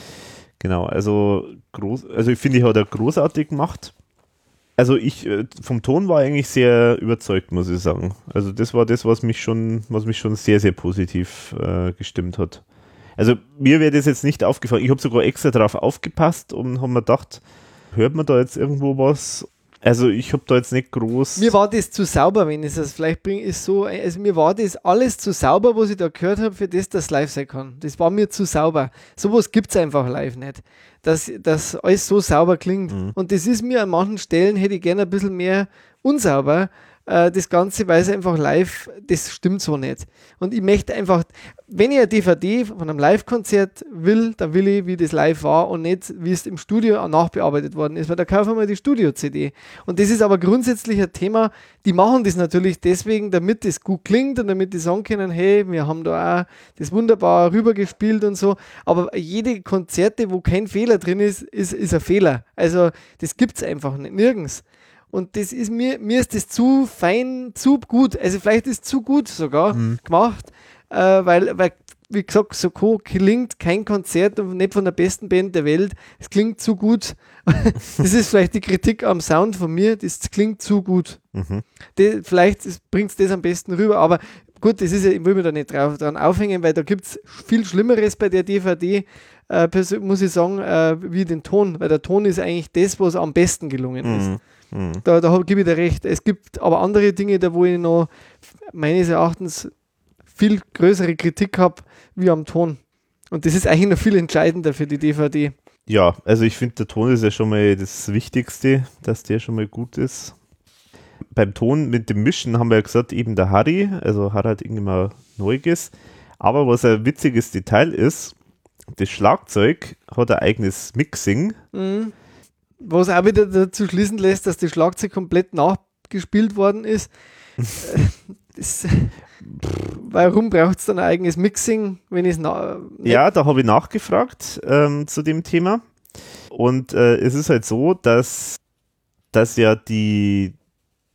Genau, also groß, also ich finde, ich hat er großartig gemacht. Also ich äh, vom Ton war eigentlich sehr überzeugt, muss ich sagen. Also das war das, was mich schon, was mich schon sehr, sehr positiv äh, gestimmt hat. Also mir wäre das jetzt nicht aufgefallen. Ich habe sogar extra darauf aufgepasst und habe mir gedacht, hört man da jetzt irgendwo was also ich habe da jetzt nicht groß. Mir war das zu sauber, wenn ich es vielleicht bringe, ist so, also mir war das alles zu sauber, was ich da gehört habe, für das das live sein kann. Das war mir zu sauber. Sowas gibt es einfach live nicht. Dass, dass alles so sauber klingt. Mhm. Und das ist mir an manchen Stellen, hätte ich gerne ein bisschen mehr unsauber, äh, das Ganze, weil es einfach live, das stimmt so nicht. Und ich möchte einfach, wenn ich eine DVD von einem Live-Konzert will, dann will ich, wie das live war und nicht, wie es im Studio nachbearbeitet worden ist, weil da kaufen wir die Studio-CD. Und das ist aber grundsätzlich ein Thema, die machen das natürlich deswegen, damit das gut klingt und damit die sagen können, hey, wir haben da auch das wunderbar rübergespielt und so. Aber jede Konzerte, wo kein Fehler drin ist, ist, ist ein Fehler. Also das gibt es einfach nicht, nirgends. Und das ist mir, mir ist das zu fein, zu gut. Also vielleicht ist es zu gut sogar Mhm. gemacht, äh, weil, weil, wie gesagt, so klingt kein Konzert und nicht von der besten Band der Welt. Es klingt zu gut. das ist vielleicht die Kritik am Sound von mir. Das klingt zu gut. Mhm. Die, vielleicht bringt es das am besten rüber, aber gut, das ist ja, ich will mich da nicht drauf dran aufhängen, weil da gibt es viel Schlimmeres bei der DVD, äh, muss ich sagen, äh, wie den Ton, weil der Ton ist eigentlich das, was am besten gelungen ist. Mhm. Da, da gebe ich dir recht. Es gibt aber andere Dinge, da wo ich noch meines Erachtens viel größere Kritik habe wie am Ton. Und das ist eigentlich noch viel entscheidender für die DVD. Ja, also ich finde, der Ton ist ja schon mal das Wichtigste, dass der schon mal gut ist. Beim Ton mit dem Mischen haben wir ja gesagt, eben der Harry, also Harald Ingemar Neuges. Aber was ein witziges Detail ist, das Schlagzeug hat ein eigenes Mixing. Mhm. Was auch wieder dazu schließen lässt, dass das Schlagzeug komplett nachgespielt worden ist. Das, warum braucht es dann ein eigenes Mixing, wenn es Ja, da habe ich nachgefragt ähm, zu dem Thema. Und äh, es ist halt so, dass, dass ja die,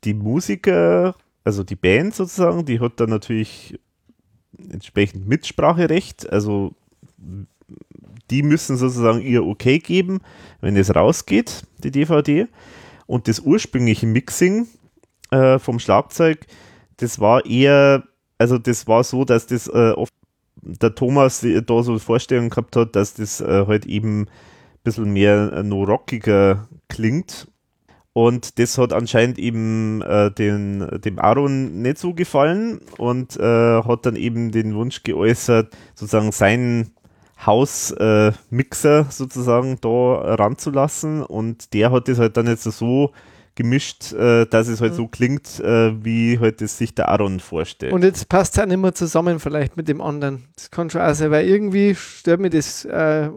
die Musiker, also die Band sozusagen, die hat dann natürlich entsprechend Mitspracherecht. Also die müssen sozusagen ihr Okay geben, wenn es rausgeht, die DVD. Und das ursprüngliche Mixing äh, vom Schlagzeug, das war eher, also das war so, dass das äh, oft der Thomas da so Vorstellungen gehabt hat, dass das äh, halt eben ein bisschen mehr äh, noch rockiger klingt. Und das hat anscheinend eben äh, den, dem Aaron nicht so gefallen und äh, hat dann eben den Wunsch geäußert, sozusagen seinen Hausmixer äh, sozusagen da ranzulassen. Und der hat das halt dann jetzt so gemischt, äh, dass es halt so klingt, äh, wie halt es sich der Aaron vorstellt. Und jetzt passt es auch nicht mehr zusammen vielleicht mit dem anderen. Das kann schon auch sein, weil irgendwie stört mich das, äh,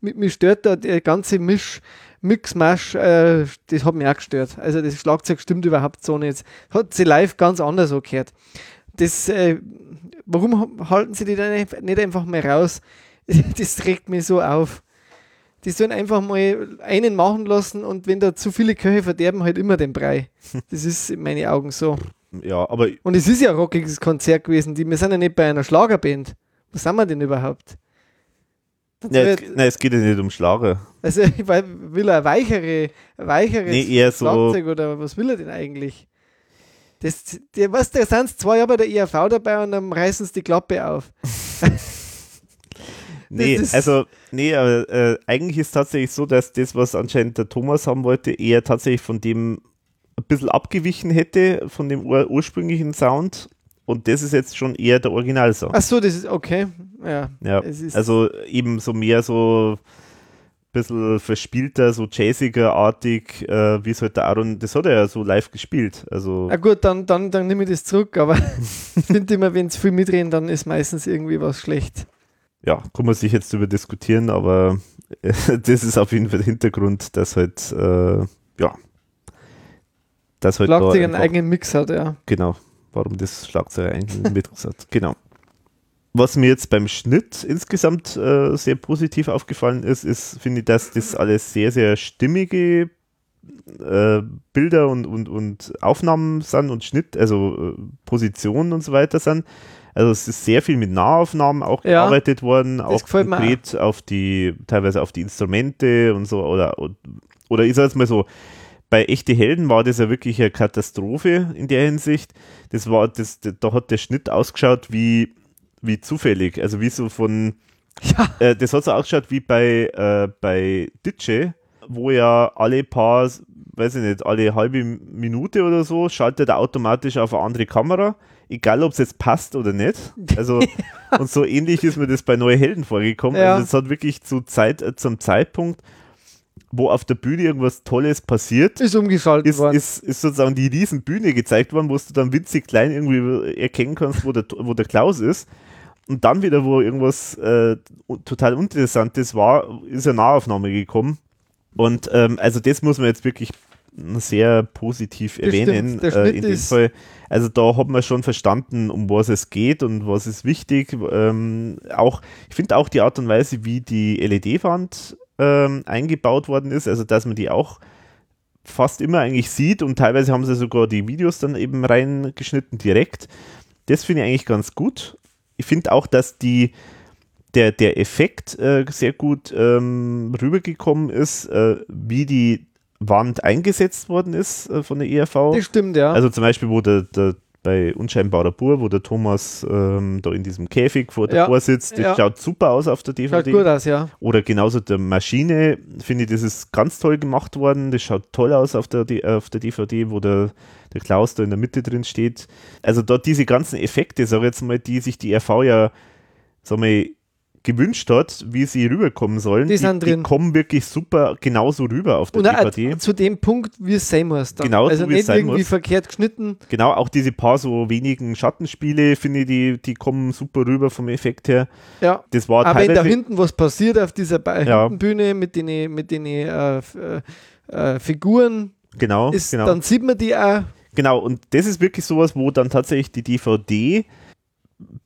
mich, mich stört da der ganze Misch, Mix-Mash, äh, das hat mich auch gestört. Also das Schlagzeug stimmt überhaupt so nicht. Hat sie live ganz anders so gehört. Das, äh, warum halten sie die dann nicht einfach mal raus? Das regt mich so auf. Die sollen einfach mal einen machen lassen und wenn da zu viele Köche verderben, halt immer den Brei. Das ist in meinen Augen so. ja, aber Und es ist ja ein rockiges Konzert gewesen. Die, wir sind ja nicht bei einer Schlagerband. Was sind wir denn überhaupt? Wird- es, nein, es geht ja nicht um Schlager. also ich will er ein weichere, weicheres Nee, eher so- Schlagzeug oder was will er denn eigentlich? Das, der, was, da sind zwei Jahre bei der IAV dabei und dann reißen sie die Klappe auf. Nee, also, nee, aber äh, eigentlich ist tatsächlich so, dass das, was anscheinend der Thomas haben wollte, eher tatsächlich von dem ein bisschen abgewichen hätte, von dem ur ursprünglichen Sound. Und das ist jetzt schon eher der Originalsound. Ach so, das ist okay. Ja, Ja, also eben so mehr so ein bisschen verspielter, so jazziger-artig, äh, wie es halt der Aaron, das hat er ja so live gespielt. Also, Na gut, dann, dann, dann nehme ich das zurück, aber ich finde immer, wenn es viel mitreden, dann ist meistens irgendwie was schlecht. Ja, kann man sich jetzt darüber diskutieren, aber äh, das ist auf jeden Fall der Hintergrund, dass halt, äh, ja, dass halt da Schlagzeug einen eigenen Mix hat, ja. Genau, warum das Schlagzeug eigentlich mit hat. Genau. Was mir jetzt beim Schnitt insgesamt äh, sehr positiv aufgefallen ist, ist, finde ich, dass das alles sehr, sehr stimmige äh, Bilder und, und, und Aufnahmen sind und Schnitt, also äh, Positionen und so weiter sind. Also es ist sehr viel mit Nahaufnahmen auch Ja, gearbeitet worden, auch konkret auf die, teilweise auf die Instrumente und so, oder, oder ich sag jetzt mal so, bei Echte Helden war das ja wirklich eine Katastrophe in der Hinsicht. Das war, das, da hat der Schnitt ausgeschaut wie, wie zufällig. Also wie so von, Ja, äh, das hat so ausgeschaut wie bei, äh, bei Ditsche, wo ja alle paar, weiß ich nicht, alle halbe Minute oder so schaltet er automatisch auf eine andere Kamera, egal ob es jetzt passt oder nicht. Also, und so ähnlich ist mir das bei Neue Helden vorgekommen. Ja. Also es hat wirklich zu Zeit, äh, zum Zeitpunkt, wo auf der Bühne irgendwas Tolles passiert, Ist umgeschaltet ist, worden. ist, ist sozusagen die riesen Bühne gezeigt worden, wo du dann winzig klein irgendwie erkennen kannst, wo der, wo der Klaus ist. Und dann wieder, wo irgendwas äh, total Uninteressantes war, ist eine Nahaufnahme gekommen. Und ähm, also das muss man jetzt wirklich sehr positiv Das erwähnen. Äh, in dem Fall. Also da hat man schon verstanden, um was es geht und was ist wichtig. Ähm, auch, ich finde auch die Art und Weise, wie die LED-Wand ähm, eingebaut worden ist, also dass man die auch fast immer eigentlich sieht und teilweise haben sie sogar die Videos dann eben reingeschnitten direkt. Das finde ich eigentlich ganz gut. Ich finde auch, dass die der, der Effekt äh, sehr gut ähm, rübergekommen ist, äh, wie die Wand eingesetzt worden ist äh, von der ERV. Das stimmt, ja. Also zum Beispiel, wo der, der bei Unscheinbarer Bur, wo der Thomas ähm, da in diesem Käfig vor Ja, davor sitzt, das ja. schaut super aus auf der Schaut DVD. gut aus, ja. Oder genauso der Maschine, finde ich, das ist ganz toll gemacht worden. Das schaut toll aus auf der, D- auf der DVD, wo der, der Klaus da in der Mitte drin steht. Also dort diese ganzen Effekte, sag ich jetzt mal, die sich die RV ja, sag mal, gewünscht hat, wie sie rüberkommen sollen, Die sind die, drin. kommen wirklich super genauso rüber auf der Und DVD. zu dem Punkt, wie es sein muss. Dann. Genau so, also es nicht irgendwie muss. verkehrt geschnitten. Genau, auch diese paar so wenigen Schattenspiele, finde ich, die, die kommen super rüber vom Effekt her. Ja. Das war Aber wenn da hinten was passiert auf dieser Ba- Ja. Hintenbühne mit den, mit den äh, äh, äh, Figuren, genau, ist, genau. dann sieht man die auch. Genau, und das ist wirklich sowas, wo dann tatsächlich die DVD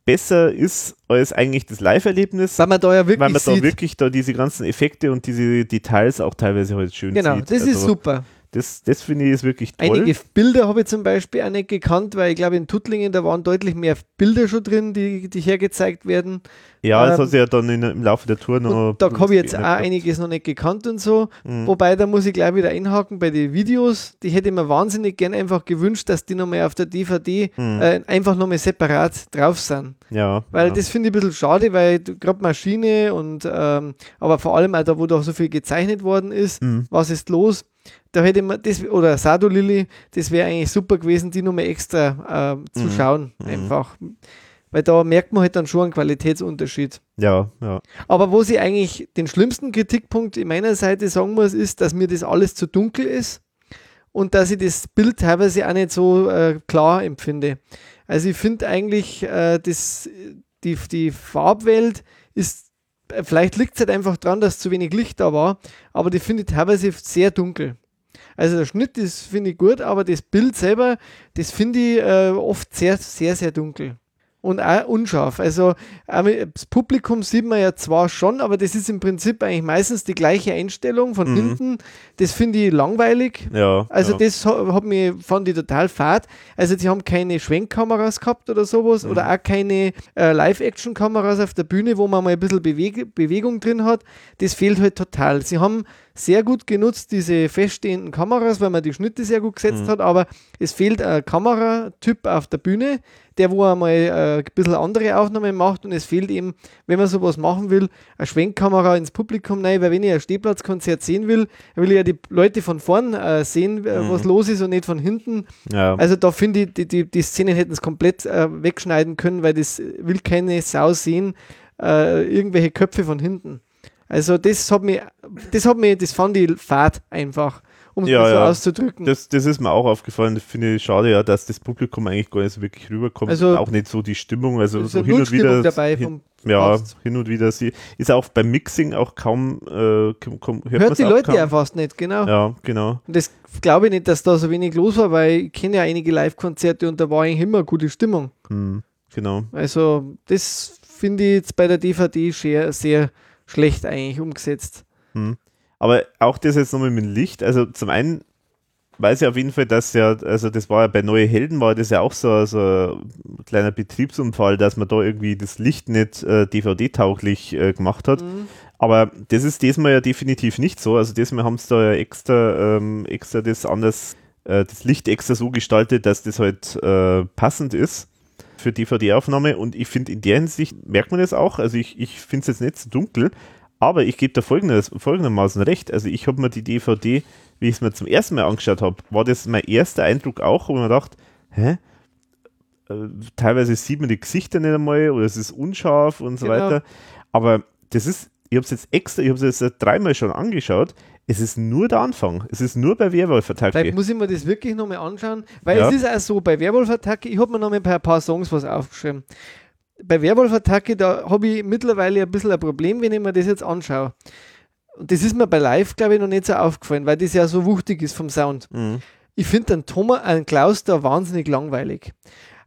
besser ist als eigentlich das Live-Erlebnis, Weil man da ja wirklich weil man da sieht. wirklich da diese ganzen Effekte und diese Details auch teilweise halt schön genau, sieht. das ist Also super. Das, das finde ich ist wirklich toll. Einige Bilder habe ich zum Beispiel auch nicht gekannt, weil ich glaube, in Tuttlingen, da waren deutlich mehr Bilder schon drin, die, die hergezeigt werden. ja, das ähm, hat sich ja dann in, im Laufe der Tour noch. Da habe ich jetzt auch gehabt. einiges noch nicht gekannt und so. Mhm. Wobei, da muss ich gleich wieder einhaken bei den Videos. Die hätte ich mir wahnsinnig gern einfach gewünscht, dass die nochmal auf der DVD Mhm. äh, einfach nochmal separat drauf sind. Ja, Weil ja. das finde ich ein bisschen schade, weil gerade Maschine und ähm, aber vor allem auch da, wo doch so viel gezeichnet worden ist, Mhm. was ist los? Da hätte man das, oder Sado Lilly, das wäre eigentlich super gewesen, die nochmal extra ähm, zu Mhm. schauen. Mhm. Einfach. Weil da merkt man halt dann schon einen Qualitätsunterschied. ja, ja. Aber wo sie eigentlich den schlimmsten Kritikpunkt in meiner Seite sagen muss, ist, dass mir das alles zu dunkel ist und dass ich das Bild teilweise auch nicht so äh, klar empfinde. Also ich finde eigentlich, äh, das, die, die Farbwelt ist, äh, vielleicht liegt es halt einfach daran, dass zu wenig Licht da war, aber die finde ich teilweise sehr dunkel. Also der Schnitt ist, finde ich gut, aber das Bild selber, das finde ich äh, oft sehr, sehr, sehr dunkel. Und auch unscharf. Also das Publikum sieht man ja zwar schon, aber das ist im Prinzip eigentlich meistens die gleiche Einstellung von Mhm. hinten. Das finde ich langweilig. ja Also ja. das ha- hat mir, fand ich total fad. Also sie haben keine Schwenkkameras gehabt oder sowas Mhm. oder auch keine äh, Live-Action-Kameras auf der Bühne, wo man mal ein bisschen Beweg Bewegung drin hat. Das fehlt halt total. Sie haben sehr gut genutzt, diese feststehenden Kameras, weil man die Schnitte sehr gut gesetzt Mhm. hat, aber es fehlt ein Kameratyp auf der Bühne, der wo einmal äh, ein bisschen andere Aufnahmen macht und es fehlt eben, wenn man sowas machen will, eine Schwenkkamera ins Publikum rein, weil wenn ich ein Stehplatzkonzert sehen will, will ich ja die Leute von vorn äh, sehen, äh, Mhm. was los ist und nicht von hinten. ja. Also da finde ich, die, die, die Szenen hätten es komplett äh, wegschneiden können, weil das will keine Sau sehen, irgendwelche Köpfe von hinten. Also das hat mir, das hat mir, das fand ich fad einfach, um es Ja, so ja. auszudrücken. Das, das ist mir auch aufgefallen. Das finde ich schade, ja, dass das Publikum eigentlich gar nicht so wirklich rüberkommt. Also- auch nicht so die Stimmung. Also so hin und wieder. Dabei hin, ja, hin und wieder. Sie ist auch beim Mixing auch kaum. Äh, komm, hört Hört die Leute kaum. ja fast nicht, genau. Ja, genau. Und das glaube ich nicht, dass da so wenig los war, weil ich kenne ja einige Live-Konzerte und da war eigentlich immer gute Stimmung. Hm, genau. Also das finde ich jetzt bei der DVD sehr, sehr schlecht eigentlich umgesetzt. Aber auch das jetzt nochmal mit dem Licht. Also zum einen weiß ich auf jeden Fall, dass ja, also das war ja bei Neue Helden war das ja auch so, so ein kleiner Betriebsunfall, dass man da irgendwie das Licht nicht äh, DVD-tauglich äh, gemacht hat. Aber das ist diesmal ja definitiv nicht so. Also diesmal haben sie da ja extra, ähm, extra das anders, äh, das Licht extra so gestaltet, dass das halt äh, passend ist für DVD-Aufnahme. Und ich finde, in der Hinsicht merkt man das auch. Also ich, ich finde es jetzt nicht so dunkel, aber ich gebe da folgendes, folgendermaßen recht. Also ich habe mir die DVD, wie ich es mir zum ersten Mal angeschaut habe, war das mein erster Eindruck auch, wo man dachte, hä? Äh, teilweise sieht man die Gesichter nicht einmal oder es ist unscharf und so Genau. weiter. Aber das ist ich habe es jetzt extra, ich habe es jetzt dreimal schon angeschaut. Es ist nur der Anfang. Es ist nur bei Werwolf-Attacke. Vielleicht muss ich mir das wirklich nochmal anschauen, weil Ja. es ist auch so, bei Werwolf-Attacke, ich habe mir nochmal ein paar Songs was aufgeschrieben. Bei Werwolf-Attacke, da habe ich mittlerweile ein bisschen ein Problem, wenn ich mir das jetzt anschaue. Und das ist mir bei Live, glaube ich, noch nicht so aufgefallen, weil das ja so wuchtig ist vom Sound. Mhm. Ich finde den Thomas, einen Klaus da wahnsinnig langweilig.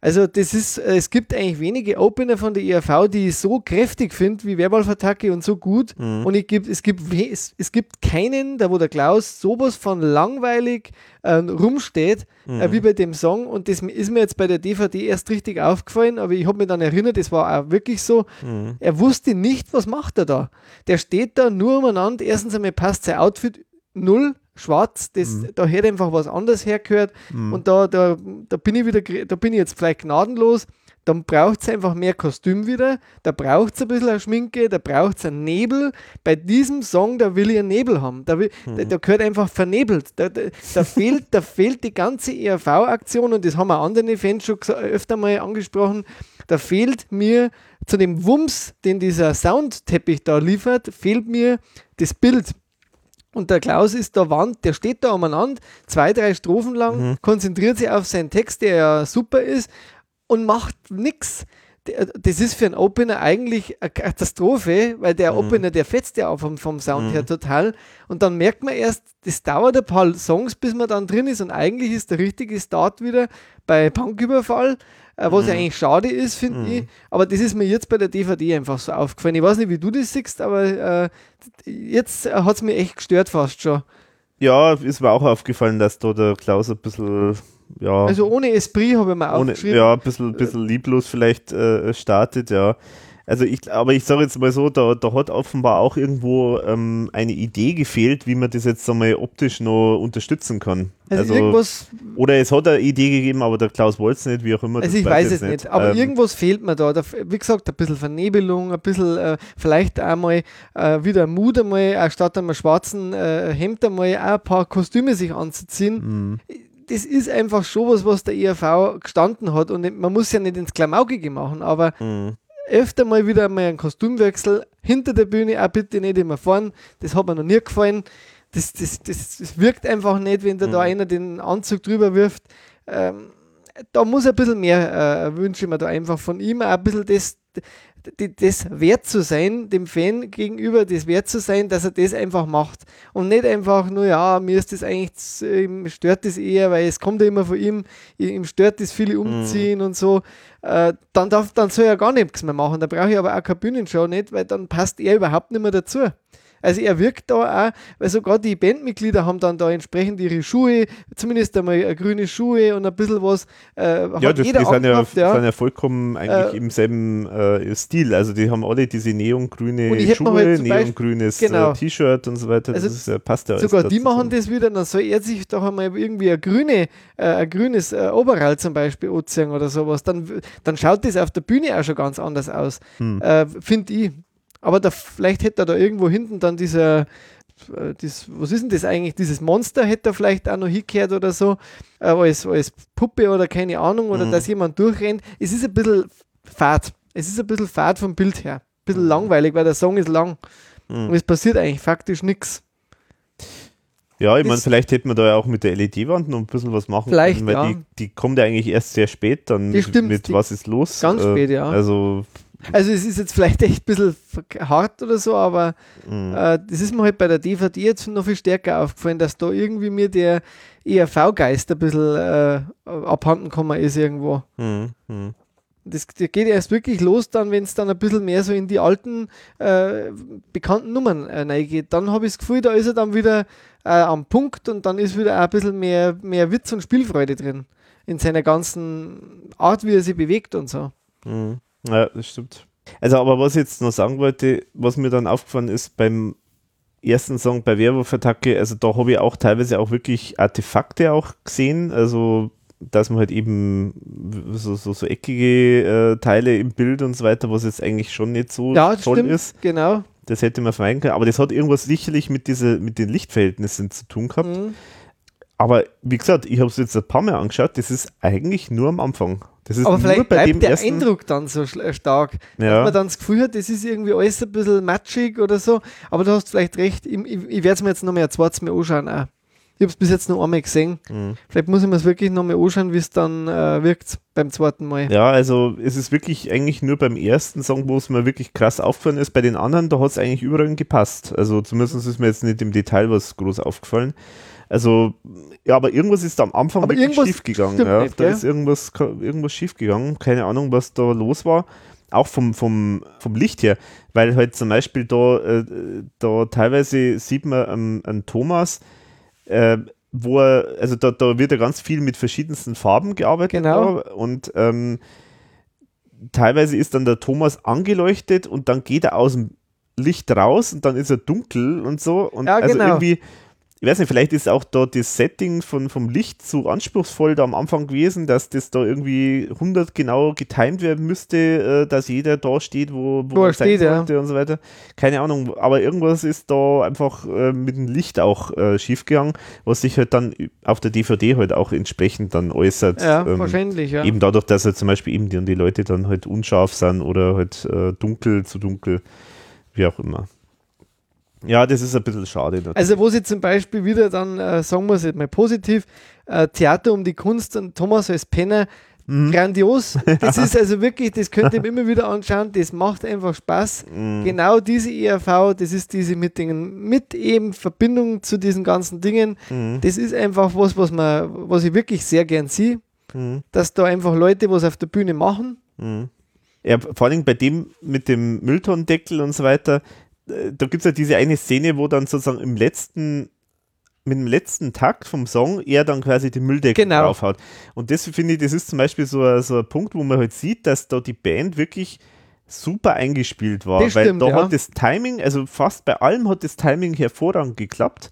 Also das ist, äh, es gibt eigentlich wenige Opener von der ERV, die ich so kräftig finde wie Werwolf-Attacke und so gut. Mhm. Und ich gibt, es, gibt, es, es gibt keinen, da wo der Klaus sowas von langweilig äh, rumsteht, Mhm. äh, wie bei dem Song. Und das ist mir jetzt bei der DVD erst richtig aufgefallen, aber ich habe mich dann erinnert, das war auch wirklich so. Mhm. Er wusste nicht, was macht er da. Der steht da nur umeinander. Erstens einmal passt sein Outfit null schwarz, das, Mhm. da hätte einfach was anderes hergehört. Und da, da, da bin ich wieder, da bin ich jetzt vielleicht gnadenlos. Dann braucht es einfach mehr Kostüm wieder, da braucht es ein bisschen eine Schminke, da braucht es einen Nebel. Bei diesem Song, da will ich einen Nebel haben. Da, will, da, da gehört einfach vernebelt. Da, da, da, fehlt, da fehlt die ganze ERV-Aktion und das haben auch andere Fans schon öfter mal angesprochen. Da fehlt mir zu dem Wumms, den dieser Soundteppich da liefert, fehlt mir das Bild. Und der Klaus ist da Wand, der steht da umeinander, zwei, drei Strophen lang, konzentriert sich auf seinen Text, der ja super ist, und macht nichts. Das ist für einen Opener eigentlich eine Katastrophe, weil der Opener, der fetzt ja auch vom, vom Sound her total. Und dann merkt man erst, das dauert ein paar Songs, bis man dann drin ist. Und eigentlich ist der richtige Start wieder bei Punküberfall, äh, was ja eigentlich schade ist, finde ich. Aber das ist mir jetzt bei der DVD einfach so aufgefallen. Ich weiß nicht, wie du das siehst, aber äh, jetzt hat es mir echt gestört fast schon. Ja, ist mir auch aufgefallen, dass da der Klaus ein bisschen, ja, Also ohne Esprit habe ich mir ohne, aufgeschrieben. ja, ein bisschen, bisschen lieblos vielleicht äh, startet, ja. Also ich, aber ich sage jetzt mal so, da, da hat offenbar auch irgendwo ähm, eine Idee gefehlt, wie man das jetzt einmal optisch noch unterstützen kann. Also, irgendwas, oder es hat eine Idee gegeben, aber der Klaus wollte es nicht, wie auch immer. also ich weiß es nicht, aber Ähm, irgendwas fehlt mir da. da. Wie gesagt, ein bisschen Vernebelung, ein bisschen äh, vielleicht einmal äh, wieder Mut einmal, äh, statt einem schwarzen äh, Hemd einmal auch ein paar Kostüme sich anzuziehen. mh, Das ist einfach schon was, was der ERV gestanden hat und man muss ja nicht ins Klamaukige machen, aber mh. Öfter mal wieder mal einen Kostümwechsel hinter der Bühne, auch bitte nicht immer vorn. Das hat mir noch nie gefallen. Das, das, das, das wirkt einfach nicht, wenn da, da einer den Anzug drüber wirft. Ähm, da muss ein bisschen mehr, äh, wünsche ich mir da einfach von ihm, auch ein bisschen das, das wert zu sein, dem Fan gegenüber das wert zu sein, dass er das einfach macht. Und nicht einfach nur, ja, mir ist das eigentlich, ihm stört das eher, weil es kommt ja immer von ihm, ihm stört das viele umziehen und so. Äh, dann, darf, dann soll er gar nichts mehr machen. Da brauche ich aber auch keine Bühnenshow nicht, weil dann passt er überhaupt nicht mehr dazu. Also er wirkt da auch, weil sogar die Bandmitglieder haben dann da entsprechend ihre Schuhe, zumindest einmal grüne Schuhe und ein bisschen was. Äh, Ja, das, die sind ja, ja. sind ja vollkommen eigentlich Äh, im selben äh, Stil. Also die haben alle diese neongrüne Schuhe, halt neongrünes genau. äh, T-Shirt und so weiter. Also das ist, passt ja alles Sogar die machen das wieder, dann soll er sich doch einmal irgendwie ein, grüne, äh, ein grünes äh, Oberall zum Beispiel anziehen oder sowas. Dann, dann schaut das auf der Bühne auch schon ganz anders aus, Hm. finde ich. Aber da, vielleicht hätte er da irgendwo hinten dann dieser, äh, das, was ist denn das eigentlich? Dieses Monster hätte er vielleicht auch noch hingekehrt oder so, äh, als, als Puppe oder keine Ahnung, oder Mhm. dass jemand durchrennt. Es ist ein bisschen fad. Es ist ein bisschen fad vom Bild her. Ein bisschen langweilig, weil der Song ist lang. Mhm. Und es passiert eigentlich faktisch nichts. Ja, ich meine, vielleicht hätte man da ja auch mit der LED-Wand noch ein bisschen was machen Vielleicht, können, weil ja. die, die kommt ja eigentlich erst sehr spät dann Das mit, stimmt, mit die- Was ist los. ganz spät, ja. Also, Also es ist jetzt vielleicht echt ein bisschen hart oder so, aber mh, äh, das ist mir halt bei der DVD jetzt noch viel stärker aufgefallen, dass da irgendwie mir der ERV-Geist ein bisschen äh, abhanden gekommen ist irgendwo. mh, mh. Das, das geht erst wirklich los dann, wenn es dann ein bisschen mehr so in die alten äh, bekannten Nummern äh, reingeht. Dann habe ich das Gefühl, da ist er dann wieder äh, am Punkt und dann ist wieder auch ein bisschen mehr, mehr Witz und Spielfreude drin. In seiner ganzen Art, wie er sich bewegt und so. Mhm. Ja, das stimmt. Also, aber was ich jetzt noch sagen wollte, was mir dann aufgefallen ist beim ersten Song bei Werwolf-Attacke, also da habe ich auch teilweise auch wirklich Artefakte auch gesehen, also dass man halt eben so, so, so eckige äh, Teile im Bild und so weiter, was jetzt eigentlich schon nicht so Ja, toll stimmt, ist. genau. Das hätte man vermeiden können, aber das hat irgendwas sicherlich mit, diese, mit den Lichtverhältnissen zu tun gehabt. Mhm. Aber wie gesagt, ich habe es jetzt ein paar Mal angeschaut, das ist eigentlich nur am Anfang. Das ist Aber nur vielleicht bleibt der Eindruck dann so äh, stark, dass Ja. man dann das Gefühl hat, das ist irgendwie alles ein bisschen matschig oder so. Aber du hast vielleicht recht, ich, ich, ich werde es mir jetzt nochmal ein zweites Mal anschauen. Auch. Ich habe es bis jetzt noch einmal gesehen. Mhm. Vielleicht muss ich mir es wirklich nochmal anschauen, wie es dann äh, wirkt beim zweiten Mal. Ja, also es ist wirklich eigentlich nur beim ersten Song, wo es mir wirklich krass aufgefallen ist. Bei den anderen, da hat es eigentlich überall gepasst. Also zumindest ist mir jetzt nicht im Detail was groß aufgefallen. Also, ja, aber irgendwas ist da am Anfang Aber wirklich irgendwas schief gegangen. stimmt Ja. nicht, da ist irgendwas, irgendwas schief gegangen. Keine Ahnung, was da los war. Auch vom, vom, vom Licht her. Weil halt zum Beispiel da, äh, da teilweise sieht man ähm, einen Thomas, äh, wo er, also da, da wird ja ganz viel mit verschiedensten Farben gearbeitet. Genau. Da, und ähm, teilweise ist dann der Thomas angeleuchtet und dann geht er aus dem Licht raus und dann ist er dunkel und so. Und Ja, also genau. irgendwie, ich weiß nicht, vielleicht ist auch da das Setting von, vom Licht so anspruchsvoll da am Anfang gewesen, dass das da irgendwie 100 genau getimed werden müsste, äh, dass jeder da steht, wo, Wo er er steht, ja. sollte und so weiter. Keine Ahnung, aber irgendwas ist da einfach äh, mit dem Licht auch äh, schiefgegangen, was sich halt dann auf der DVD halt auch entsprechend dann äußert. Ja, ähm, wahrscheinlich, ja. Eben dadurch, dass halt zum Beispiel eben die, die Leute dann halt unscharf sind oder halt äh, dunkel zu dunkel, wie auch immer. Ja, das ist ein bisschen schade. natürlich. Also wo sie zum Beispiel wieder dann, äh, sagen wir es jetzt mal positiv, äh, Theater um die Kunst und Thomas als Penner, Mhm. grandios. Das ist also wirklich, das könnt ihr immer wieder anschauen, das macht einfach Spaß. Mhm. Genau diese ERV, das ist diese mit den, mit eben Verbindung zu diesen ganzen Dingen, Mhm. das ist einfach was, was man, was ich wirklich sehr gern sehe, Mhm. dass da einfach Leute was auf der Bühne machen. Mhm. Ja, vor allem bei dem mit dem Mülltonnendeckel und so weiter, da gibt es ja diese eine Szene, wo dann sozusagen im letzten, mit dem letzten Takt vom Song er dann quasi den Mülldeckel Genau. draufhaut. Und das finde ich, das ist zum Beispiel so, ein- so ein Punkt, wo man halt sieht, dass da die Band wirklich super eingespielt war. Das weil stimmt, da ja. hat das Timing, also fast bei allem hat das Timing hervorragend geklappt.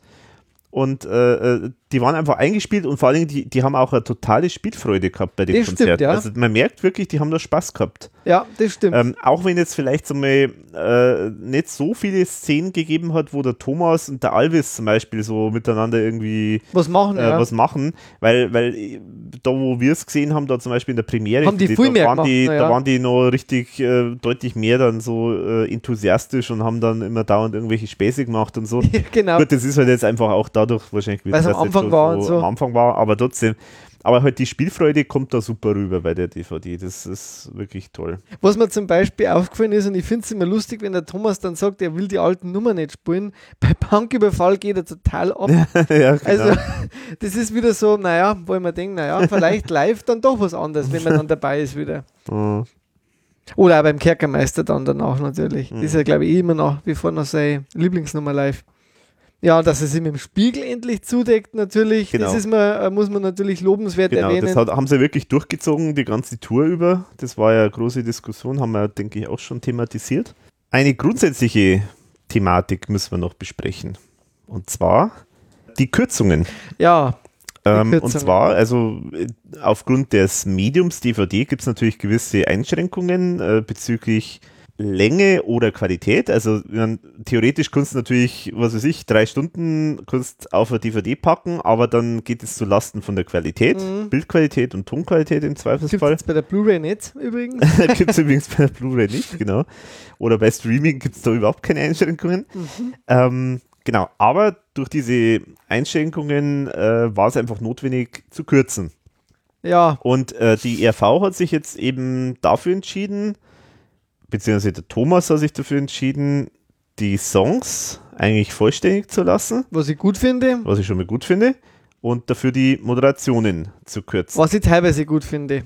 Und äh, äh, die waren einfach eingespielt und vor allem, die, die haben auch eine totale Spielfreude gehabt bei den Das stimmt, Konzerten. ja. Also man merkt wirklich, die haben da Spaß gehabt. Ja, das stimmt. Ähm, auch wenn jetzt vielleicht so mal äh, nicht so viele Szenen gegeben hat, wo der Thomas und der Alvis zum Beispiel so miteinander irgendwie was machen, äh, ja. was machen, weil, weil äh, da, wo wir es gesehen haben, da zum Beispiel in der Premiere, Haben die da, viel mehr waren die, gemacht, da ja. waren die noch richtig äh, deutlich mehr dann so äh, enthusiastisch und haben dann immer dauernd irgendwelche Späße gemacht und so. genau. Gut, das ist halt jetzt einfach auch dadurch wahrscheinlich, das Anfang schon war und so. am Anfang war, aber trotzdem. Aber halt die Spielfreude kommt da super rüber bei der DVD. Das ist wirklich toll. Was mir zum Beispiel aufgefallen ist, und ich finde es immer lustig, wenn der Thomas dann sagt, er will die alten Nummern nicht spielen. Bei Banküberfall geht er total ab. ja, genau. Also, das ist wieder so, naja, wo ich mir denke, naja, vielleicht live dann doch was anderes, wenn man dann dabei ist wieder. Mhm. Oder auch beim Kerkermeister dann danach natürlich. Mhm. Das ist ja, glaube ich, immer nach wie vor noch seine Lieblingsnummer live. Ja, dass sich mit dem Spiegel endlich zudeckt, natürlich. Das Genau. ist man, äh, muss man natürlich lobenswert Genau, erwähnen. das hat, haben sie wirklich durchgezogen, die ganze Tour über. Das war ja eine große Diskussion, haben wir, denke ich, auch schon thematisiert. Eine grundsätzliche Thematik müssen wir noch besprechen. Und zwar die Kürzungen. ja, Ähm, und Kürzungen. zwar, also äh, aufgrund des Mediums DVD gibt es natürlich gewisse Einschränkungen äh, bezüglich Länge oder Qualität. Also man, theoretisch kannst du natürlich, was weiß ich, drei Stunden kannst auf eine DVD packen, aber dann geht es zu Lasten von der Qualität, Mhm. Bildqualität und Tonqualität im gibt Zweifelsfall. es bei der Blu-ray nicht übrigens. gibt es übrigens bei der Blu-ray nicht, genau. Oder bei Streaming gibt es da überhaupt keine Einschränkungen. Ähm, genau, aber durch diese Einschränkungen äh, war es einfach notwendig zu kürzen. Ja, Und äh, die ERV hat sich jetzt eben dafür entschieden, beziehungsweise der Thomas hat sich dafür entschieden, die Songs eigentlich vollständig zu lassen, was ich gut finde, was ich schon mal gut finde, und dafür die Moderationen zu kürzen. was ich teilweise gut finde.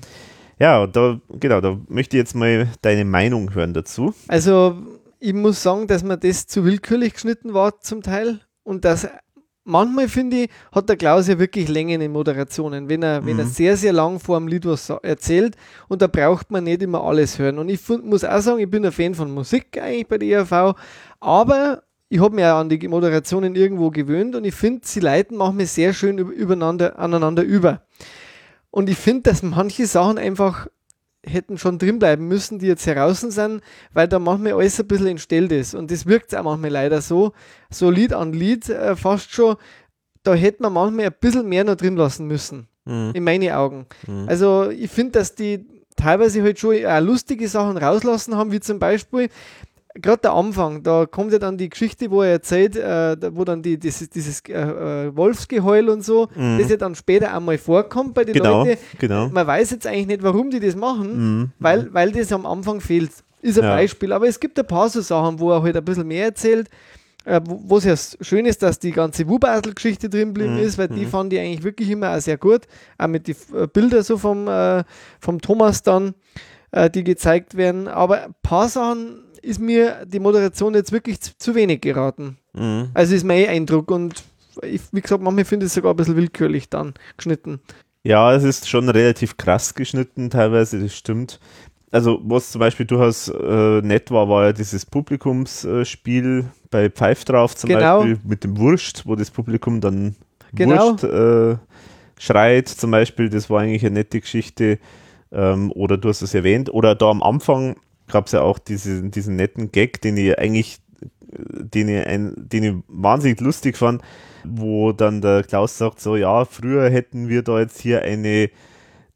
Ja, da, genau, da möchte ich jetzt mal deine Meinung hören dazu. Also, ich muss sagen, dass mir das zu willkürlich geschnitten war zum Teil und dass manchmal finde ich, hat der Klaus ja wirklich Längen in Moderationen, wenn er, wenn er Mhm. sehr, sehr lang vor dem Lied was erzählt und da braucht man nicht immer alles hören. Und ich fund, muss auch sagen, ich bin ein Fan von Musik eigentlich bei der ERV, aber ich habe mich auch an die Moderationen irgendwo gewöhnt und ich finde, sie leiten manchmal sehr schön üb- übereinander, aneinander über. Und ich finde, dass manche Sachen einfach hätten schon drin bleiben müssen, die jetzt heraus sind, weil da manchmal alles ein bisschen entstellt ist. Und das wirkt auch manchmal leider so, so Lied an Lied äh, fast schon. Da hätte man manchmal ein bisschen mehr noch drin lassen müssen. Mhm. in meinen Augen. Mhm. Also ich finde, dass die teilweise halt schon lustige Sachen rauslassen haben, wie zum Beispiel gerade der Anfang, da kommt ja dann die Geschichte, wo er erzählt, äh, wo dann die, dieses, dieses äh, äh, Wolfsgeheul und so, Mhm. das ja dann später einmal vorkommt bei den Genau, Leuten. genau. Man weiß jetzt eigentlich nicht, warum die das machen, Mhm. weil, weil das am Anfang fehlt. Ist ein Ja. Beispiel. Aber es gibt ein paar so Sachen, wo er halt ein bisschen mehr erzählt. Äh, wo es ja schön ist, dass die ganze Wubasel-Geschichte drin geblieben Mhm, ist, weil die fand ich eigentlich wirklich immer auch sehr gut. Auch mit den äh, Bilder so vom, äh, vom Thomas dann, die gezeigt werden. Aber ein paar Sachen ist mir die Moderation jetzt wirklich zu, zu wenig geraten. Mhm. Also ist mein Eindruck und ich, wie gesagt, manchmal finde ich es sogar ein bisschen willkürlich dann geschnitten. Ja, es ist schon relativ krass geschnitten teilweise, das stimmt. Also was zum Beispiel durchaus äh, nett war, war ja dieses Publikumsspiel bei Pfeif drauf zum Genau. Beispiel mit dem Wurscht, wo das Publikum dann Genau. Wurscht äh, schreit zum Beispiel. Das war eigentlich eine nette Geschichte. Ähm, oder du hast es erwähnt. Oder da am Anfang gab es ja auch diese, diesen netten Gag, den ich eigentlich, den ich, ein, den ich wahnsinnig lustig fand, wo dann der Klaus sagt, so ja, früher hätten wir da jetzt hier eine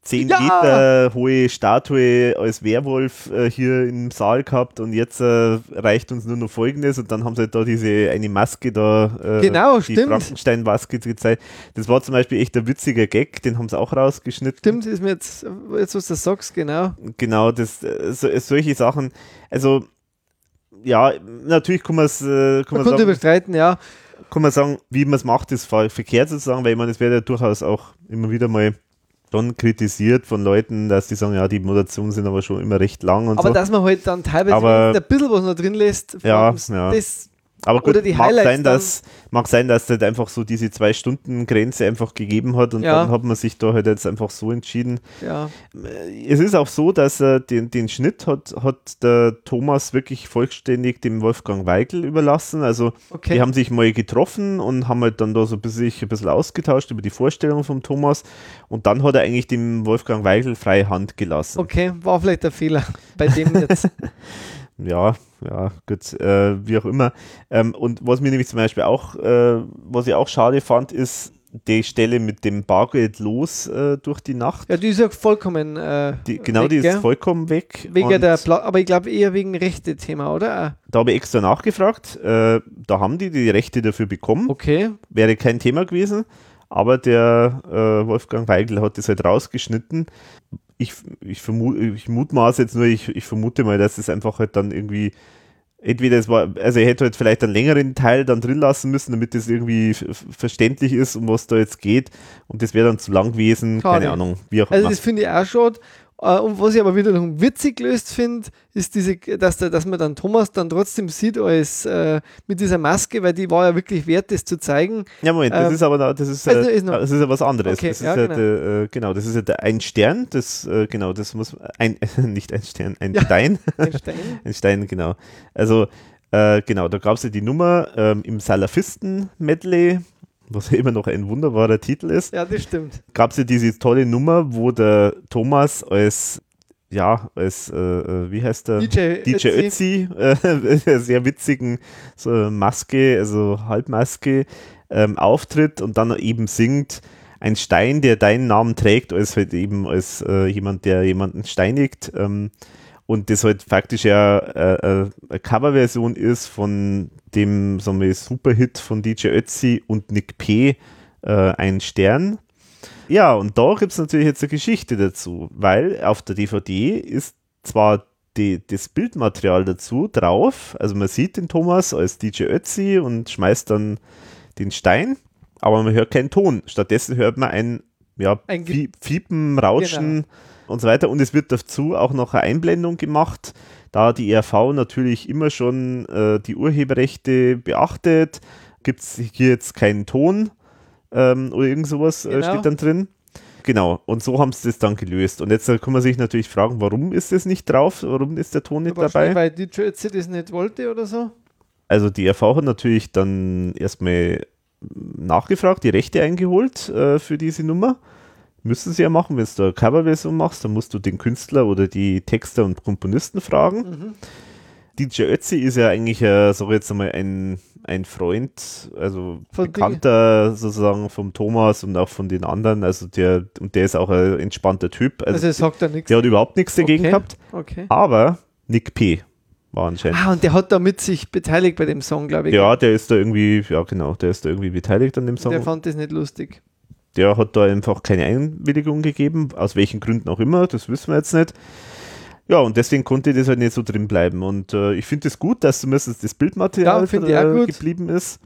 10 Ja! Meter hohe Statue als Werwolf äh, hier im Saal gehabt und jetzt äh, reicht uns nur noch folgendes und dann haben sie halt da diese eine Maske da, äh, Genau, die stimmt. Frankenstein-Maske gezeigt. Das war zum Beispiel echt ein witziger Gag, den haben sie auch rausgeschnitten. Stimmt, ist mir jetzt, jetzt was du sagst, genau. Genau, das, äh, so, solche Sachen. Also, ja, natürlich kann, man's, äh, kann, Man man sagen, überstreiten, ja. kann man sagen, wie man es macht, ist ver- verkehrt sozusagen, weil ich meine, es wird ja durchaus auch immer wieder mal schon kritisiert von Leuten, dass die sagen, ja, die Moderationen sind aber schon immer recht lang und Aber so. dass man halt dann teilweise Aber- ein bisschen was noch drin lässt, Ja, ja. das aber gut, mag Highlights sein, dass, mag sein, dass das einfach so diese Zwei-Stunden-Grenze einfach gegeben hat und Ja. dann hat man sich da halt jetzt einfach so entschieden. ja, Es ist auch so, dass er den, den Schnitt hat, hat der Thomas wirklich vollständig dem Wolfgang Weigel überlassen. Also okay. die haben sich mal getroffen und haben halt dann da so ein bisschen, ein bisschen ausgetauscht über die Vorstellung vom Thomas und dann hat er eigentlich dem Wolfgang Weigel freie Hand gelassen. okay, war vielleicht ein Fehler bei dem jetzt. Ja, ja, gut, äh, wie auch immer. Ähm, und was mir nämlich zum Beispiel auch, äh, was ich auch schade fand, ist die Stelle mit dem Bargeld los äh, durch die Nacht. ja, die ist ja vollkommen äh, Die, genau, weg, die ist gell? vollkommen weg. wegen der Pla aber ich glaube eher wegen Rechte-Thema, oder? Da habe ich extra nachgefragt. Äh, da haben die die Rechte dafür bekommen. Okay, Wäre kein Thema gewesen. Aber der äh, Wolfgang Weigel hat das halt rausgeschnitten. Ich, ich, vermu ich mutmaße jetzt nur, ich, ich vermute mal, dass es einfach halt dann irgendwie entweder es war, also er hätte halt vielleicht einen längeren Teil dann drin lassen müssen, damit das irgendwie verständlich ist, um was da jetzt geht. Und das wäre dann zu lang gewesen, Schade. keine Ahnung, wie auch also immer. das finde ich auch schon. Äh, Und was ich aber wieder noch witzig gelöst finde, ist diese, dass, der, dass man dann Thomas dann trotzdem sieht als äh, mit dieser Maske, weil die war ja wirklich wert, das zu zeigen. Ja, Moment, das Ähm, ist aber da- das ist, also äh, ist noch- das ist ja was anderes. Okay, das ist ja, ja, genau. Der, äh, genau, das ist ja der ein Stern, das äh, genau, das muss ein nicht ein Stern, ein Ja. Stein. Ein Stein. Ein Stein, genau. Also, äh, genau, da gab es ja die Nummer ähm, im Salafisten-Medley, was ja immer noch ein wunderbarer Titel ist, ja, das stimmt. gab es ja diese tolle Nummer, wo der Thomas als, ja, als, äh, äh, wie heißt der? DJ, DJ Ötzi, äh, sehr witzigen so Maske, also Halbmaske, ähm, auftritt und dann eben singt, ein Stein, der deinen Namen trägt, als halt eben als äh, jemand, der jemanden steinigt. Ähm, und das halt faktisch ja äh, äh, eine Coverversion ist von dem sagen wir, Superhit von DJ Ötzi und Nick P. Äh, ein Stern. Ja, und da gibt es natürlich jetzt eine Geschichte dazu, weil auf der DVD ist zwar die, das Bildmaterial dazu drauf, also man sieht den Thomas als DJ Ötzi und schmeißt dann den Stein, aber man hört keinen Ton. Stattdessen hört man ein, ja, Ein Fiepen, Rauschen und so weiter. Und es wird dazu auch noch eine Einblendung gemacht, da die ERV natürlich immer schon äh, die Urheberrechte beachtet. Gibt es hier jetzt keinen Ton ähm, oder irgend sowas äh, Genau. steht dann drin. Genau, und so haben sie das dann gelöst. Und jetzt äh, kann man sich natürlich fragen, warum ist das nicht drauf? Warum ist der Ton nicht dabei? weil DJ Ötzi das nicht wollte oder so. Also die RV hat natürlich dann erstmal nachgefragt, die Rechte eingeholt äh, für diese Nummer. Müssen sie ja machen, wenn du eine Coverversion machst, dann musst du den Künstler oder die Texter und Komponisten fragen. Mhm. DJ Ötzi ist ja eigentlich, äh, sag ich jetzt einmal, ein, ein Freund, also Von Bekannter sozusagen vom Thomas und auch von den anderen. Also der, und der ist auch ein entspannter Typ. Also, Also sagt er nichts. der hat überhaupt nichts dagegen Okay. gehabt. Okay. Aber Nick P. war anscheinend. Ah, und der hat da mit sich beteiligt bei dem Song, glaube ich. Ja, der ist da irgendwie, ja genau, der ist da irgendwie beteiligt an dem Song. Der fand das nicht lustig. Der hat da einfach keine Einwilligung gegeben, aus welchen Gründen auch immer, das wissen wir jetzt nicht. Ja, und deswegen konnte das halt nicht so drin bleiben. Und äh, ich finde es das gut, dass zumindest das Bildmaterial Ja, äh, geblieben ist.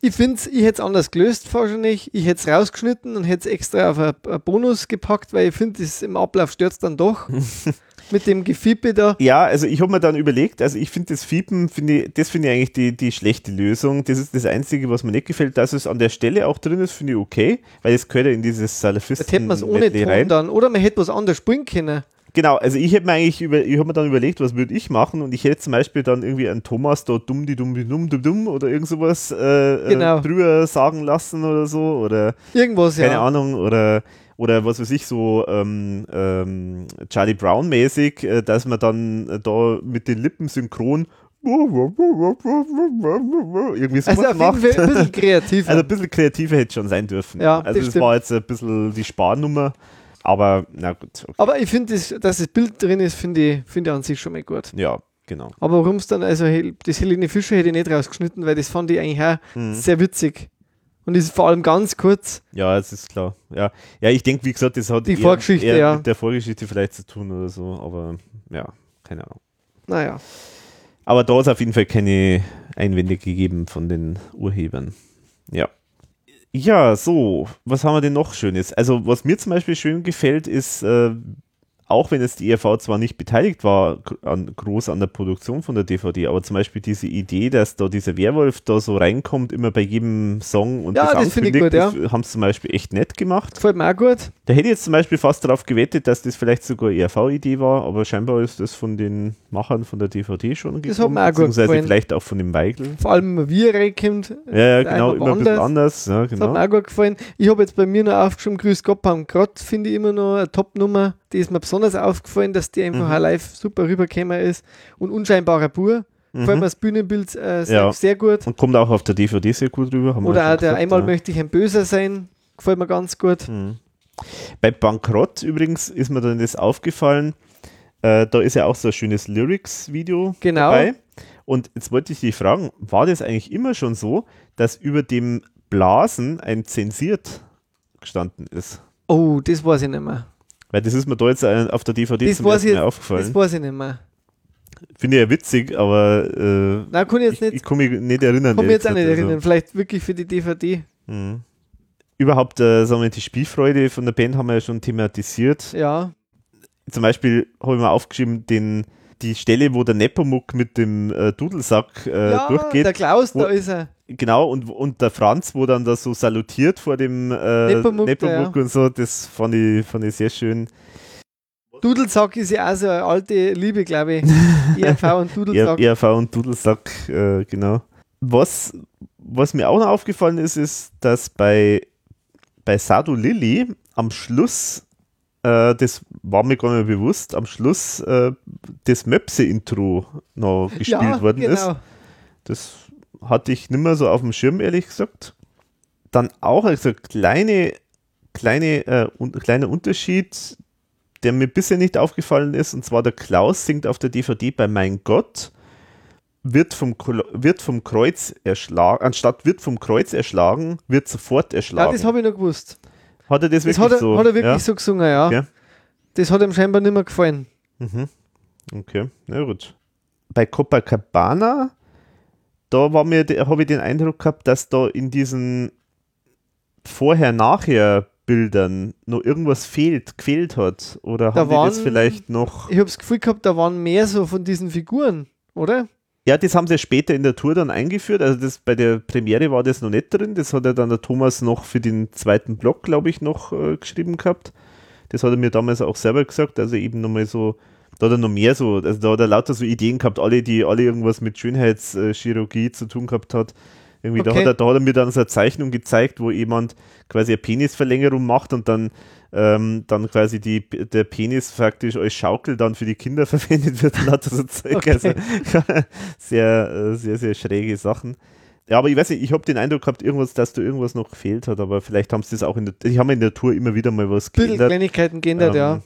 Ich finde ich hätte es anders gelöst wahrscheinlich. Ich hätte es rausgeschnitten und hätte es extra auf einen Bonus gepackt, weil ich finde, das im Ablauf stört es dann doch. Mit dem Gefiepe da. Ja, also ich habe mir dann überlegt, also ich finde das Fiepen, finde ich, das finde ich eigentlich die, die schlechte Lösung. Das ist das Einzige, was mir nicht gefällt. Dass es an der Stelle auch drin ist, finde ich okay, weil es gehört ja in dieses Da hätte man es Salafisten ohne Ton rein. dann. Oder man hätte was anderes spielen können. Genau, also ich hätte mir eigentlich über, ich habe mir dann überlegt, was würde ich machen und ich hätte zum Beispiel dann irgendwie einen Thomas da dumm die dumm die dumm dumm dumm oder irgend sowas äh, Genau. äh, drüber sagen lassen oder so oder Irgendwas, keine ja. Ahnung oder oder was weiß ich so ähm, ähm, Charlie Brown mäßig, äh, dass man dann äh, da mit den Lippen synchron irgendwie sowas Also auf macht. jeden Fall ein bisschen kreativ. Also ein bisschen kreativer hätte schon sein dürfen. Ja, also das das war jetzt ein bisschen die Sparnummer, aber na gut, okay. Aber ich finde, das, dass das Bild drin ist, finde ich, finde ich an sich schon mal gut. ja, genau. Aber warum es dann, also das Helene Fischer hätte ich nicht rausgeschnitten, weil das fand ich eigentlich auch Mhm. sehr witzig. Und ist vor allem ganz kurz. Ja, es ist klar. Ja, ja ich denke, wie gesagt, das hat Die eher, Vorgeschichte, eher ja. mit der Vorgeschichte vielleicht zu tun oder so, aber ja, keine Ahnung. Naja. Aber da ist auf jeden Fall keine Einwände gegeben von den Urhebern. Ja. Ja, so, was haben wir denn noch Schönes? Also, was mir zum Beispiel schön gefällt, ist, äh, auch wenn jetzt die ERV zwar nicht beteiligt war, an, groß an der Produktion von der DVD, aber zum Beispiel diese Idee, dass da dieser Werwolf da so reinkommt, immer bei jedem Song und Ja, das finde ich gut, das haben sie zum Beispiel echt nett gemacht. Gefällt mir auch gut. Da hätte ich jetzt zum Beispiel fast darauf gewettet, dass das vielleicht sogar ERV-Idee war, aber scheinbar ist das von den Machern von der DVD schon gekommen. Das hat mir auch gut beziehungsweise gefallen. vielleicht auch von dem Weigel. Vor allem, wenn wir reinkommt. Ja, ja, genau, immer ein bisschen anders. anders. Ja, Das hat genau. mir auch gut gefallen. Ich habe jetzt bei mir noch aufgeschrieben, Grüß Gott, Grott, finde ich immer noch eine Top-Nummer. Die ist mir besonders aufgefallen, dass die einfach Mhm. live super rübergekommen ist. Und unscheinbarer Bur. Gefällt mir das Bühnenbild äh, sehr, Ja. sehr gut. Und kommt auch auf der DVD sehr gut rüber. Oder auch der Einmal ja. möchte ich ein Böser sein. Gefällt mir ganz gut. Mhm. Bei Bankrott übrigens ist mir dann das aufgefallen, äh, da ist ja auch so ein schönes Lyrics-Video Genau. dabei. Und jetzt wollte ich dich fragen, war das eigentlich immer schon so, dass über dem Blasen ein zensiert gestanden ist? Oh, das weiß ich nicht mehr. Weil das ist mir da jetzt auf der DVD Das zum ersten ich- Mal Das aufgefallen. weiß ich nicht mehr. Finde ich ja witzig, aber äh, Nein, kann ich jetzt ich, nicht, ich kann mich nicht erinnern. kann mich jetzt auch nicht erinnern. Vielleicht wirklich für die DVD. Also, mhm. Überhaupt, äh, sagen wir, die Spielfreude von der Band haben wir ja schon thematisiert. Ja. Zum Beispiel habe ich mir aufgeschrieben, den, die Stelle, wo der Nepomuk mit dem äh, Dudelsack äh, ja, durchgeht. der Klaus, Wo- da ist er. Genau, und, und der Franz, wo dann da so salutiert vor dem äh, Nepomuk, Nepomuk, ja. und so, das fand ich, fand ich sehr schön. Dudelsack ist ja auch so eine alte Liebe, glaube ich. ERV und Dudelsack. ERV und Dudelsack, äh, genau. Was, was mir auch noch aufgefallen ist, ist, dass bei, bei Sadu Lilly am Schluss, äh, das war mir gar nicht mehr bewusst, am Schluss äh, das Möpse-Intro noch gespielt ja, worden ist. genau. Das hatte ich nicht mehr so auf dem Schirm, ehrlich gesagt. Dann auch also kleine, kleine, äh, un kleiner Unterschied, der mir bisher nicht aufgefallen ist, und zwar der Klaus singt auf der DVD bei Mein Gott, wird vom, wird vom Kreuz erschlagen, anstatt wird vom Kreuz erschlagen, wird sofort Ja, erschlagen. das habe ich noch gewusst. hat er das Das wirklich hat er, so? hat er wirklich ja? so gesungen, ja. Ja. Das hat ihm scheinbar nicht mehr gefallen. Mhm. Okay, na gut. Bei Copacabana, da war mir, habe ich den Eindruck gehabt, dass da in diesen Vorher-Nachher-Bildern noch irgendwas fehlt, gefehlt hat. Oder Da haben die das waren- vielleicht noch. Ich habe das Gefühl gehabt, da waren mehr so von diesen Figuren, oder? Ja, das haben sie später in der Tour dann eingeführt. Also das bei der Premiere war das noch nicht drin. Das hat ja dann der Thomas noch für den zweiten Block, glaube ich, noch äh, geschrieben gehabt. Das hat er mir damals auch selber gesagt. Also eben nochmal so, da hat er noch mehr so, also da hat er lauter so Ideen gehabt, alle, die alle irgendwas mit Schönheitschirurgie zu tun gehabt hat. Irgendwie, da, Okay. hat er, da hat er mir dann so eine Zeichnung gezeigt, wo jemand quasi eine Penisverlängerung macht und dann ähm, dann quasi die, der Penis faktisch als Schaukel dann für die Kinder verwendet wird und lauter so Zeug. Okay. Also sehr, äh, sehr, sehr schräge Sachen. Ja, aber ich weiß nicht, ich habe den Eindruck gehabt, irgendwas, dass da irgendwas noch gefehlt hat, aber vielleicht haben sie das auch in der, ich habe in der Tour immer wieder mal was Bisschen geändert. Kleinigkeiten geändert, Ähm, ja.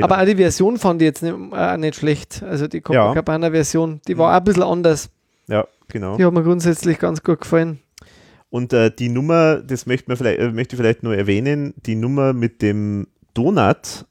Genau. Aber auch die Version fand ich jetzt nicht, äh, nicht schlecht. Also die Copacabana-Version, die war auch ein bisschen anders. Ja, genau. Die hat mir grundsätzlich ganz gut gefallen. Und äh, die Nummer, das möchte, vielleicht, äh, möchte ich vielleicht nur erwähnen, die Nummer mit dem Donut,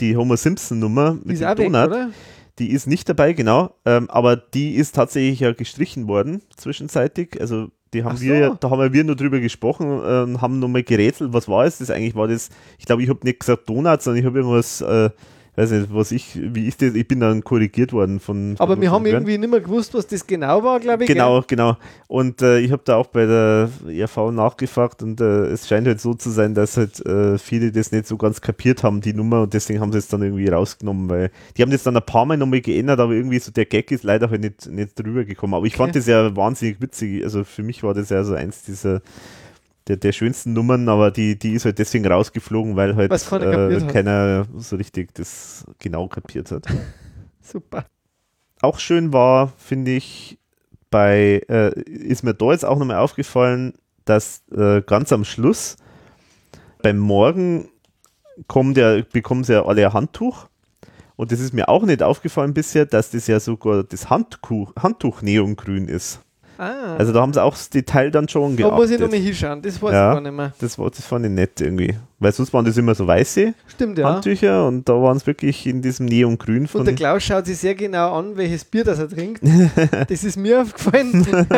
die Homer Simpson-Nummer mit ist dem auch weg, Donut, oder? die ist nicht dabei, genau, ähm, aber die ist tatsächlich ja gestrichen worden zwischenzeitig. Also die haben wir so. ja, da haben wir nur drüber gesprochen und haben nochmal gerätselt, was war es? Das eigentlich war das, ich glaube, ich habe nicht gesagt Donut, sondern ich habe irgendwas, äh, weiß nicht, was ich, wie ist das, ich bin dann korrigiert worden von. Aber wir haben irgendwie nicht mehr gewusst, was das genau war, glaube ich. Genau, genau. Und äh, ich habe da auch bei der ERV nachgefragt und äh, es scheint halt so zu sein, dass halt äh, viele das nicht so ganz kapiert haben, die Nummer, und deswegen haben sie es dann irgendwie rausgenommen, weil die haben das dann ein paar Mal nochmal geändert, aber irgendwie so der Gag ist leider halt nicht, nicht drüber gekommen. Aber ich fand Okay. das ja wahnsinnig witzig. Also für mich war das ja so eins dieser der, der schönsten Nummern, aber die, die ist halt deswegen rausgeflogen, weil halt äh, keiner so richtig das genau kapiert hat. Super. auch schön war, finde ich, bei, äh, ist mir da jetzt auch nochmal aufgefallen, dass äh, ganz am Schluss beim Morgen kommt ja, bekommen sie ja alle ein Handtuch. Und das ist mir auch nicht aufgefallen bisher, dass das ja sogar das Handtuch, Handtuch neongrün ist. Ah, Also da haben sie auch das Detail dann schon da muss ich geachtet. nochmal hinschauen. Das weiß Ja. ich gar nicht mehr. Das, war, das fand ich nett irgendwie. Weil sonst waren das immer so weiße Stimmt, ja. Handtücher und da waren es wirklich in diesem Neongrün von Und der Klaus schaut sich sehr genau an, welches Bier das er trinkt. das ist mir aufgefallen.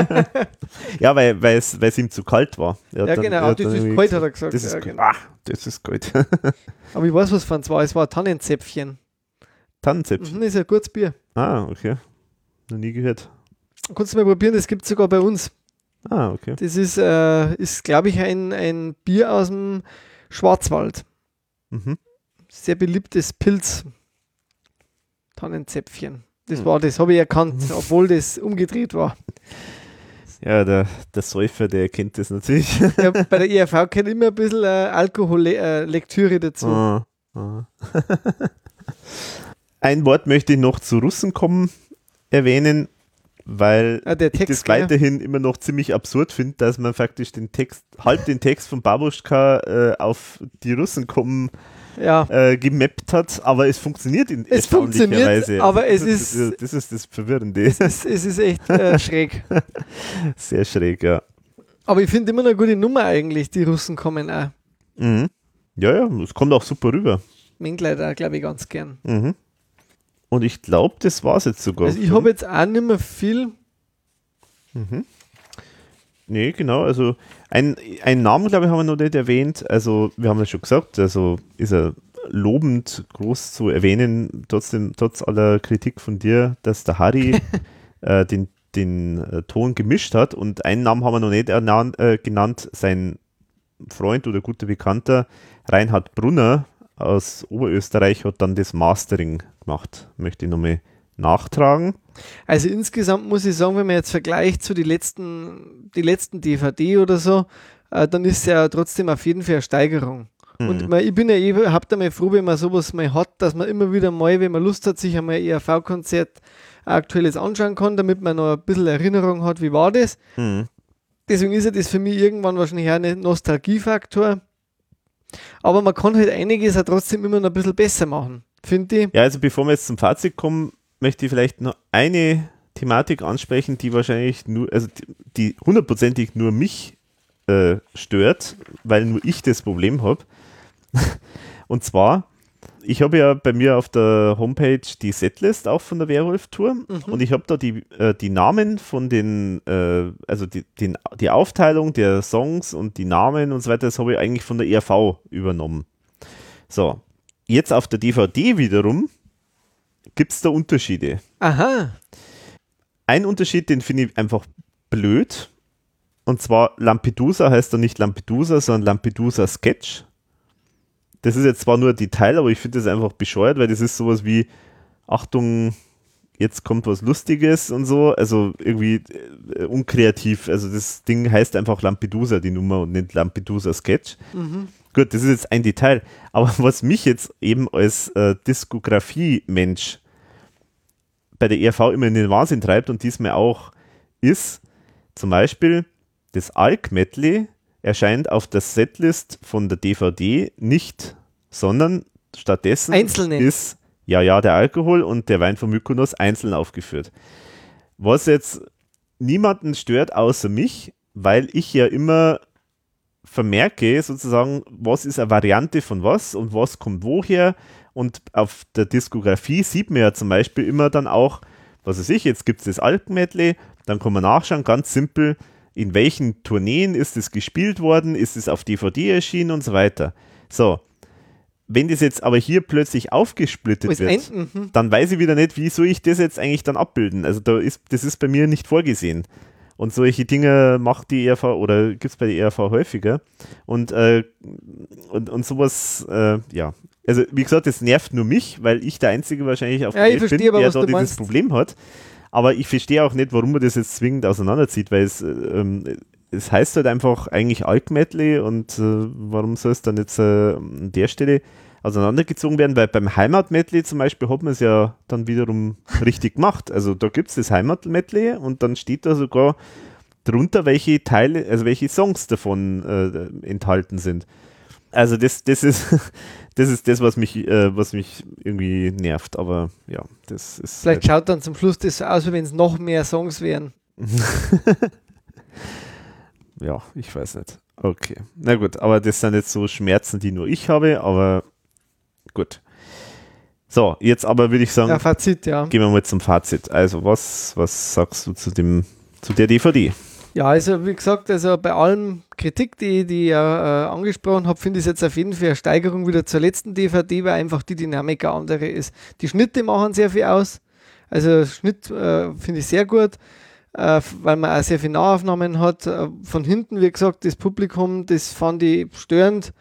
Ja, weil es es ihm zu kalt war. Ja, dann- genau. Das ist kalt, hat er gesagt. Das ist, ja, gut. genau. ah, das ist gut. Aber ich weiß, was von war. Es war Tannenzäpfchen. Tannenzäpfchen. Mhm, ist ein gutes Bier. Ah, okay. Noch nie gehört. Kannst du mal probieren, das gibt es sogar bei uns. Ah, okay. Das ist, äh, ist glaube ich, ein, ein Bier aus dem Schwarzwald. Mhm. Sehr beliebtes Pilz. Tannenzäpfchen. Das Hm. war das, habe ich erkannt, obwohl das umgedreht war. Ja, der, der Säufer, der kennt das natürlich. Ja, bei der ERV gehört immer ein bisschen äh, Alkohollektüre dazu. Ah, ah. Ein Wort möchte ich noch zu Russen kommen erwähnen, weil Ah, der ich das Text, weiterhin immer noch ziemlich absurd finde, dass man faktisch den Text, halb den Text von Babuschka äh, auf die Russen kommen Ja, äh, gemappt hat, aber es funktioniert in Es funktioniert, erstaunlicherweise. aber das es ist- Das, das ist das Verwirrende. es ist, es ist echt äh, schräg. Sehr schräg, ja. Aber ich finde immer eine gute Nummer eigentlich, die Russen kommen auch. Mhm. Ja, ja, es kommt auch super rüber. Mengler da, glaube ich, ganz gern. Mhm. Und ich glaube, das war es jetzt sogar. Also ich habe jetzt auch nicht mehr viel. Nee, genau. Also ein, einen Namen, glaube ich, haben wir noch nicht erwähnt. Also wir haben ja schon gesagt, also ist er lobend groß zu erwähnen, trotzdem, trotz aller Kritik von dir, dass der Harry äh, den, den äh, Ton gemischt hat. Und einen Namen haben wir noch nicht ernan- äh, genannt, sein Freund oder guter Bekannter Reinhard Brunner aus Oberösterreich hat dann das Mastering gemacht. Möchte ich nochmal nachtragen. Also insgesamt muss ich sagen, wenn man jetzt vergleicht zu die letzten, die letzten DVD oder so, äh, dann ist ja trotzdem auf jeden Fall eine Steigerung. Und man, ich bin ja eh, habt einmal froh, wenn man sowas mal hat, dass man immer wieder mal, wenn man Lust hat, sich einmal ein ERV-Konzert aktuelles anschauen kann, damit man noch ein bisschen Erinnerung hat, wie war das. Mhm. Deswegen ist ja das für mich irgendwann wahrscheinlich auch ein Nostalgiefaktor. Aber man kann halt einiges auch trotzdem immer noch ein bisschen besser machen, finde ich. Ja, also bevor wir jetzt zum Fazit kommen, möchte ich vielleicht noch eine Thematik ansprechen, die wahrscheinlich nur, also die, hundertprozentig nur mich äh, stört, weil nur ich das Problem habe. Und zwar, ich habe ja bei mir auf der Homepage die Setlist auch von der Werwolf-Tour und ich habe da die, äh, die Namen von den, äh, also die, den, die Aufteilung der Songs und die Namen und so weiter, das habe ich eigentlich von der ERV übernommen. So, jetzt auf der DVD wiederum gibt es da Unterschiede. Aha, Ein Unterschied, den finde ich einfach blöd. Und zwar Lampedusa heißt da nicht Lampedusa, sondern Lampedusa Sketch. Das ist jetzt zwar nur ein Detail, aber ich finde das einfach bescheuert, weil das ist sowas wie, Achtung, jetzt kommt was Lustiges und so, also irgendwie äh, unkreativ. Also das Ding heißt einfach Lampedusa, die Nummer und nicht Lampedusa Sketch. Mhm. Gut, das ist jetzt ein Detail. Aber was mich jetzt eben als äh, Diskografie-Mensch bei der ERV immer in den Wahnsinn treibt und diesmal auch, ist zum Beispiel das Alk-Medley erscheint auf der Setlist von der DVD nicht, sondern stattdessen Einzelne. ist ja, ja, der Alkohol und der Wein von Mykonos einzeln aufgeführt. Was jetzt niemanden stört außer mich, weil ich ja immer vermerke sozusagen, was ist eine Variante von was und was kommt woher. Und auf der Diskografie sieht man ja zum Beispiel immer dann auch, was weiß ich, jetzt gibt es das Alpenmedley, dann kann man nachschauen, ganz simpel, in welchen Tourneen ist es gespielt worden, ist es auf DVD erschienen und so weiter. So, wenn das jetzt aber hier plötzlich aufgesplittet Ist wird, ein, mhm. dann weiß ich wieder nicht, wie soll ich das jetzt eigentlich dann abbilden. Also da ist, das ist bei mir nicht vorgesehen. Und solche Dinge macht die ERV oder gibt es bei der ERV häufiger. Und, äh, und, und sowas, äh, ja. Also wie gesagt, das nervt nur mich, weil ich der Einzige wahrscheinlich auf Ja, der Welt aber, der da dieses. Problem hat. Aber ich verstehe auch nicht, warum man das jetzt zwingend auseinanderzieht, weil es, äh, ähm, es heißt halt einfach eigentlich Alk-Medley und äh, warum soll es dann jetzt äh, an der Stelle auseinandergezogen werden, weil beim Heimat-Medley zum Beispiel hat man es ja dann wiederum richtig gemacht. Also da gibt es das Heimat-Medley und dann steht da sogar drunter, welche Teile, also welche Songs davon äh, enthalten sind. Also das, das ist das ist das, was mich, äh, was mich irgendwie nervt, aber ja, das ist Vielleicht schaut dann zum Schluss das so aus, wie wenn es noch mehr Songs wären. Ja, ich weiß nicht. Okay. Na gut, aber das sind jetzt so Schmerzen, die nur ich habe, aber gut. So, jetzt aber würde ich sagen, Ja, Fazit, ja. gehen wir mal zum Fazit. Also, was, was sagst du zu dem, zu der DVD? Ja, also wie gesagt, also bei allem Kritik, die, die ich äh, angesprochen habe, finde ich es jetzt auf jeden Fall eine Steigerung wieder zur letzten DVD, weil einfach die Dynamik eine andere ist. Die Schnitte machen sehr viel aus. Also Schnitt äh, finde ich sehr gut, äh, weil man auch sehr viele Nahaufnahmen hat. Äh, von hinten, wie gesagt, das Publikum, das fand ich störend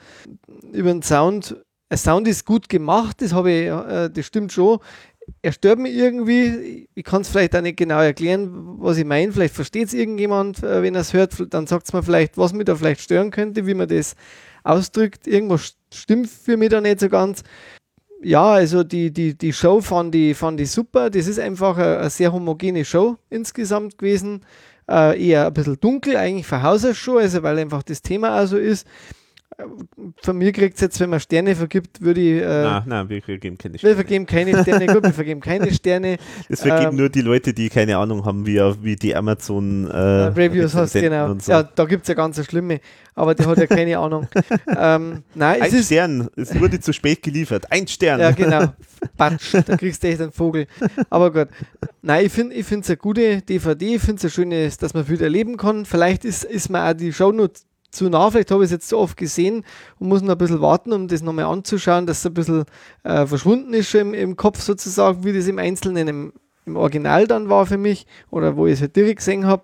über den Sound. Der Sound ist gut gemacht, das habe ich, äh, das stimmt schon. Er stört mich irgendwie. Ich kann es vielleicht auch nicht genau erklären, was ich meine. Vielleicht versteht es irgendjemand, äh, wenn er es hört. Dann sagt es mir vielleicht, was mich da vielleicht stören könnte, wie man das ausdrückt. Irgendwas stimmt für mich da nicht so ganz. Ja, also die, die, die Show fand ich, fand ich super. Das ist einfach eine, eine sehr homogene Show insgesamt gewesen. Äh, eher ein bisschen dunkel, eigentlich für Haus aus schon, also weil einfach das Thema auch so ist. Von mir kriegt es jetzt, wenn man Sterne vergibt, würde ich. Äh, nein, nein, wir geben keine wir Sterne. vergeben keine Sterne, gut, wir vergeben keine Sterne. Das vergeben ähm, nur die Leute, die keine Ahnung haben, wie, wie die Amazon äh, Äh, Reviews hast, genau. so. Ja, da gibt es ja ganz schlimme, aber die hat ja keine Ahnung. ähm, nein, es Ein. Stern, es wurde zu spät geliefert. Ein Stern. Ja, genau. Batsch, da kriegst du echt einen Vogel. Aber gut. Nein, ich finde ich es eine gute DVD. Ich finde es ein schönes, dass man wieder erleben kann. Vielleicht ist, ist mir auch die Show nur zu nah. Vielleicht habe ich es jetzt so oft gesehen und muss noch ein bisschen warten, um das nochmal anzuschauen, dass es ein bisschen äh, verschwunden ist schon im, im Kopf sozusagen, wie das im Einzelnen im, im Original dann war für mich oder wo ich es halt direkt gesehen habe.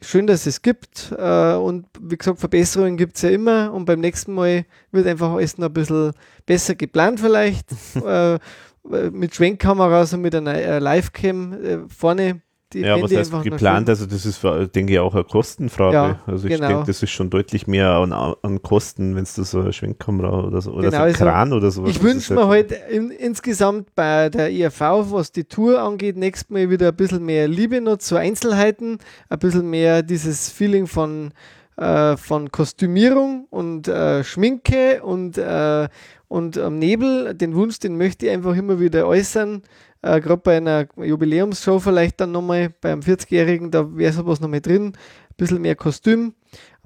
Schön, dass es gibt äh, und wie gesagt, Verbesserungen gibt es ja immer und beim nächsten Mal wird einfach alles noch ein bisschen besser geplant vielleicht äh, mit Schwenkkameras und mit einer äh, Livecam äh, vorne. Die Ja, was Hände heißt einfach noch geplant? Also das ist, für, denke ich, auch eine Kostenfrage. Ja, also ich genau. denke, das ist schon deutlich mehr an, an Kosten, wenn du so eine Schwenkkamera oder so oder Genau, so ein also Kran oder so. Ich wünsche mir halt in, insgesamt bei der IAV, was die Tour angeht, nächstes Mal wieder ein bisschen mehr Liebe noch zu Einzelheiten, ein bisschen mehr dieses Feeling von, äh, von Kostümierung und äh, Schminke und, äh, und am Nebel. Den Wunsch, den möchte ich einfach immer wieder äußern. Äh, Gerade bei einer Jubiläumsshow vielleicht dann nochmal, beim 40-Jährigen, da wäre sowas nochmal drin. Ein bisschen mehr Kostüm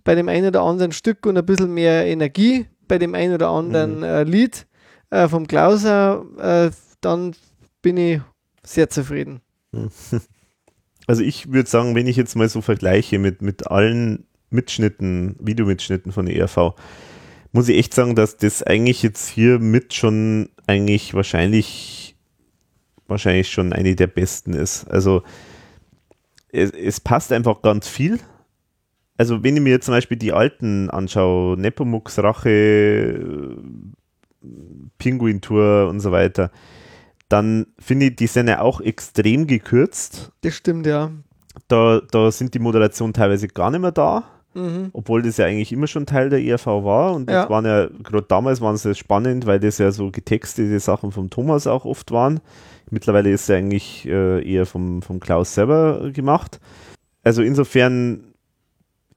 bei dem einen oder anderen Stück und ein bisschen mehr Energie bei dem einen oder anderen äh, Lied äh, vom Klauser, äh, dann bin ich sehr zufrieden. Also ich würde sagen, wenn ich jetzt mal so vergleiche mit, mit allen Mitschnitten, Videomitschnitten von der ERV, muss ich echt sagen, dass das eigentlich jetzt hier mit schon eigentlich wahrscheinlich wahrscheinlich schon eine der besten ist. Also es, es passt einfach ganz viel. Also wenn ich mir zum Beispiel die alten anschaue, Nepomuk's Rache, Pinguin-Tour und so weiter, dann finde ich die Szene auch extrem gekürzt. Das stimmt, ja. Da, da sind die Moderationen teilweise gar nicht mehr da, Mhm. obwohl das ja eigentlich immer schon Teil der ERV war. Und das Ja. waren ja, gerade damals waren sie spannend, weil das ja so getextete Sachen vom Thomas auch oft waren. Mittlerweile ist er eigentlich äh, eher vom, vom Klaus selber gemacht. Also insofern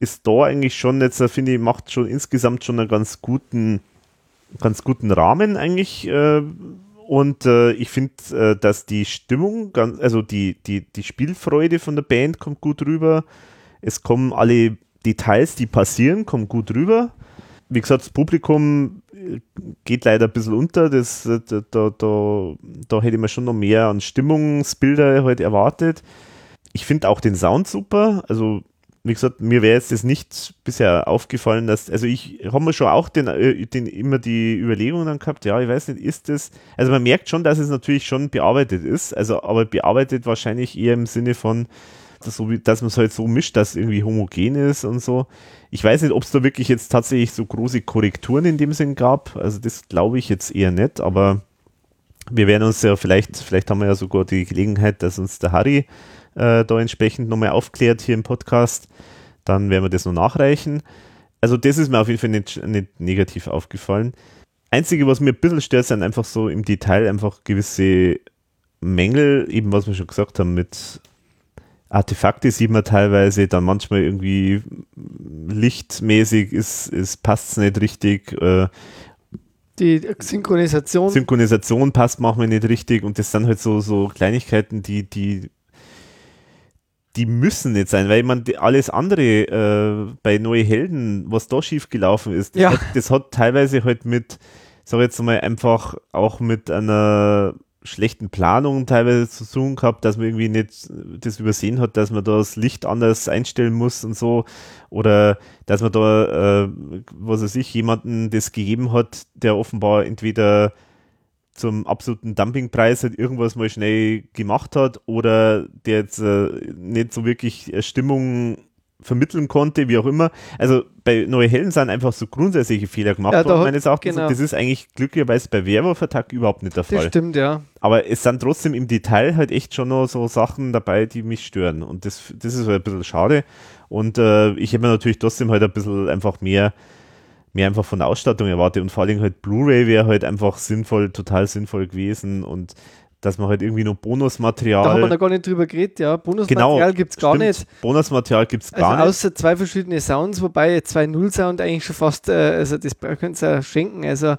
ist da eigentlich schon jetzt, äh, finde ich, macht schon insgesamt schon einen ganz guten, ganz guten Rahmen eigentlich. Äh, und äh, ich finde, äh, dass die Stimmung, ganz, also die, die, die Spielfreude von der Band kommt gut rüber. Es kommen alle Details, die passieren, kommen gut rüber. Wie gesagt, das Publikum geht leider ein bisschen unter. Das, da, da, da, da hätte man schon noch mehr an Stimmungsbilder halt erwartet. Ich finde auch den Sound super. Also, wie gesagt, mir wäre jetzt das nicht bisher aufgefallen, dass, also ich habe mir schon auch den, äh, den, immer die Überlegung dann gehabt, ja, ich weiß nicht, ist das, also man merkt schon, dass es natürlich schon bearbeitet ist, also aber bearbeitet wahrscheinlich eher im Sinne von, dass, so dass man es halt so mischt, dass es irgendwie homogen ist und so. Ich weiß nicht, ob es da wirklich jetzt tatsächlich so große Korrekturen in dem Sinn gab, also das glaube ich jetzt eher nicht, aber wir werden uns ja vielleicht, vielleicht haben wir ja sogar die Gelegenheit, dass uns der Harry äh, da entsprechend nochmal aufklärt hier im Podcast. Dann werden wir das noch nachreichen. Also das ist mir auf jeden Fall nicht, nicht negativ aufgefallen. Einzige, was mir ein bisschen stört, sind einfach so im Detail einfach gewisse Mängel, eben was wir schon gesagt haben, mit Artefakte sieht man teilweise, dann manchmal irgendwie lichtmäßig ist, ist passt es nicht richtig, äh, Die Synchronisation. Synchronisation passt manchmal nicht richtig und das sind halt so, so Kleinigkeiten, die, die, die müssen nicht sein, weil man alles andere äh, bei Neue Helden, was da schief gelaufen ist, das, Ja. hat, das hat teilweise halt mit, sag jetzt mal, einfach auch mit einer schlechten Planung teilweise zu tun gehabt, dass man irgendwie nicht das übersehen hat, dass man da das Licht anders einstellen muss und so. Oder dass man da, äh, was weiß ich, jemanden das gegeben hat, der offenbar entweder zum absoluten Dumpingpreis halt irgendwas mal schnell gemacht hat oder der jetzt äh, nicht so wirklich Stimmung vermitteln konnte, wie auch immer. Also bei Neue Helden sind einfach so grundsätzliche Fehler gemacht Ja, worden, meines Erachtens. genau. Das ist eigentlich glücklicherweise bei Werwolf-Attack überhaupt nicht der das Fall. stimmt, ja. Aber es sind trotzdem im Detail halt echt schon noch so Sachen dabei, die mich stören. Und das, das ist halt ein bisschen schade. Und äh, ich hätte mir natürlich trotzdem halt ein bisschen einfach mehr, mehr einfach von der Ausstattung erwartet. Und vor allem halt Blu-ray wäre halt einfach sinnvoll, total sinnvoll gewesen. Und dass man halt irgendwie noch Bonusmaterial. Da haben wir noch gar nicht drüber geredet, ja. Bonusmaterial gibt es gar nicht. Bonusmaterial gibt es Also gar nicht. außer zwei verschiedene Sounds, wobei zwei Null-Sound eigentlich schon fast, äh, also das könnt ihr ja schenken. Also,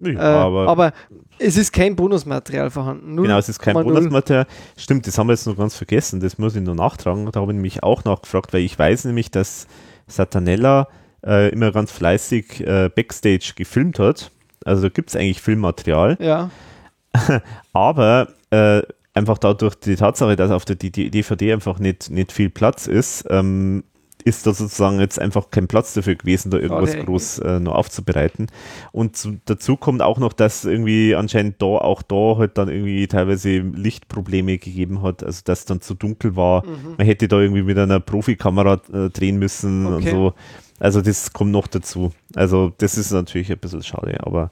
Ja, äh, aber, aber, es ist kein Bonusmaterial vorhanden. Null Genau, es ist kein. Bonusmaterial. Stimmt, das haben wir jetzt noch ganz vergessen. Das muss ich noch nachtragen. Da habe ich nämlich auch nachgefragt, weil ich weiß nämlich, dass Satanella äh, immer ganz fleißig äh, Backstage gefilmt hat. Also da gibt es eigentlich Filmmaterial. Ja, Aber äh, einfach dadurch die Tatsache, dass auf der DVD einfach nicht, nicht viel Platz ist, ähm, ist da sozusagen jetzt einfach kein Platz dafür gewesen, da irgendwas Schade groß äh, noch aufzubereiten. Und zu, dazu kommt auch noch, dass irgendwie anscheinend da auch da halt dann irgendwie teilweise Lichtprobleme gegeben hat, also dass dann zu dunkel war. Man hätte da irgendwie mit einer Profikamera äh, drehen müssen und Okay. so. Also das kommt noch dazu. Also das ist natürlich ein bisschen schade, aber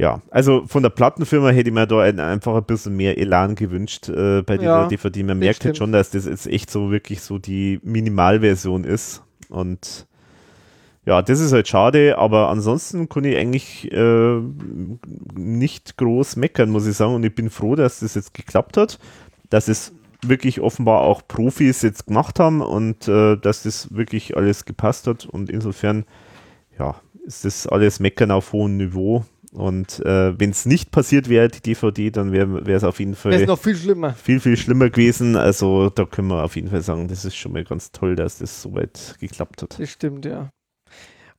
ja, also von der Plattenfirma hätte ich mir da ein, einfach ein bisschen mehr Elan gewünscht äh, bei dieser Ja, DVD. Man merkt halt schon, dass das jetzt echt so wirklich so die Minimalversion ist. Und ja, das ist halt schade, aber ansonsten kann ich eigentlich äh, nicht groß meckern, muss ich sagen. Und ich bin froh, dass das jetzt geklappt hat, dass es wirklich offenbar auch Profis jetzt gemacht haben und äh, dass das wirklich alles gepasst hat. Und insofern, ja, ist das alles Meckern auf hohem Niveau. Und äh, wenn es nicht passiert wäre, die DVD, dann wäre es auf jeden Fall noch viel schlimmer. viel, viel schlimmer gewesen. Also da können wir auf jeden Fall sagen, das ist schon mal ganz toll, dass das soweit geklappt hat. Das stimmt, ja.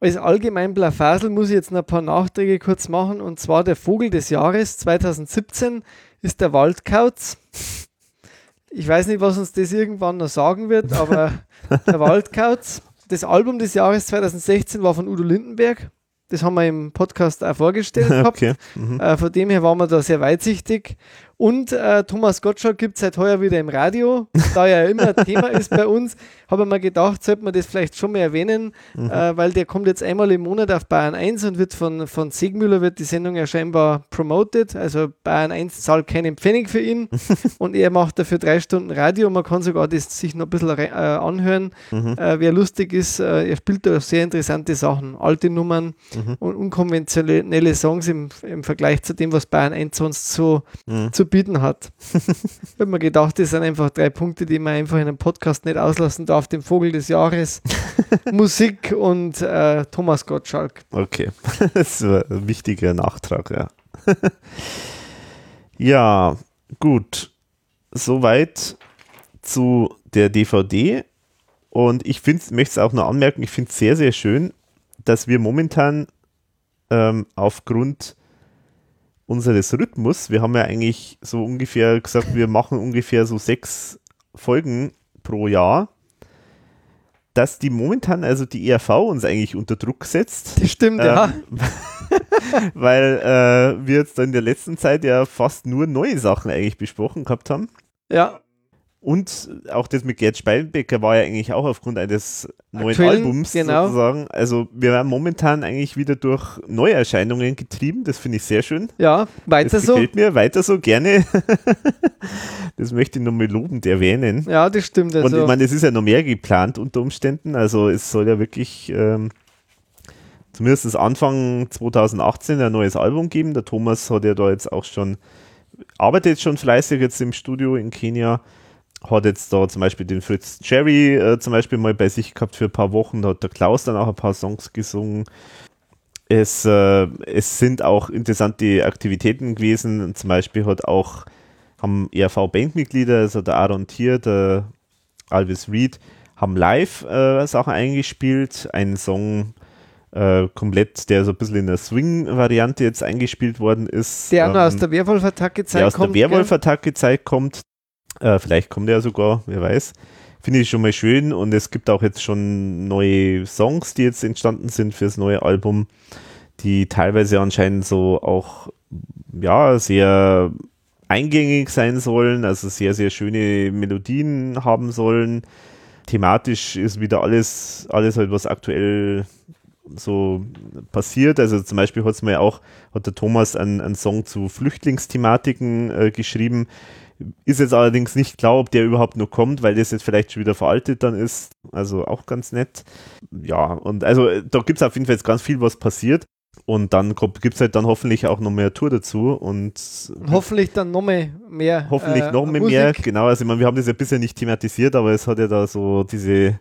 Als allgemein Blafasel muss ich jetzt noch ein paar Nachträge kurz machen. Und zwar der Vogel des Jahres 2017 ist der Waldkauz. Ich weiß nicht, was uns das irgendwann noch sagen wird, aber der Waldkauz. Das Album des Jahres 2016 war von Udo Lindenberg. Das haben wir im Podcast auch vorgestellt gehabt. Okay. Mhm. Äh, von dem her waren wir da sehr weitsichtig. Und äh, Thomas Gottschalk gibt es seit heuer wieder im Radio. Da ja immer Thema ist bei uns, habe ich mir gedacht, sollte man das vielleicht schon mal erwähnen, mhm. äh, weil der kommt jetzt einmal im Monat auf Bayern 1 und wird von, von Segmüller wird die Sendung ja scheinbar promoted. Also Bayern 1 zahlt keinen Pfennig für ihn und er macht dafür drei Stunden Radio. Man kann sogar das sich noch ein bisschen äh, anhören. Mhm. Äh, wer lustig ist, äh, er spielt da sehr interessante Sachen, alte Nummern mhm. und unkonventionelle Songs im, im Vergleich zu dem, was Bayern 1 sonst so mhm. zu bieten hat. ich habe mir gedacht, das sind einfach drei Punkte, die man einfach in einem Podcast nicht auslassen darf. Den Vogel des Jahres, Musik und äh, Thomas Gottschalk. Okay, das war ein wichtiger Nachtrag, ja. ja, gut. Soweit zu der DVD. Und ich möchte es auch noch anmerken, ich finde es sehr, sehr schön, dass wir momentan ähm, aufgrund unseres Rhythmus, wir haben ja eigentlich so ungefähr gesagt, wir machen ungefähr so sechs Folgen pro Jahr, dass die momentan, also die ERV uns eigentlich unter Druck setzt. Das stimmt, ähm, ja. weil äh, wir jetzt in der letzten Zeit ja fast nur neue Sachen eigentlich besprochen gehabt haben. Ja. Und auch das mit Gerd Speilbecker war ja eigentlich auch aufgrund eines neuen Aktuellen, Albums genau. sozusagen. Also wir werden momentan eigentlich wieder durch Neuerscheinungen getrieben. Das finde ich sehr schön. Ja, weiter das so. Gefällt mir weiter so gerne. das möchte ich nochmal lobend erwähnen. Ja, das stimmt. Also. Und ich meine, es ist ja noch mehr geplant unter Umständen. Also es soll ja wirklich ähm, zumindest Anfang 2018 ein neues Album geben. Der Thomas hat ja da jetzt auch schon, arbeitet schon fleißig jetzt im Studio in Kenia hat jetzt da zum Beispiel den Fritz Cherry äh, zum Beispiel mal bei sich gehabt für ein paar Wochen. Da hat der Klaus dann auch ein paar Songs gesungen. Es, äh, es sind auch interessante Aktivitäten gewesen. Zum Beispiel hat auch haben ERV-Bandmitglieder, also der Aaron Thier, der Alvis Reed, haben live äh, Sachen eingespielt. Einen Song äh, komplett, der so ein bisschen in der Swing-Variante jetzt eingespielt worden ist. Der ähm, aus der Werwolf-Attacke-Zeit kommt. Der aus der Werwolf-Attacke-Zeit kommt. Äh, vielleicht kommt er sogar, wer weiß. Finde ich schon mal schön und es gibt auch jetzt schon neue Songs, die jetzt entstanden sind fürs neue Album, die teilweise anscheinend so auch ja sehr eingängig sein sollen, also sehr, sehr schöne Melodien haben sollen. Thematisch ist wieder alles, alles halt, was aktuell so passiert. Also zum Beispiel hat es mir auch, hat der Thomas einen, einen Song zu Flüchtlingsthematiken äh, geschrieben, ist jetzt allerdings nicht klar, ob der überhaupt noch kommt, weil das jetzt vielleicht schon wieder veraltet dann ist. Also auch ganz nett. Ja, und also da gibt es auf jeden Fall jetzt ganz viel, was passiert. Und dann gibt es halt dann hoffentlich auch noch mehr Tour dazu und hoffentlich dann noch mehr. mehr hoffentlich äh, noch mehr, mehr, genau. Also ich meine, wir haben das ja bisher nicht thematisiert, aber es hat ja da so diese,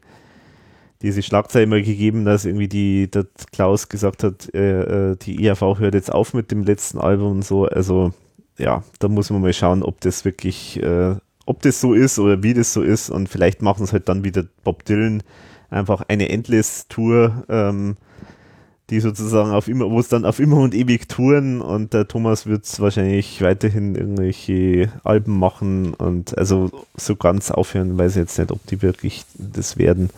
diese Schlagzeile mal gegeben, dass irgendwie die, der Klaus gesagt hat, äh, äh die ERV hört jetzt auf mit dem letzten Album und so. Also ja, da muss man mal schauen, ob das wirklich, äh, ob das so ist oder wie das so ist. Und vielleicht machen es halt dann wieder Bob Dylan einfach eine Endless-Tour, ähm, die sozusagen auf immer, wo es dann auf immer und ewig touren und der Thomas wird wahrscheinlich weiterhin irgendwelche Alben machen und also so ganz aufhören, weiß ich jetzt nicht, ob die wirklich das werden.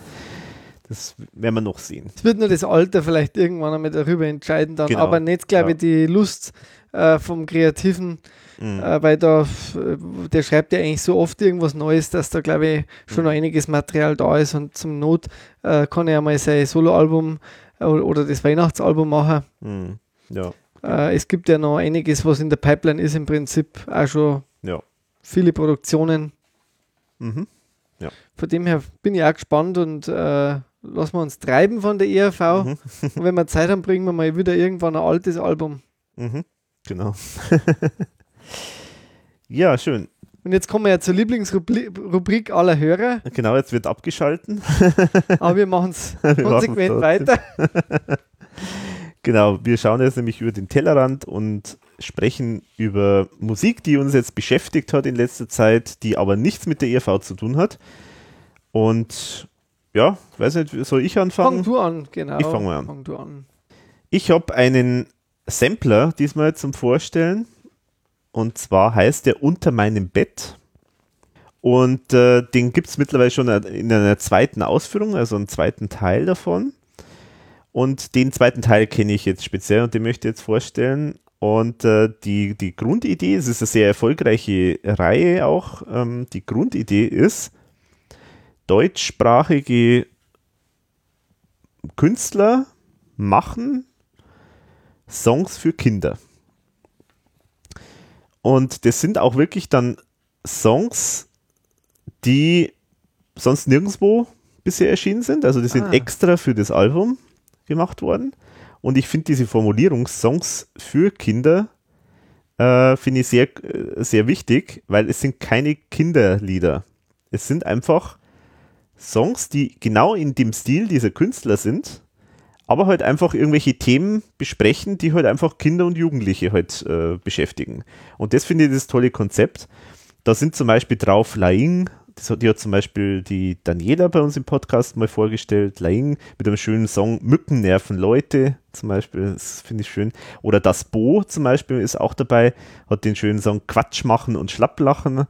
Das werden wir noch sehen. Es wird nur das Alter vielleicht irgendwann einmal darüber entscheiden dann, genau. aber nicht, glaube ich, die Lust äh, vom Kreativen, mhm. äh, weil da, der schreibt ja eigentlich so oft irgendwas Neues, dass da, glaube ich, schon mhm. noch einiges Material da ist und zum Not äh, kann er ja mal sein Soloalbum äh, oder das Weihnachtsalbum machen. Mhm. Ja. Äh, es gibt ja noch einiges, was in der Pipeline ist, im Prinzip auch schon ja. viele Produktionen. Mhm. Ja. Von dem her bin ich auch gespannt und äh, lassen wir uns treiben von der ERV. Mhm. und wenn wir Zeit haben, bringen wir mal wieder irgendwann ein altes Album. Mhm. Genau. ja, schön. Und jetzt kommen wir ja zur Lieblingsrubrik aller Hörer. Genau, jetzt wird abgeschalten. Aber wir machen es konsequent weiter. genau, wir schauen jetzt nämlich über den Tellerrand und sprechen über Musik, die uns jetzt beschäftigt hat in letzter Zeit, die aber nichts mit der ERV zu tun hat. Und ja, weiß nicht, soll ich anfangen? Fang du an, genau. Ich fange mal an. Fang du an. Ich habe einen Sampler diesmal zum Vorstellen. Und zwar heißt der Unter meinem Bett. Und äh, den gibt es mittlerweile schon in einer zweiten Ausführung, also einen zweiten Teil davon. Und den zweiten Teil kenne ich jetzt speziell und den möchte ich jetzt vorstellen. Und äh, die, die Grundidee, es ist eine sehr erfolgreiche Reihe auch, ähm, die Grundidee ist, deutschsprachige Künstler machen Songs für Kinder. Und das sind auch wirklich dann Songs, die sonst nirgendwo bisher erschienen sind. Also die sind Ah. extra für das Album gemacht worden. Und ich finde diese Formulierung Songs für Kinder äh, finde ich sehr, äh, sehr wichtig, weil es sind keine Kinderlieder. Es sind einfach Songs, die genau in dem Stil dieser Künstler sind, aber halt einfach irgendwelche Themen besprechen, die halt einfach Kinder und Jugendliche halt äh, beschäftigen. Und das finde ich das tolle Konzept. Da sind zum Beispiel drauf Laing, das hat, die hat zum Beispiel die Daniela bei uns im Podcast mal vorgestellt, Laing mit einem schönen Song Mücken nerven Leute zum Beispiel, das finde ich schön. Oder Das Bo zum Beispiel ist auch dabei, hat den schönen Song Quatsch machen und Schlapplachen.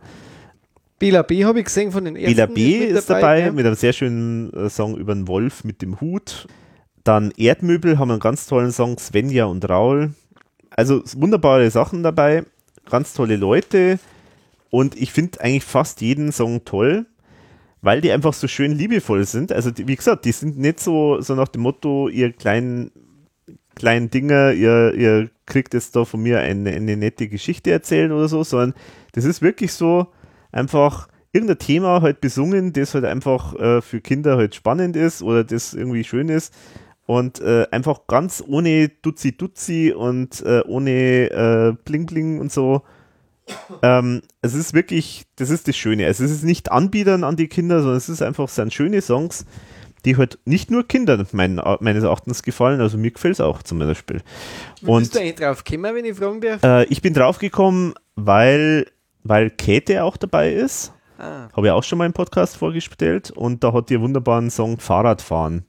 Bela B habe ich gesehen von den ersten. Bela B mit ist dabei gell? mit einem sehr schönen äh, Song über den Wolf mit dem Hut. Dann Erdmöbel haben einen ganz tollen Song, Svenja und Raul. Also wunderbare Sachen dabei, ganz tolle Leute. Und ich finde eigentlich fast jeden Song toll, weil die einfach so schön liebevoll sind. Also die, wie gesagt, die sind nicht so, so nach dem Motto, ihr kleinen, kleinen Dinger, ihr, ihr kriegt jetzt da von mir eine, eine nette Geschichte erzählt oder so, sondern das ist wirklich so einfach irgendein Thema halt besungen, das halt einfach äh, für Kinder halt spannend ist oder das irgendwie schön ist und äh, einfach ganz ohne Duzi Duzi und äh, ohne äh, Bling Bling und so. Ähm, es ist wirklich, das ist das Schöne. Es ist nicht Anbietern an die Kinder, sondern es ist einfach, es sind schöne Songs, die halt nicht nur Kindern mein, meines Erachtens gefallen, also mir gefällt es auch zum Beispiel. Wie Und bist du eigentlich drauf gekommen, wenn ich fragen darf? äh, ich bin draufgekommen, weil, weil Käthe auch dabei ist. Ah, Habe ich auch schon mal im Podcast vorgestellt und da hat ihr wunderbaren Song Fahrradfahren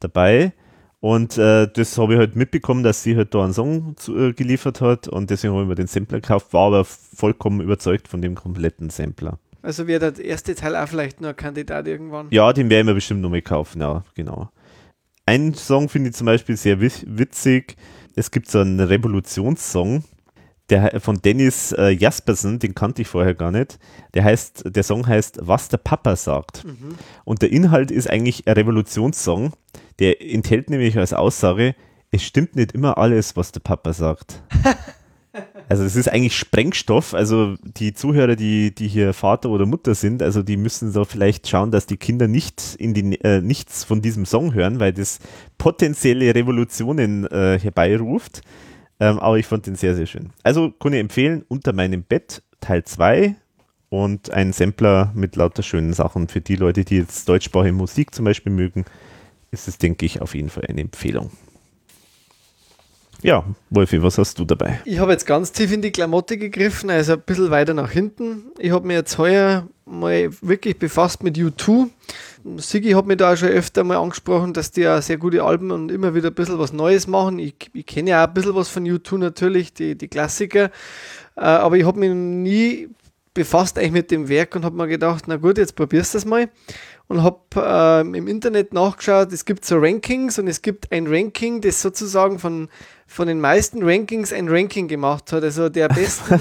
dabei. Und äh, das habe ich halt mitbekommen, dass sie halt da einen Song zu, äh, geliefert hat und deswegen habe ich mir den Sampler gekauft, war aber vollkommen überzeugt von dem kompletten Sampler. also wäre der erste Teil auch vielleicht nur ein Kandidat irgendwann. Ja, den werde ich mir bestimmt noch mal kaufen, ja, genau. Einen Song finde ich zum Beispiel sehr wi- witzig. Es gibt so einen Revolutionssong, der he- von Dennis äh, Jaspersen, den kannte ich vorher gar nicht. Der heißt, der Song heißt Was der Papa sagt. Und der Inhalt ist eigentlich ein Revolutionssong, der enthält nämlich als Aussage, es stimmt nicht immer alles, was der Papa sagt. Also es ist eigentlich Sprengstoff. Also die Zuhörer, die, die hier Vater oder Mutter sind, also die müssen da vielleicht schauen, dass die Kinder nicht in die, äh, nichts von diesem Song hören, weil das potenzielle Revolutionen äh, herbeiruft. Ähm, aber ich fand den sehr, sehr schön. Also kann ich empfehlen, Unter meinem Bett Teil 2 und ein Sampler mit lauter schönen Sachen. Für die Leute, die jetzt deutschsprachige Musik zum Beispiel mögen, ist es, denke ich, auf jeden Fall eine Empfehlung. Ja, Wolfi, was hast du dabei? Ich habe jetzt ganz tief in die Klamotte gegriffen, also ein bisschen weiter nach hinten. Ich habe mir jetzt heuer mal wirklich befasst mit U2. Sigi hat mich da auch schon öfter mal angesprochen, dass die ja sehr gute Alben und immer wieder ein bisschen was Neues machen. Ich, ich kenne ja auch ein bisschen was von U2 natürlich, die, die Klassiker. Äh, aber ich habe mich nie befasst eigentlich mit dem Werk und habe mir gedacht, na gut, jetzt probierst du das mal. Und habe ähm, im Internet nachgeschaut, es gibt so Rankings und es gibt ein Ranking, das sozusagen von, von den meisten Rankings ein Ranking gemacht hat. Also der besten.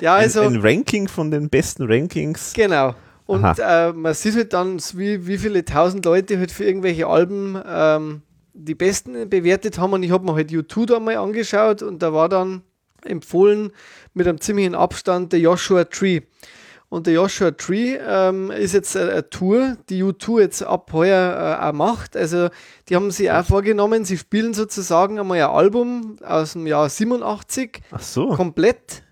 ja, also. ein, ein Ranking von den besten Rankings. Genau. Und äh, man sieht halt dann, wie, wie viele tausend Leute halt für irgendwelche Alben ähm, die besten bewertet haben. Und ich habe mir halt U2 da mal angeschaut und da war dann empfohlen mit einem ziemlichen Abstand der Joshua Tree. Und der Joshua Tree ähm, ist jetzt eine, Tour, die U2 jetzt ab heuer äh, auch macht. Also die haben sich auch vorgenommen, sie spielen sozusagen einmal ein Album aus dem Jahr 87 Ach so. komplett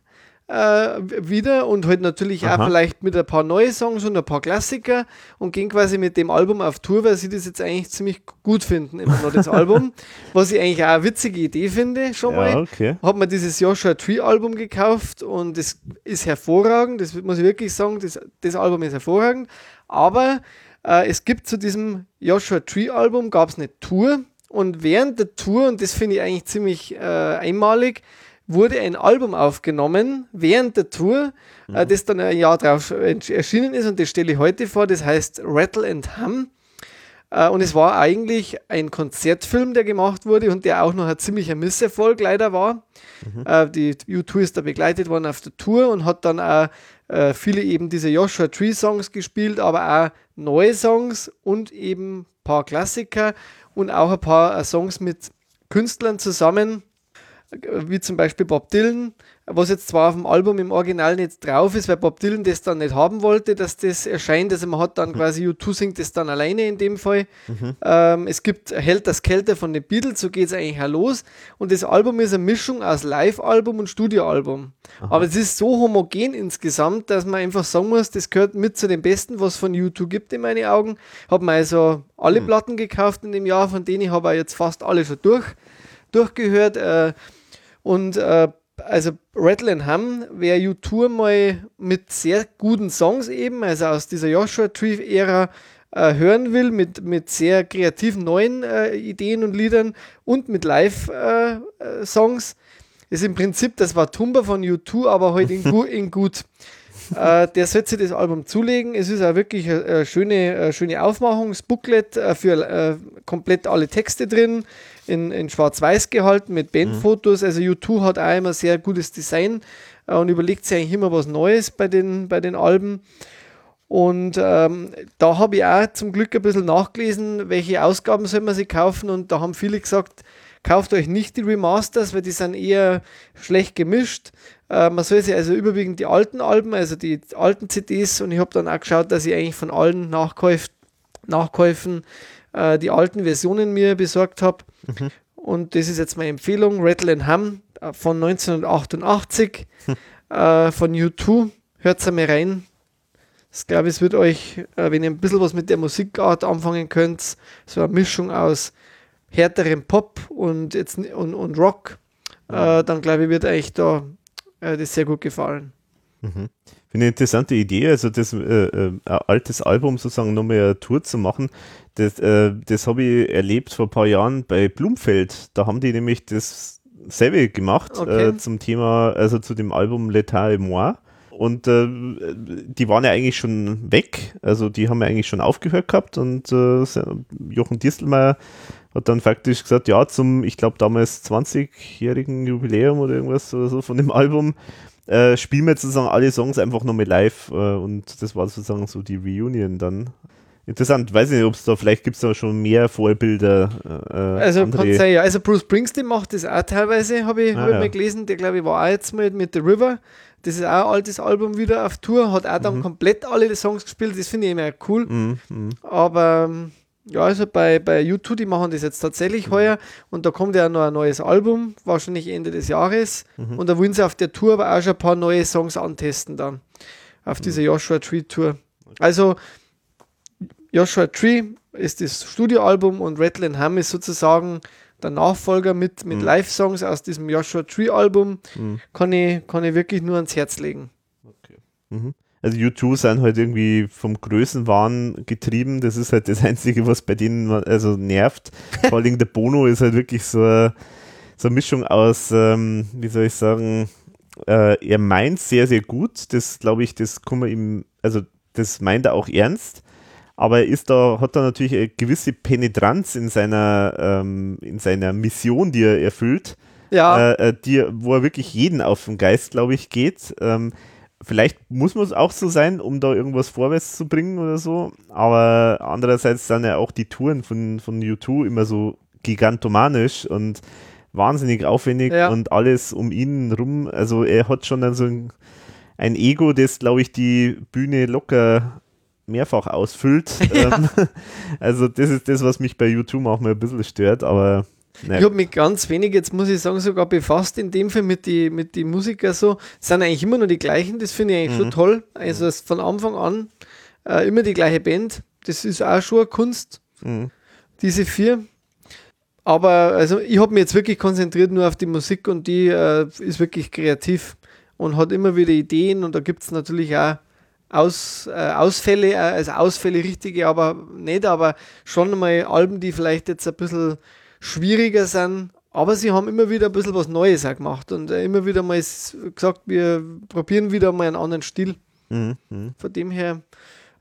äh, wieder und halt natürlich Aha. auch vielleicht mit ein paar neue Songs und ein paar Klassiker und gehen quasi mit dem Album auf Tour, weil sie das jetzt eigentlich ziemlich gut finden, immer noch das Album. Was ich eigentlich auch eine witzige Idee finde, schon Ja, mal. okay. Habe mir dieses Joshua Tree Album gekauft und das ist hervorragend, das muss ich wirklich sagen, das, das Album ist hervorragend, aber äh, es gibt zu diesem Joshua Tree Album, gab es eine Tour und während der Tour, und das finde ich eigentlich ziemlich äh, einmalig, wurde ein Album aufgenommen während der Tour, äh, das dann ein Jahr drauf ersch- erschienen ist und das stelle ich heute vor, das heißt Rattle and Hum. Äh, und es war eigentlich ein Konzertfilm, der gemacht wurde und der auch noch ein ziemlicher Misserfolg leider war. Mhm. Äh, die U2 ist da begleitet worden auf der Tour und hat dann auch äh, viele eben diese Joshua Tree Songs gespielt, aber auch neue Songs und eben ein paar Klassiker und auch ein paar äh, Songs mit Künstlern zusammen, äh, wie zum Beispiel Bob Dylan, was jetzt zwar auf dem Album im Original nicht drauf ist, weil Bob Dylan das dann nicht haben wollte, dass das erscheint. Also man hat dann mhm. quasi U2 singt das dann alleine in dem Fall. Mhm. Ähm, es gibt Hält das Kälte von den Beatles, so geht es eigentlich auch los. Und das Album ist eine Mischung aus Live-Album und Studioalbum. Aber es ist so homogen insgesamt, dass man einfach sagen muss, das gehört mit zu den Besten, was es von U2 gibt in meinen Augen. Habe mir also alle mhm. Platten gekauft in dem Jahr, von denen ich habe jetzt fast alle schon durch, durchgehört. Äh, und äh, also Rattle and Hum wäre U2 mal mit sehr guten Songs eben, also aus dieser Joshua Tree-Ära äh, hören will, mit, mit sehr kreativen neuen äh, Ideen und Liedern und mit Live-Songs, äh, ist im Prinzip das war Tumba von U2, aber halt in, gu in gut. äh, der sollte sich das Album zulegen. Es ist auch wirklich eine, eine schöne, eine schöne Aufmachung, das Booklet äh, für äh, komplett alle Texte drin in, in Schwarz-Weiß gehalten mit Bandfotos. Mhm. Also U2 hat auch immer sehr gutes Design äh, und überlegt sich eigentlich immer was Neues bei den, bei den Alben. Und ähm, da habe ich auch zum Glück ein bisschen nachgelesen, welche Ausgaben soll man sich kaufen. Und da haben viele gesagt, kauft euch nicht die Remasters, weil die sind eher schlecht gemischt. Äh, man soll sich also überwiegend die alten Alben, also die alten CDs. Und ich habe dann auch geschaut, dass ich eigentlich von allen Nachkäuf, Nachkäufen äh, die alten Versionen mir besorgt habe. Mhm. Und das ist jetzt meine Empfehlung: Rattle and Hum äh, von 1988 hm. äh, von U2. Hört es einmal rein. Ich glaube, es wird euch, äh, wenn ihr ein bisschen was mit der Musikart anfangen könnt, so eine Mischung aus härterem Pop und, jetzt, und, und Rock, äh, dann glaube ich, wird euch da äh, das sehr gut gefallen. Mhm. Finde eine interessante Idee, also das äh, äh, altes Album sozusagen nochmal eine Tour zu machen. Das, äh, das habe ich erlebt vor ein paar Jahren bei Blumfeld. Da haben die nämlich das selbe gemacht okay. äh, zum Thema, also zu dem Album L'État et moi. Und äh, die waren ja eigentlich schon weg, also die haben ja eigentlich schon aufgehört gehabt und äh, Jochen Distelmeier hat dann faktisch gesagt, ja, zum, ich glaube damals 20-jährigen Jubiläum oder irgendwas oder so von dem Album, äh, spielen wir sozusagen alle Songs einfach nochmal live äh, und das war sozusagen so die Reunion dann. Interessant, weiß ich nicht, ob es da, vielleicht gibt es da schon mehr Vorbilder. Äh, also kann sein, ja. Also Bruce Springsteen macht das auch teilweise, habe ich, ah, hab ich ja. mal gelesen. Der glaube ich war auch jetzt mal mit The River. Das ist auch ein altes Album wieder auf Tour, hat auch dann mhm. komplett alle Songs gespielt, das finde ich immer cool. Mhm. mhm. Aber ähm, ja, also bei, bei YouTube, die machen das jetzt tatsächlich mhm. heuer und da kommt ja noch ein neues Album, wahrscheinlich Ende des Jahres. Mhm. Und da wollen sie auf der Tour aber auch schon ein paar neue Songs antesten dann. Auf mhm. dieser Joshua Tree Tour. Also Joshua Tree ist das Studioalbum und Rattle and Hum ist sozusagen der Nachfolger mit, mit mhm. Live-Songs aus diesem Joshua Tree Album. Mhm. Kann, ich, kann ich wirklich nur ans Herz legen. Okay. Mhm. Also U2 sind halt irgendwie vom Größenwahn getrieben. Das ist halt das Einzige, was bei denen also nervt. Vor allem der Bono ist halt wirklich so eine, so eine Mischung aus, ähm, wie soll ich sagen, äh, er meint sehr, sehr gut. Das glaube ich, das kann man ihm, also das meint er auch ernst. Aber er ist da, hat da natürlich eine gewisse Penetranz in seiner, ähm, in seiner Mission, die er erfüllt. Ja. Äh, äh die, wo er wirklich jeden auf den Geist, glaube ich, geht. Ähm, vielleicht muss man es auch so sein, um da irgendwas vorwärts zu bringen oder so. Aber andererseits sind ja auch die Touren von, von U2 immer so gigantomanisch und wahnsinnig aufwendig ja. und alles um ihn rum. Also er hat schon dann so ein, ein Ego, das, glaube ich, die Bühne locker mehrfach ausfüllt. Ja. Ähm, also das ist das, was mich bei U2 manchmal ein bisschen stört, aber Nee. Ich habe mich ganz wenig, jetzt muss ich sagen, sogar befasst in dem Fall mit den mit die Musiker so. Es sind eigentlich immer nur die gleichen, das finde ich eigentlich mhm. schon toll. Also von Anfang an äh, immer die gleiche Band. Das ist auch schon eine Kunst, mhm. diese vier. Aber also ich habe mich jetzt wirklich konzentriert nur auf die Musik und die äh, ist wirklich kreativ und hat immer wieder Ideen und da gibt es natürlich auch aus, äh, Ausfälle, äh, also Ausfälle richtige, aber nicht, aber schon mal Alben, die vielleicht jetzt ein bisschen schwieriger sind. Aber sie haben immer wieder ein bisschen was Neues auch gemacht und äh, immer wieder mal gesagt, wir probieren wieder mal einen anderen Stil. Mhm. Von dem her,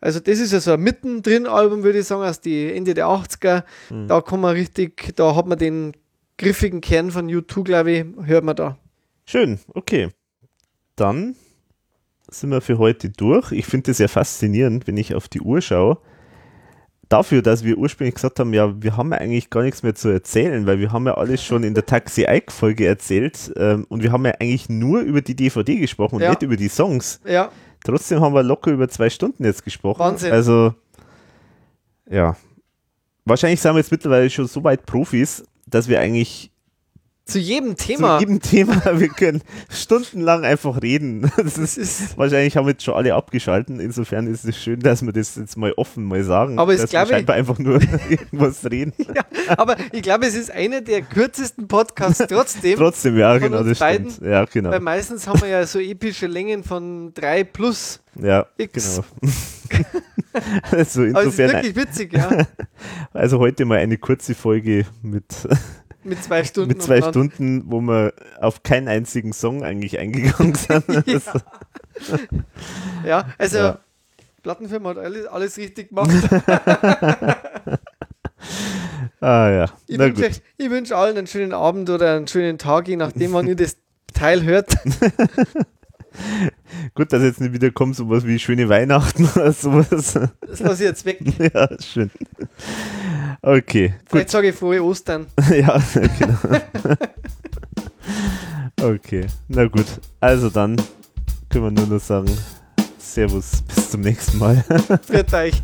Also das ist ja so ein Mittendrin-Album, würde ich sagen, aus die Ende der 80er. Mhm. Da kann man richtig, da hat man den griffigen Kern von U2, glaube ich, hört man da. Schön, okay. Dann sind wir für heute durch. Ich finde es sehr faszinierend, wenn ich auf die Uhr schaue. Dafür, dass wir ursprünglich gesagt haben, ja, wir haben ja eigentlich gar nichts mehr zu erzählen, weil wir haben ja alles schon in der Taxi Ike Folge erzählt ähm, und wir haben ja eigentlich nur über die DVD gesprochen und Ja. nicht über die Songs. Ja, Trotzdem haben wir locker über zwei Stunden jetzt gesprochen. Wahnsinn. Also, ja. Wahrscheinlich sind wir jetzt mittlerweile schon so weit Profis, dass wir eigentlich zu jedem Thema. zu jedem Thema, wir können stundenlang einfach reden. Das ist, wahrscheinlich haben jetzt schon alle abgeschalten. Insofern ist es schön, dass wir das jetzt mal offen mal sagen. Aber dass glaube wir ich- scheinbar einfach nur irgendwas reden. aber ich glaube, es ist einer der kürzesten Podcasts trotzdem. Trotzdem, ja, genau, das beiden? stimmt. Ja, genau. Weil meistens haben wir ja so epische Längen von 3 plus. Ja, X. genau. also Aber es ist insofern, wirklich witzig, ja. also heute mal eine kurze Folge mit, Mit zwei Stunden. mit zwei Stunden, wo wir auf keinen einzigen Song eigentlich eingegangen sind. Also, Ja, also Ja. Plattenfirma hat alles, alles richtig gemacht. ah ja, Ich wünsche, wünsche allen einen schönen Abend oder einen schönen Tag, je nachdem, wann ihr das Teil hört. Gut, dass jetzt nicht wieder kommt, sowas wie schöne Weihnachten oder sowas. Das lasse ich jetzt weg. ja, schön. Okay, gut. Vielleicht sage ich frohe Ostern. ja, genau. okay, na gut. Also dann können wir nur noch sagen, Servus, bis zum nächsten Mal. Für euch.